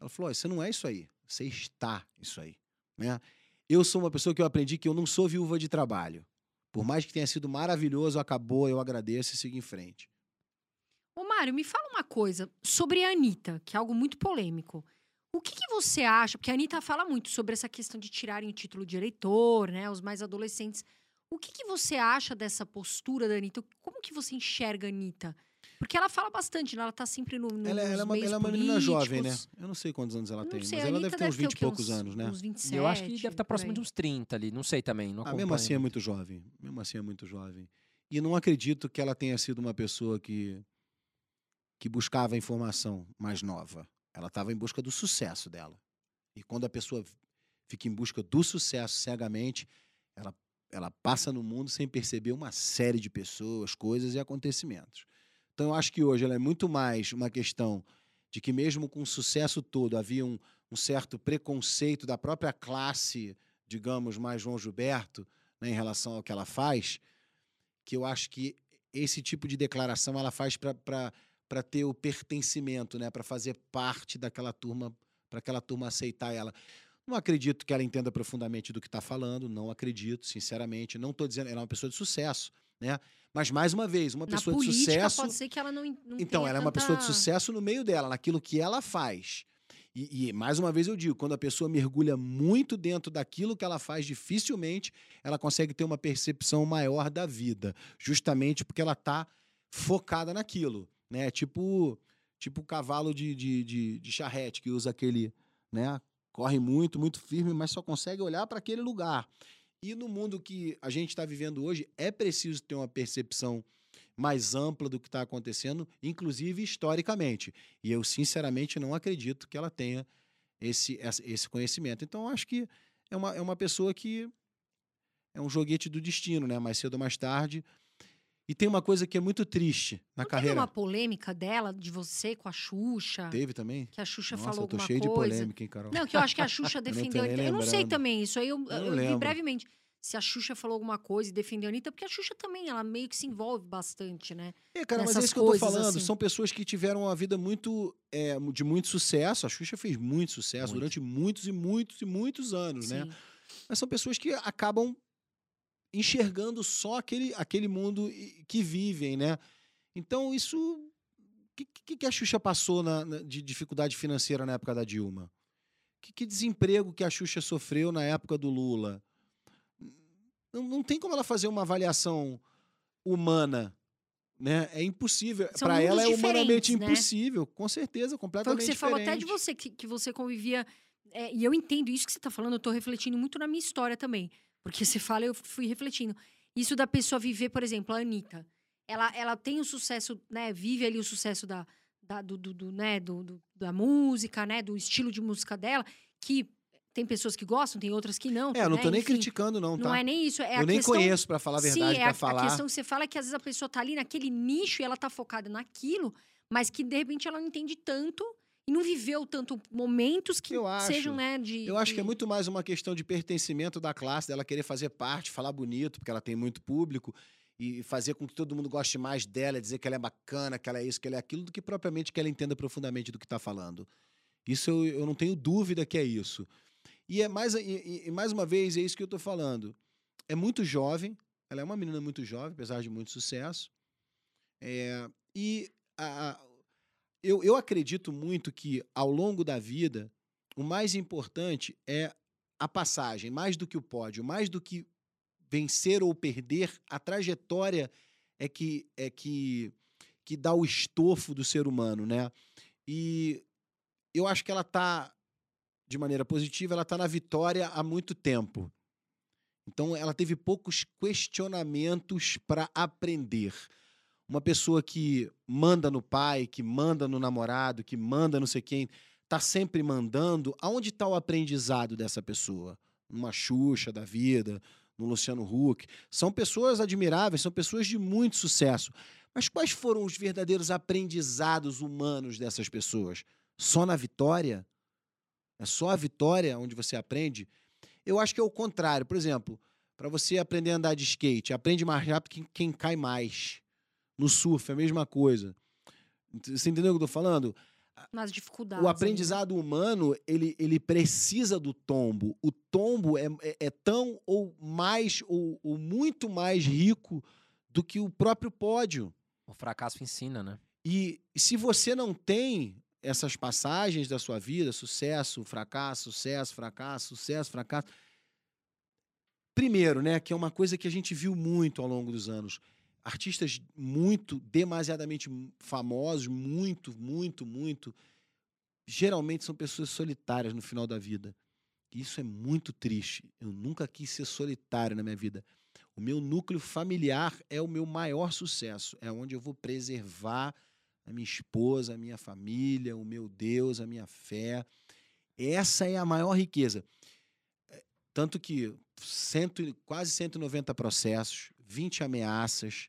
[SPEAKER 3] Ela falou: "Ó, você não é isso aí. Você está isso aí. Né? Eu sou uma pessoa que eu aprendi que eu não sou viúva de trabalho. Por mais que tenha sido maravilhoso, acabou, eu agradeço e sigo em frente.
[SPEAKER 1] Ô, Mário, me fala uma coisa sobre a Anitta, que é algo muito polêmico. O que, que você acha? Porque a Anitta fala muito sobre essa questão de tirarem o título de eleitor, né? Os mais adolescentes. O que, que você acha dessa postura da Anitta? Como que você enxerga a Anitta? Porque ela fala bastante, né? Ela tá sempre no, nos
[SPEAKER 3] Ela, ela é uma, ela é uma menina jovem, né? Eu não sei quantos anos ela
[SPEAKER 1] Não
[SPEAKER 3] tem,
[SPEAKER 1] sei,
[SPEAKER 3] mas
[SPEAKER 1] a
[SPEAKER 3] ela
[SPEAKER 1] Anitta
[SPEAKER 3] deve ter uns 20
[SPEAKER 1] o
[SPEAKER 3] e poucos
[SPEAKER 1] Uns-
[SPEAKER 3] anos, né?
[SPEAKER 1] Uns 27,
[SPEAKER 2] E eu acho que deve estar
[SPEAKER 1] por
[SPEAKER 2] próximo de uns 30 ali, não sei também. Não
[SPEAKER 3] Ah, mesmo assim é muito jovem. Mesmo assim é muito jovem. E não acredito que ela tenha sido uma pessoa que que buscava informação mais nova. Ela estava em busca do sucesso dela. E quando a pessoa fica em busca do sucesso cegamente, ela, ela passa no mundo sem perceber uma série de pessoas, coisas e acontecimentos. Então eu acho que hoje ela é muito mais uma questão de que mesmo com o sucesso todo havia um, um certo preconceito da própria classe, digamos, mais João Gilberto, né, em relação ao que ela faz, que eu acho que esse tipo de declaração ela faz para ter o pertencimento, né, para fazer parte daquela turma, para aquela turma aceitar ela. Não acredito que ela entenda profundamente do que está falando, não acredito, sinceramente. Não estou dizendo, ela é uma pessoa de sucesso, né? Mas, mais uma vez, uma
[SPEAKER 1] Na
[SPEAKER 3] pessoa
[SPEAKER 1] política,
[SPEAKER 3] de sucesso.
[SPEAKER 1] pode ser que ela não, não
[SPEAKER 3] Então, ela é uma pessoa de sucesso no meio dela, naquilo que ela faz. E, e, mais uma vez eu digo, quando a pessoa mergulha muito dentro daquilo que ela faz, dificilmente ela consegue ter uma percepção maior da vida, justamente porque ela está focada naquilo, né? Tipo, tipo cavalo de, de, de, de charrete que usa aquele, né? Corre muito, muito firme, mas só consegue olhar para aquele lugar. E no mundo que a gente está vivendo hoje, é preciso ter uma percepção mais ampla do que está acontecendo, inclusive historicamente. E eu, sinceramente, não acredito que ela tenha esse, esse conhecimento. Então, acho que é uma, é uma pessoa que é um joguete do destino, né? Mais cedo ou mais tarde. E tem uma coisa que é muito triste na
[SPEAKER 1] Não teve
[SPEAKER 3] carreira.
[SPEAKER 1] uma polêmica dela, de você com a Xuxa?
[SPEAKER 3] Teve também?
[SPEAKER 1] Que a Xuxa
[SPEAKER 3] Nossa,
[SPEAKER 1] falou
[SPEAKER 3] eu tô
[SPEAKER 1] alguma
[SPEAKER 3] cheio de
[SPEAKER 1] coisa.
[SPEAKER 3] polêmica, hein, Carol?
[SPEAKER 1] Não, que eu acho que a Xuxa defendeu Anitta. Eu não sei também, isso aí eu,
[SPEAKER 3] não
[SPEAKER 1] eu vi brevemente. Se a Xuxa falou alguma coisa e defendeu a Anitta, porque a Xuxa também, ela meio que se envolve bastante, né?
[SPEAKER 3] É, cara, mas é isso que eu tô falando.
[SPEAKER 1] assim.
[SPEAKER 3] São pessoas que tiveram uma vida muito é, de muito sucesso. A Xuxa fez muito sucesso
[SPEAKER 2] Muito.
[SPEAKER 3] durante muitos e muitos e muitos anos, né?
[SPEAKER 1] Sim.
[SPEAKER 3] Mas são pessoas que acabam enxergando só aquele, aquele mundo que vivem, né? Então, isso. O que, que, a Xuxa passou na, na- de dificuldade financeira na época da Dilma? Que, que desemprego que a Xuxa sofreu na época do Lula? Não, não tem como ela fazer uma avaliação humana. Né? É impossível. Para ela é humanamente
[SPEAKER 1] né?
[SPEAKER 3] impossível. Com certeza,
[SPEAKER 1] Foi o
[SPEAKER 3] completamente
[SPEAKER 1] que você falou até de
[SPEAKER 3] diferente.
[SPEAKER 1] você, que, que você convivia. é, e eu entendo isso que você tá falando, eu tô refletindo muito na minha história também. Porque você fala, eu fui refletindo. Isso da pessoa viver, por exemplo, a Anitta. Ela, ela tem o sucesso, né? Vive ali o sucesso da, da, do, do, do, né, do, do- da música, né? Do estilo de música dela, que tem pessoas que gostam, tem outras que não.
[SPEAKER 3] É, eu não
[SPEAKER 1] né,
[SPEAKER 3] tô nem
[SPEAKER 1] enfim.
[SPEAKER 3] criticando, não, tá?
[SPEAKER 1] Não é nem isso, é a
[SPEAKER 3] eu nem
[SPEAKER 1] questão...
[SPEAKER 3] conheço, para falar a verdade,
[SPEAKER 1] Sim, é
[SPEAKER 3] pra
[SPEAKER 1] a,
[SPEAKER 3] falar.
[SPEAKER 1] a questão que você fala é que às vezes a pessoa tá ali naquele nicho e ela tá focada naquilo, mas que de repente ela não entende tanto não viveu tanto momentos que
[SPEAKER 3] Eu acho.
[SPEAKER 1] sejam, né, de...
[SPEAKER 3] Eu acho que é muito mais uma questão de pertencimento da classe, dela querer fazer parte, falar bonito, porque ela tem muito público, e fazer com que todo mundo goste mais dela, dizer que ela é bacana, que ela é isso, que ela é aquilo, do que propriamente que ela entenda profundamente do que está falando. Isso eu, eu não tenho dúvida que é isso. E é mais, e- e mais uma vez, é isso que eu estou falando. É muito jovem, ela é uma menina muito jovem, apesar de muito sucesso. É, e a- a- eu, eu acredito muito que, ao longo da vida, o mais importante é a passagem, mais do que o pódio, mais do que vencer ou perder, a trajetória é que é que que dá o estofo do ser humano, né? E eu acho que ela tá de maneira positiva, ela tá na vitória há muito tempo. Então ela teve poucos questionamentos para aprender. Uma pessoa que manda no pai, que manda no namorado, que manda não sei quem, tá sempre mandando, aonde está o aprendizado dessa pessoa? Numa Xuxa da vida, no Luciano Huck. São pessoas admiráveis, são pessoas de muito sucesso. Mas quais foram os verdadeiros aprendizados humanos dessas pessoas? Só na vitória? É só a vitória onde você aprende? Eu acho que é o contrário. Por exemplo, para você aprender a andar de skate, aprende mais rápido quem, quem cai mais. No surf, é a mesma coisa. Você entendeu o que eu tô falando?
[SPEAKER 1] nas dificuldades.
[SPEAKER 3] O
[SPEAKER 1] ali, né?
[SPEAKER 3] aprendizado humano, ele, ele precisa do tombo. O tombo é, é, é tão ou mais, ou, ou muito mais rico do que o próprio pódio.
[SPEAKER 2] O fracasso ensina, né?
[SPEAKER 3] E se você não tem essas passagens da sua vida, sucesso, fracasso, sucesso, fracasso, sucesso, fracasso. Primeiro, né, que é uma coisa que a gente viu muito ao longo dos anos. Artistas muito, demasiadamente famosos, muito, muito, muito, geralmente são pessoas solitárias no final da vida. Isso é muito triste. Eu nunca quis ser solitário na minha vida. O meu núcleo familiar é o meu maior sucesso. É onde eu vou preservar a minha esposa, a minha família, o meu Deus, a minha fé. Essa é a maior riqueza. É, Tanto que cento, quase 190 processos, 20 ameaças,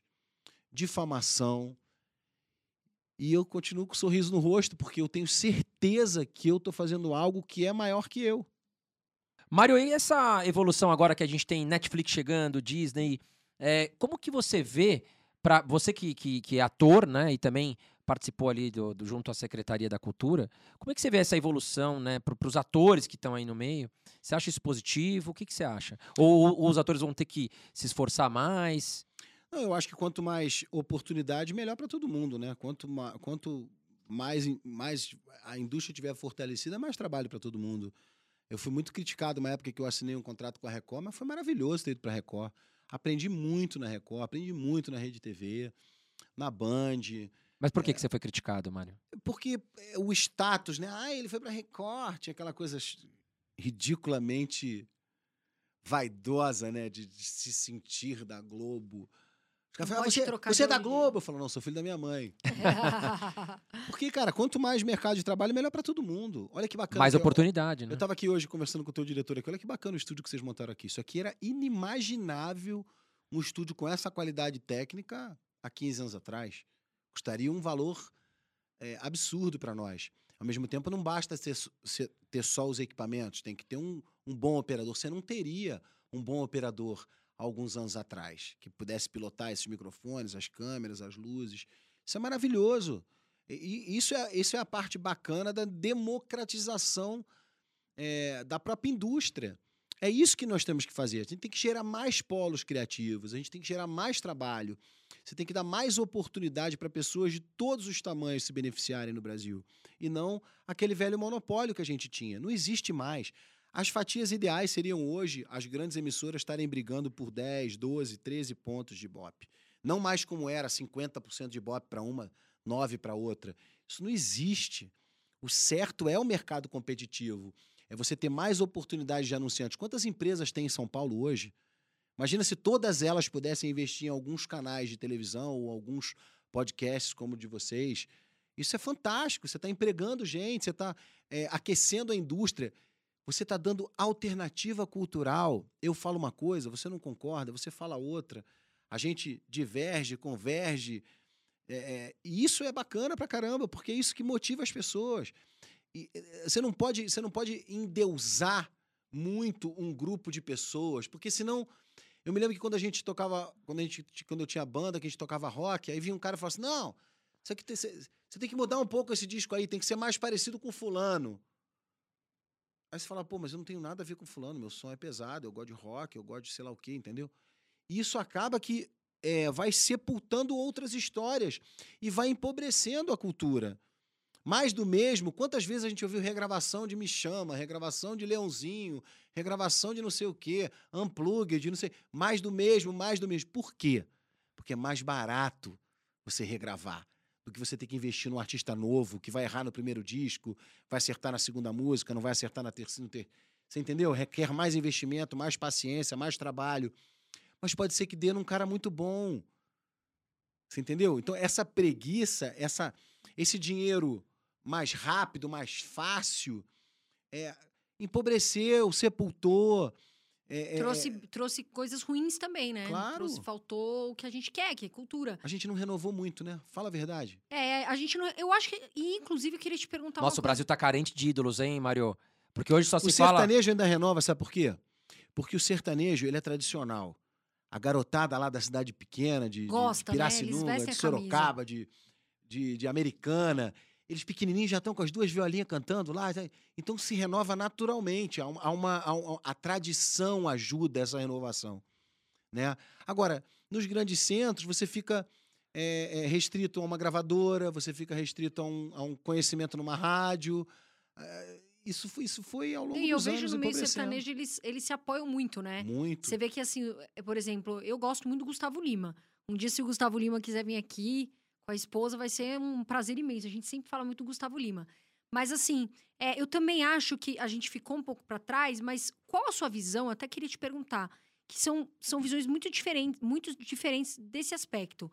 [SPEAKER 3] difamação. E eu continuo com um sorriso no rosto, porque eu tenho certeza que eu estou fazendo algo que é maior que eu.
[SPEAKER 2] Mário, e essa evolução agora que a gente tem Netflix chegando, Disney, é, como que você vê, para você que, que, que é ator, né, e também participou ali do, do- junto à Secretaria da Cultura, como é que você vê essa evolução, né, para os atores que estão aí no meio? Você acha isso positivo? O que, que você acha? Ou, ou os atores vão ter que se esforçar mais?
[SPEAKER 3] Não, eu acho que quanto mais oportunidade, melhor para todo mundo, né? Quanto, ma- quanto mais, mais a indústria tiver fortalecida, mais trabalho para todo mundo. Eu fui muito criticado na época que eu assinei um contrato com a Record, mas foi maravilhoso ter ido para a Record. Aprendi muito na Record, aprendi muito na Rede TV, na Band.
[SPEAKER 2] Mas por que, que você foi criticado, Mário?
[SPEAKER 3] Porque é, o status, né? Ah, ele foi pra Record, tinha aquela coisa ridiculamente vaidosa, né? De, de se sentir da Globo. Os caras falam, "Ah, você, você é da
[SPEAKER 1] origem."
[SPEAKER 3] Globo? Eu falo, não, sou filho da minha mãe. Porque, cara, quanto mais mercado de trabalho, melhor pra todo mundo. Olha que bacana.
[SPEAKER 2] Mais
[SPEAKER 3] que eu-
[SPEAKER 2] oportunidade, né?
[SPEAKER 3] eu tava aqui hoje conversando com o teu diretor aqui. Olha que bacana o estúdio que vocês montaram aqui. Isso aqui era inimaginável um estúdio com essa qualidade técnica há 15 anos atrás. Custaria um valor é, absurdo para nós. Ao mesmo tempo, não basta ter, ter só os equipamentos, tem que ter um, um bom operador. Você não teria um bom operador alguns anos atrás, que pudesse pilotar esses microfones, as câmeras, as luzes. Isso é maravilhoso. E, isso, é, isso é a parte bacana da democratização é, da própria indústria. É isso que nós temos que fazer. A gente tem que gerar mais polos criativos, a gente tem que gerar mais trabalho. Você tem que dar mais oportunidade para pessoas de todos os tamanhos se beneficiarem no Brasil. E não aquele velho monopólio que a gente tinha. Não existe mais. As fatias ideais seriam hoje as grandes emissoras estarem brigando por 10, 12, 13 pontos de Ibope. Não mais como era 50% de Ibope para uma, 9 para outra. Isso não existe. O certo é o mercado competitivo. É você ter mais oportunidades de anunciantes. Quantas empresas tem em São Paulo hoje? Imagina se todas elas pudessem investir em alguns canais de televisão ou alguns podcasts como o de vocês. Isso é fantástico. Você está empregando gente, você está aquecendo a indústria. Você está dando alternativa cultural. Eu falo uma coisa, você não concorda, você fala outra. A gente diverge, converge. É, é, e isso é bacana pra caramba, porque é isso que motiva as pessoas. E, é, você, não pode, você não pode endeusar muito um grupo de pessoas, porque senão. Eu me lembro que quando a gente tocava, quando, a gente, quando eu tinha banda, que a gente tocava rock, aí vinha um cara e falava assim: não, aqui tem, você, você tem que mudar um pouco esse disco aí, tem que ser mais parecido com fulano. Aí você fala, pô, mas eu não tenho nada a ver com fulano, meu som é pesado, eu gosto de rock, eu gosto de sei lá o quê, entendeu? E isso acaba que é, vai sepultando outras histórias e vai empobrecendo a cultura. Mais do mesmo, quantas vezes a gente ouviu regravação de Me Chama, regravação de Leãozinho, regravação de não sei o quê, unplugged, de não sei. Mais do mesmo, mais do mesmo. Por quê? Porque é mais barato você regravar do que você ter que investir num artista novo, que vai errar no primeiro disco, vai acertar na segunda música, não vai acertar na terceira. Ter... Você entendeu? Requer mais investimento, mais paciência, mais trabalho. Mas pode ser que dê num cara muito bom. Você entendeu? Então, essa preguiça, essa, esse dinheiro mais rápido, mais fácil, é, empobreceu, sepultou. É,
[SPEAKER 1] trouxe,
[SPEAKER 3] é,
[SPEAKER 1] trouxe coisas ruins também, né?
[SPEAKER 3] Claro.
[SPEAKER 1] Trouxe, faltou o que a gente quer, que é cultura.
[SPEAKER 3] a gente não renovou muito, né? Fala a verdade.
[SPEAKER 1] É, a gente não. Eu acho que. E, inclusive, eu queria te perguntar
[SPEAKER 2] Nossa,
[SPEAKER 1] uma
[SPEAKER 2] o Brasil tá carente de ídolos, hein, Mário? Porque hoje só se
[SPEAKER 3] o
[SPEAKER 2] fala.
[SPEAKER 3] sertanejo ainda renova, sabe por quê? Porque o sertanejo ele é tradicional. A garotada lá da cidade pequena, de, de-
[SPEAKER 1] Gosta,
[SPEAKER 3] de
[SPEAKER 1] né?
[SPEAKER 3] De
[SPEAKER 1] a camisa.
[SPEAKER 3] Sorocaba, de, de, de Americana, eles pequenininhos já estão com as duas violinhas cantando lá. Então se renova naturalmente. Há, um- há uma, há um- a tradição ajuda essa renovação. Né? Agora, nos grandes centros, você fica é, é, restrito a uma gravadora, você fica restrito a um, a um conhecimento numa rádio. É, isso, foi, isso foi ao longo
[SPEAKER 1] E eu
[SPEAKER 3] dos
[SPEAKER 1] vejo
[SPEAKER 3] anos
[SPEAKER 1] no meio sertanejo, eles, eles se apoiam muito, né?
[SPEAKER 3] Muito.
[SPEAKER 1] Você vê que, assim, eh, por exemplo, eu gosto muito do Gustavo Lima. Um dia, se o Gustavo Lima quiser vir aqui com a esposa, vai ser um prazer imenso. A gente sempre fala muito do Gustavo Lima. Mas, assim, é, eu também acho que a gente ficou um pouco para trás, mas qual a sua visão? Eu até queria te perguntar. Que são, são visões muito diferentes, muito diferentes desse aspecto.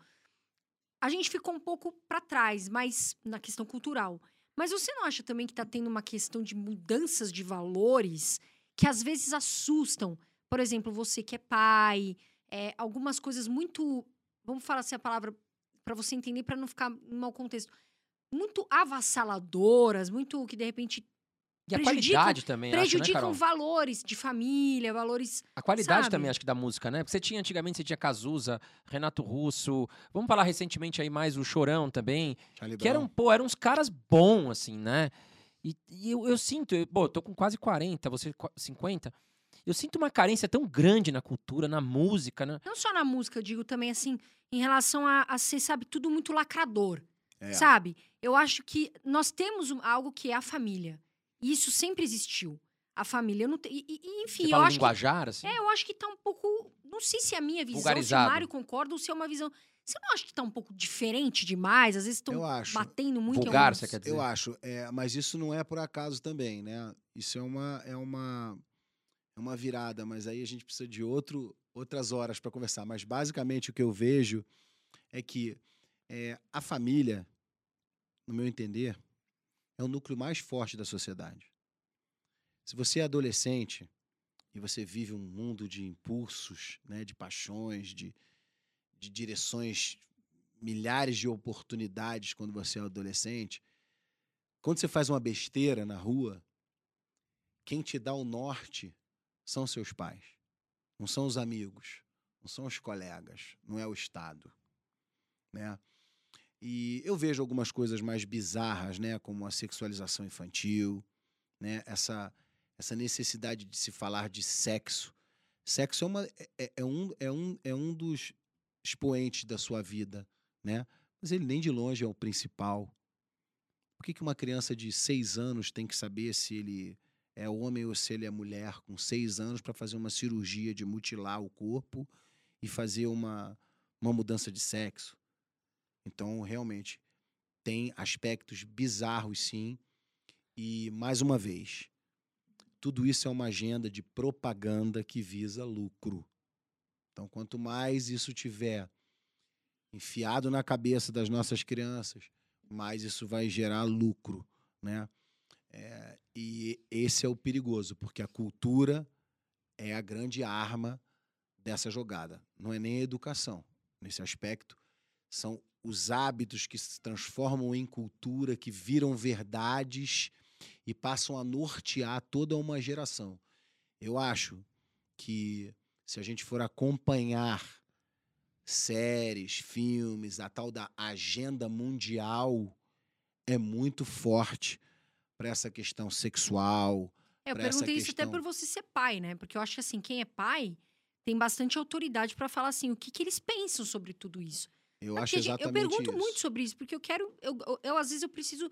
[SPEAKER 1] a gente ficou um pouco para trás, mas na questão cultural. Mas você não acha também que está tendo uma questão de mudanças de valores que às vezes assustam? Por exemplo, você que é pai, é, algumas coisas muito. Vamos falar assim a palavra para você entender, para não ficar em mau contexto. Muito avassaladoras, muito que de repente
[SPEAKER 2] E a
[SPEAKER 1] Prejudicam-
[SPEAKER 2] qualidade também, acho, né,
[SPEAKER 1] prejudicam
[SPEAKER 2] Carol?
[SPEAKER 1] valores de família, valores.
[SPEAKER 2] A qualidade
[SPEAKER 1] sabe?
[SPEAKER 2] também, acho que da música, né? Porque você tinha antigamente, você tinha Cazuza, Renato Russo. Vamos falar recentemente aí mais o Chorão também.
[SPEAKER 3] Charlie
[SPEAKER 2] Que eram, pô, eram uns caras bons, assim, né? E, e eu, eu sinto, eu, pô, eu tô com quase 40, você qua- 50. Eu sinto uma carência tão grande na cultura, na música, né?
[SPEAKER 1] Não só na música, eu digo também assim, em relação a, a ser, sabe, tudo muito lacrador.
[SPEAKER 3] É.
[SPEAKER 1] Sabe? Eu acho que nós temos um- algo que é a família. E isso sempre existiu. A família. Eu não te- e, e- enfim,
[SPEAKER 2] Você
[SPEAKER 1] eu
[SPEAKER 2] fala
[SPEAKER 1] acho que
[SPEAKER 2] linguajar, assim.
[SPEAKER 1] É, eu acho que tá um pouco. Não sei se é a minha visão, se o. Mário concorda ou se é uma visão. Você não acha que tá um pouco diferente demais? Às vezes estão
[SPEAKER 3] Eu acho.
[SPEAKER 1] batendo muito em
[SPEAKER 2] Vulgar,
[SPEAKER 1] alguns-
[SPEAKER 2] você quer dizer?
[SPEAKER 3] Eu acho, é, mas isso não é por acaso também, né? Isso é uma é uma é uma virada, mas aí a gente precisa de outro outras horas para conversar. Mas basicamente o que eu vejo é que é, a família, no meu entender, é o núcleo mais forte da sociedade. Se você é adolescente e você vive um mundo de impulsos, né, de paixões, de, de direções, milhares de oportunidades quando você é adolescente, quando você faz uma besteira na rua, quem te dá o norte são seus pais, não são os amigos, não são os colegas, não é o Estado, né? E eu vejo algumas coisas mais bizarras, né, como a sexualização infantil, né, essa essa necessidade de se falar de sexo. Sexo é, uma, é, é um, é, um, é um dos expoentes da sua vida, né? Mas ele nem de longe é o principal. Por que, que uma criança de seis anos tem que saber se ele é homem ou se ele é mulher com seis anos para fazer uma cirurgia de mutilar o corpo e fazer uma, uma mudança de sexo? Então, realmente, tem aspectos bizarros, sim. E, mais uma vez, tudo isso é uma agenda de propaganda que visa lucro. Então, quanto mais isso tiver enfiado na cabeça das nossas crianças, mais isso vai gerar lucro, né? É, e esse é o perigoso, porque a cultura é a grande arma dessa jogada. Não é nem a educação. Nesse aspecto, são os hábitos que se transformam em cultura, que viram verdades e passam a nortear toda uma geração. Eu acho que se a gente for acompanhar séries, filmes, a tal da agenda mundial é muito forte para essa questão sexual.
[SPEAKER 1] É, eu perguntei isso até
[SPEAKER 3] questão.
[SPEAKER 1] por você ser pai, né? Porque eu acho que assim, quem é pai tem bastante autoridade pra falar assim, o que, que eles pensam sobre tudo isso.
[SPEAKER 3] Eu
[SPEAKER 1] É
[SPEAKER 3] acho exatamente
[SPEAKER 1] Eu pergunto
[SPEAKER 3] isso.
[SPEAKER 1] muito sobre isso, porque eu quero. Eu, eu- eu, às vezes eu preciso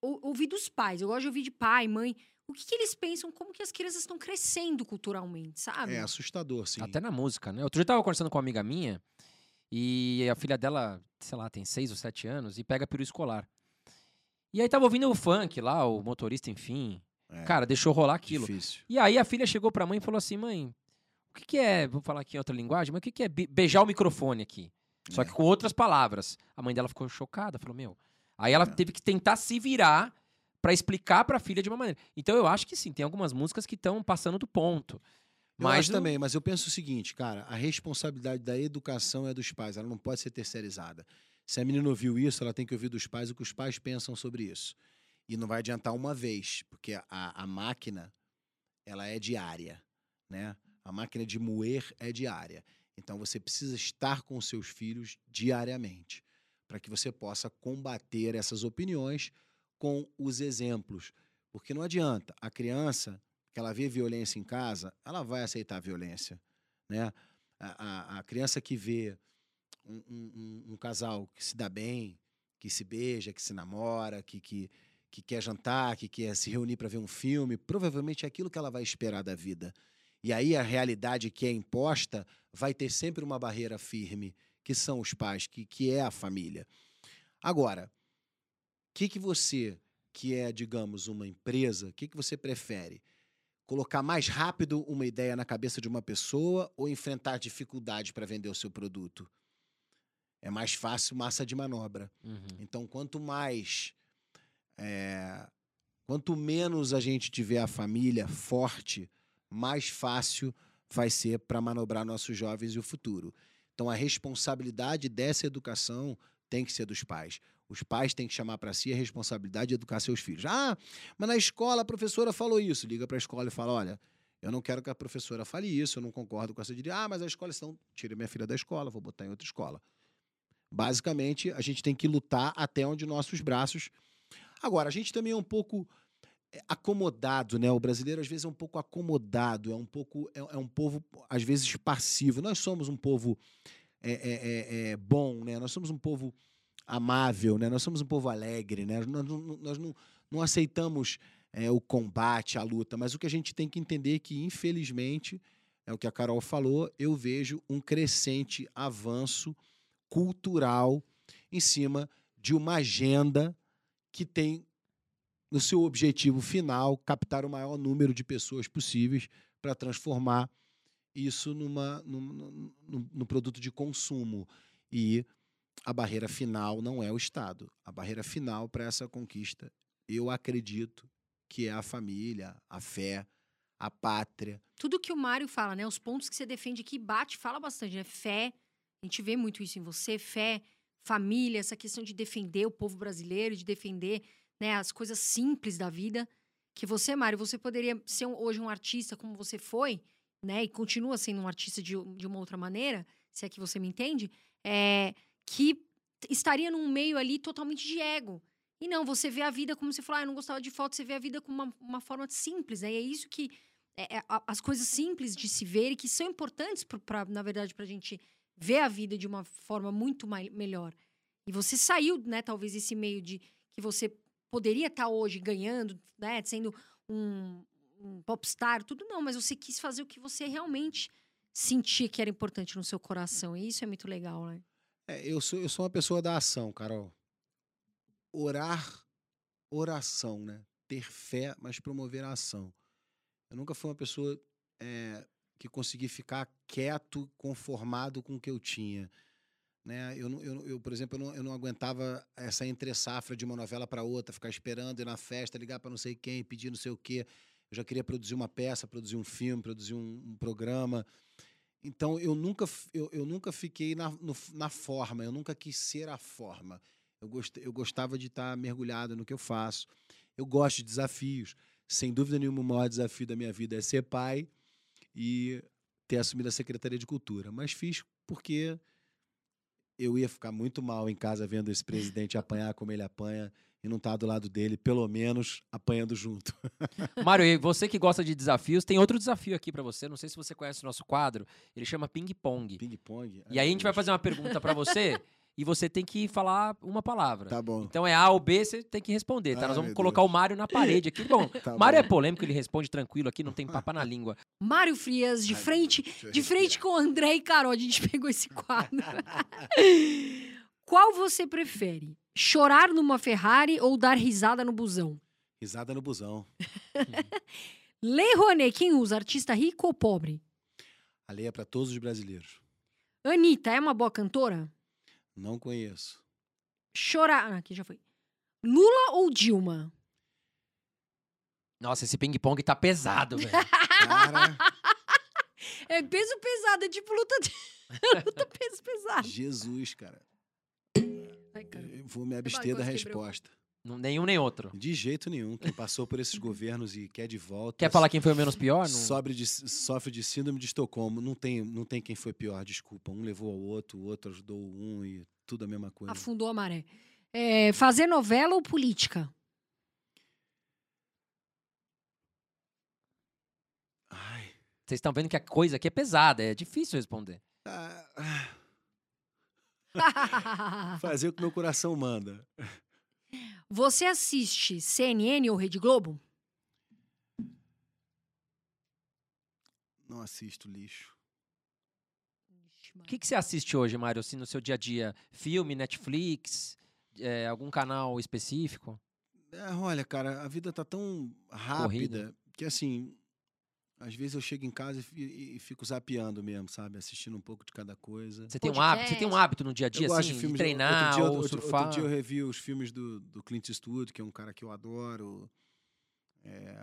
[SPEAKER 1] ou- ouvir dos pais. Eu gosto de ouvir de pai, mãe. O que, que eles pensam, como que as crianças estão crescendo culturalmente, sabe?
[SPEAKER 3] É assustador, sim.
[SPEAKER 2] Até na música, né? Outro dia eu tava conversando com uma amiga minha e a filha dela, sei lá, tem seis ou sete anos e pega peru escolar. E aí tava ouvindo o funk lá, o motorista, enfim.
[SPEAKER 3] É,
[SPEAKER 2] Cara, deixou rolar aquilo.
[SPEAKER 3] difícil.
[SPEAKER 2] E aí a filha chegou pra mãe e falou assim: mãe, o que, que é. Vou falar aqui em outra linguagem, mas o que, que é be- beijar o microfone aqui? Só
[SPEAKER 3] É.
[SPEAKER 2] que com outras palavras. A mãe dela ficou chocada, falou: meu. Aí ela
[SPEAKER 3] É.
[SPEAKER 2] teve que tentar se virar pra explicar pra filha de uma maneira. Então eu acho que sim, tem algumas músicas que estão passando do ponto.
[SPEAKER 3] Eu
[SPEAKER 2] Mas
[SPEAKER 3] acho
[SPEAKER 2] o-
[SPEAKER 3] também, mas eu penso o seguinte, cara, a responsabilidade da educação é dos pais, ela não pode ser terceirizada. Se a menina ouviu isso, ela tem que ouvir dos pais o que os pais pensam sobre isso. E não vai adiantar uma vez, porque a, a máquina, ela é diária, né? A máquina de moer é diária. Então você precisa estar com seus filhos diariamente, para que você possa combater essas opiniões com os exemplos. Porque não adianta, a criança que ela vê violência em casa, ela vai aceitar a violência, né? A, a- a criança que vê um, um- casal que se dá bem, que se beija, que se namora, que, que, que quer jantar, que quer se reunir para ver um filme, provavelmente é aquilo que ela vai esperar da vida. E aí a realidade que é imposta vai ter sempre uma barreira firme, que são os pais, que, que é a família. Agora, o que, que você, que é, digamos, uma empresa, o que, que você prefere? Colocar mais rápido uma ideia na cabeça de uma pessoa ou enfrentar dificuldade para vender o seu produto? É mais fácil massa de manobra.
[SPEAKER 2] Uhum.
[SPEAKER 3] Então, quanto mais. é, quanto menos a gente tiver a família forte, mais fácil vai ser para manobrar nossos jovens e o futuro. Então, a responsabilidade dessa educação tem que ser dos pais. Os pais têm que chamar para si a responsabilidade de educar seus filhos. Ah, mas na escola a professora falou isso. Liga para a escola e fala: olha, eu não quero que a professora fale isso, eu não concordo com essa direita. Ah, mas a escola estão. Tira minha filha da escola, vou botar em outra escola. Basicamente, a gente tem que lutar até onde nossos braços. Agora, a gente também é um pouco é, acomodado, né? O brasileiro às vezes é um pouco acomodado, é um pouco é, é um povo às vezes passivo. Nós somos um povo é, é, bom, né? Nós somos um povo amável, né? Nós somos um povo alegre, né? Nós, não- nós não, não aceitamos o combate, a luta, mas o que a gente tem que entender é que, infelizmente, é o que a Carol falou, eu vejo um crescente avanço cultural em cima de uma agenda que tem no seu objetivo final captar o maior número de pessoas possíveis para transformar isso numa, num, num- num- produto de consumo. E a barreira final não é o Estado. A barreira final para essa conquista, eu acredito que é a família, a fé, a pátria.
[SPEAKER 1] Tudo que o Mário fala, né? Os pontos que você defende aqui, bate, fala bastante, né? Fé, a gente vê muito isso em você, fé, família, essa questão de defender o povo brasileiro, de defender né, as coisas simples da vida. Que você, Mário, você poderia ser hoje um artista como você foi, né? E continua sendo um artista de, de uma outra maneira, se é que você me entende, é, que estaria num meio ali totalmente de ego. E não, você vê a vida como você falou, ah, eu não gostava de foto, você vê a vida com uma, uma forma simples, né? E é isso que é, é, as coisas simples de se ver e que são importantes, pro- pra, na verdade, para a gente ver a vida de uma forma muito mai- melhor. E você saiu, né, talvez, esse meio de que você poderia estar hoje ganhando, né, sendo um, um popstar, tudo não, mas você quis fazer o que você realmente sentia que era importante no seu coração. E isso é muito legal, né?
[SPEAKER 3] É, eu, sou, eu sou uma pessoa da ação, Carol. Orar, oração, né? Ter fé, mas promover a ação. Eu nunca fui uma pessoa é, que consegui ficar quieto, conformado com o que eu tinha. Né? Eu, eu, eu, por exemplo, eu não, eu não aguentava essa entre-safra de uma novela para outra, ficar esperando ir na festa, ligar para não sei quem, pedir não sei o quê. Eu já queria produzir uma peça, produzir um filme, produzir um, um programa. Então, eu nunca, eu, eu nunca fiquei na, no- na forma, eu nunca quis ser a forma. Eu, gost, eu gostava de estar mergulhado no que eu faço. Eu gosto de desafios. Sem dúvida nenhuma, o maior desafio da minha vida é ser pai e ter assumido a Secretaria de Cultura. Mas fiz porque eu ia ficar muito mal em casa vendo esse presidente apanhar como ele apanha e não estar do lado dele, pelo menos apanhando junto.
[SPEAKER 2] Mário, e você que gosta de desafios, tem outro desafio aqui pra você. Não sei se você conhece o nosso quadro. Ele chama Ping Pong.
[SPEAKER 3] Ping-pong.
[SPEAKER 2] E aí a gente vai fazer uma pergunta pra você e você tem que falar uma palavra.
[SPEAKER 3] Tá bom.
[SPEAKER 2] Então é A ou B, você tem que responder, tá?
[SPEAKER 3] Ai,
[SPEAKER 2] Nós vamos colocar
[SPEAKER 3] Deus.
[SPEAKER 2] o Mário na parede aqui. Bom,
[SPEAKER 3] Tá
[SPEAKER 2] Mário é
[SPEAKER 3] bom.
[SPEAKER 2] polêmico, ele responde tranquilo aqui, não tem papa na língua.
[SPEAKER 1] Mário Frias, de
[SPEAKER 3] Ai,
[SPEAKER 1] frente, de frente com o André e Carol, a gente pegou esse quadro. Qual você prefere? Chorar numa Ferrari ou dar risada no busão?
[SPEAKER 3] Risada no busão.
[SPEAKER 1] Lei Rouanet, quem usa? Artista rico ou pobre?
[SPEAKER 3] A lei é para todos os brasileiros.
[SPEAKER 1] Anitta, é uma boa cantora?
[SPEAKER 3] Não conheço.
[SPEAKER 1] Chorar. Ah, aqui já foi. Lula ou Dilma?
[SPEAKER 2] Nossa, esse ping-pong tá pesado, velho.
[SPEAKER 3] Cara,
[SPEAKER 1] É peso pesado, é tipo luta, de... luta peso pesado.
[SPEAKER 3] Jesus, cara.
[SPEAKER 1] Ai, cara.
[SPEAKER 3] Eu vou me abster da resposta.
[SPEAKER 2] Nenhum nem outro.
[SPEAKER 3] De jeito nenhum. Quem passou por esses governos e quer de volta.
[SPEAKER 2] Quer falar quem foi o menos pior? Não-
[SPEAKER 3] Sobre de- sofre de síndrome de Estocolmo. Não tem, não tem quem foi pior, desculpa. Um levou ao outro, o outro ajudou um e tudo a mesma coisa.
[SPEAKER 1] Afundou a maré. É, fazer novela ou política?
[SPEAKER 3] Ai.
[SPEAKER 2] Vocês estão vendo que a coisa aqui é pesada, é difícil responder.
[SPEAKER 3] Ah, ah, fazer o que meu coração manda.
[SPEAKER 1] Você assiste CNN ou Rede Globo?
[SPEAKER 3] Não assisto lixo.
[SPEAKER 2] O que, que você assiste hoje, Mário, assim, no seu dia a dia? Filme, Netflix, é, algum canal específico?
[SPEAKER 3] É, olha, cara, a vida tá tão rápida que assim. Às vezes eu chego em casa e fi- fico zapeando mesmo, sabe? Assistindo um pouco de cada coisa.
[SPEAKER 2] Você tem um hábito, você tem um hábito no dia a dia,
[SPEAKER 3] eu gosto
[SPEAKER 2] assim,
[SPEAKER 3] de filmes
[SPEAKER 2] de treinar
[SPEAKER 3] outro dia,
[SPEAKER 2] ou
[SPEAKER 3] outro,
[SPEAKER 2] surfar?
[SPEAKER 3] Outro dia eu revi os filmes do, do Clint Eastwood, que é um cara que eu adoro. É,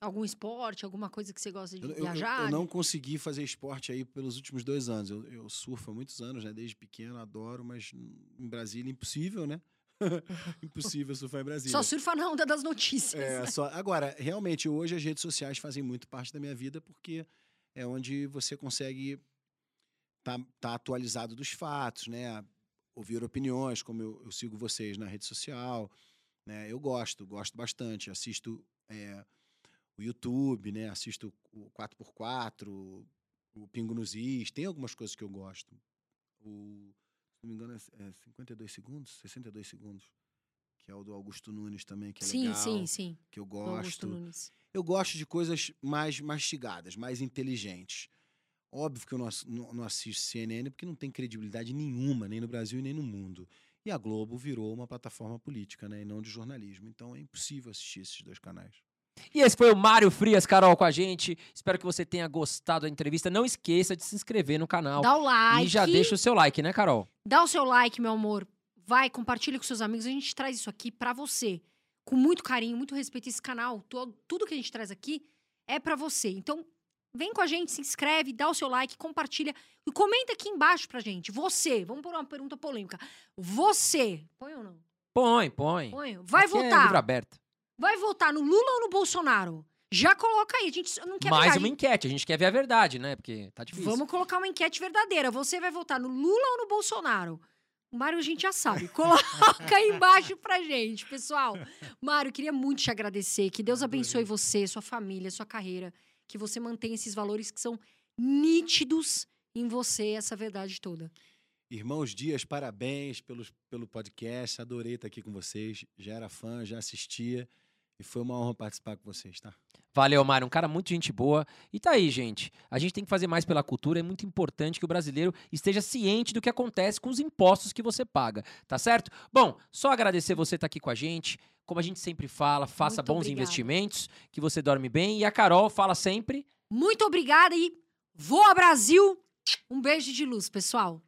[SPEAKER 1] Algum esporte, alguma coisa que você gosta de
[SPEAKER 3] eu, eu- eu-
[SPEAKER 1] viajar?
[SPEAKER 3] eu não consegui fazer esporte aí pelos últimos dois anos. Eu, eu surfo há muitos anos, né? Desde pequeno, adoro, mas em Brasília impossível, né? impossível surfar em Brasília.
[SPEAKER 1] Só surfa na onda das notícias.
[SPEAKER 3] É, só... Agora, realmente, hoje as redes sociais fazem muito parte da minha vida porque é onde você consegue estar tá, tá atualizado dos fatos, né? Ouvir opiniões, como eu, eu sigo vocês na rede social. Né? Eu gosto, gosto bastante. Assisto é, o YouTube, né? Assisto o 4x4, o Pingo nos Is. Tem algumas coisas que eu gosto. O, não me engano, é, é 52 segundos, 62 segundos. Que é o do Augusto Nunes também, que é
[SPEAKER 1] sim,
[SPEAKER 3] legal
[SPEAKER 1] sim, sim.
[SPEAKER 3] que eu
[SPEAKER 1] do Augusto
[SPEAKER 3] gosto.
[SPEAKER 1] Nunes.
[SPEAKER 3] Eu gosto de coisas mais mastigadas, mais inteligentes. Óbvio que eu não, não- não assisto CNN porque não tem credibilidade nenhuma, nem no Brasil e nem no mundo. E a Globo virou uma plataforma política, né? E não de jornalismo. Então é impossível assistir esses dois canais.
[SPEAKER 2] E esse foi o Mário Frias, Carol, com a gente. Espero que você tenha gostado da entrevista. Não esqueça de se inscrever no canal.
[SPEAKER 1] Dá o like.
[SPEAKER 2] E já deixa o seu like, né, Carol?
[SPEAKER 1] Dá o seu like, meu amor. Vai, compartilha com seus amigos. A gente traz isso aqui pra você. Com muito carinho, muito respeito. Esse canal, tudo que a gente traz aqui é pra você. Então, vem com a gente, se inscreve, dá o seu like, compartilha. E comenta aqui embaixo pra gente. Você, vamos por uma pergunta polêmica. Você, põe ou não?
[SPEAKER 2] Põe, põe.
[SPEAKER 1] Põe. Vai
[SPEAKER 2] Aqui É livro
[SPEAKER 1] votar.
[SPEAKER 2] aberto.
[SPEAKER 1] Vai votar no Lula ou no Bolsonaro? Já coloca aí. A gente não quer
[SPEAKER 2] Mais uma enquete. A gente quer ver a verdade, né? Porque tá difícil.
[SPEAKER 1] Vamos colocar uma enquete verdadeira. Você vai votar no Lula ou no Bolsonaro? O Mário a gente já sabe. Coloca aí embaixo pra gente, pessoal. Mário, queria muito te agradecer. Que Deus abençoe você, sua família, sua carreira. Que você mantenha esses valores que são nítidos em você, essa verdade toda.
[SPEAKER 3] Irmãos Dias, parabéns pelos, pelo podcast. Adorei estar aqui com vocês. Já era fã, já assistia. E foi uma honra participar com vocês, tá?
[SPEAKER 2] Valeu, Mário. Um cara muito gente boa. E tá aí, gente. A gente tem que fazer mais pela cultura. É muito importante que o brasileiro esteja ciente do que acontece com os impostos que você paga. Tá certo? Bom, só agradecer você estar aqui com a gente. Como a gente sempre fala, faça
[SPEAKER 1] Muito
[SPEAKER 2] bons
[SPEAKER 1] obrigada.
[SPEAKER 2] investimentos, que você dorme bem. E a Carol fala sempre.
[SPEAKER 1] Muito obrigada e voa Brasil! Um beijo de luz, pessoal.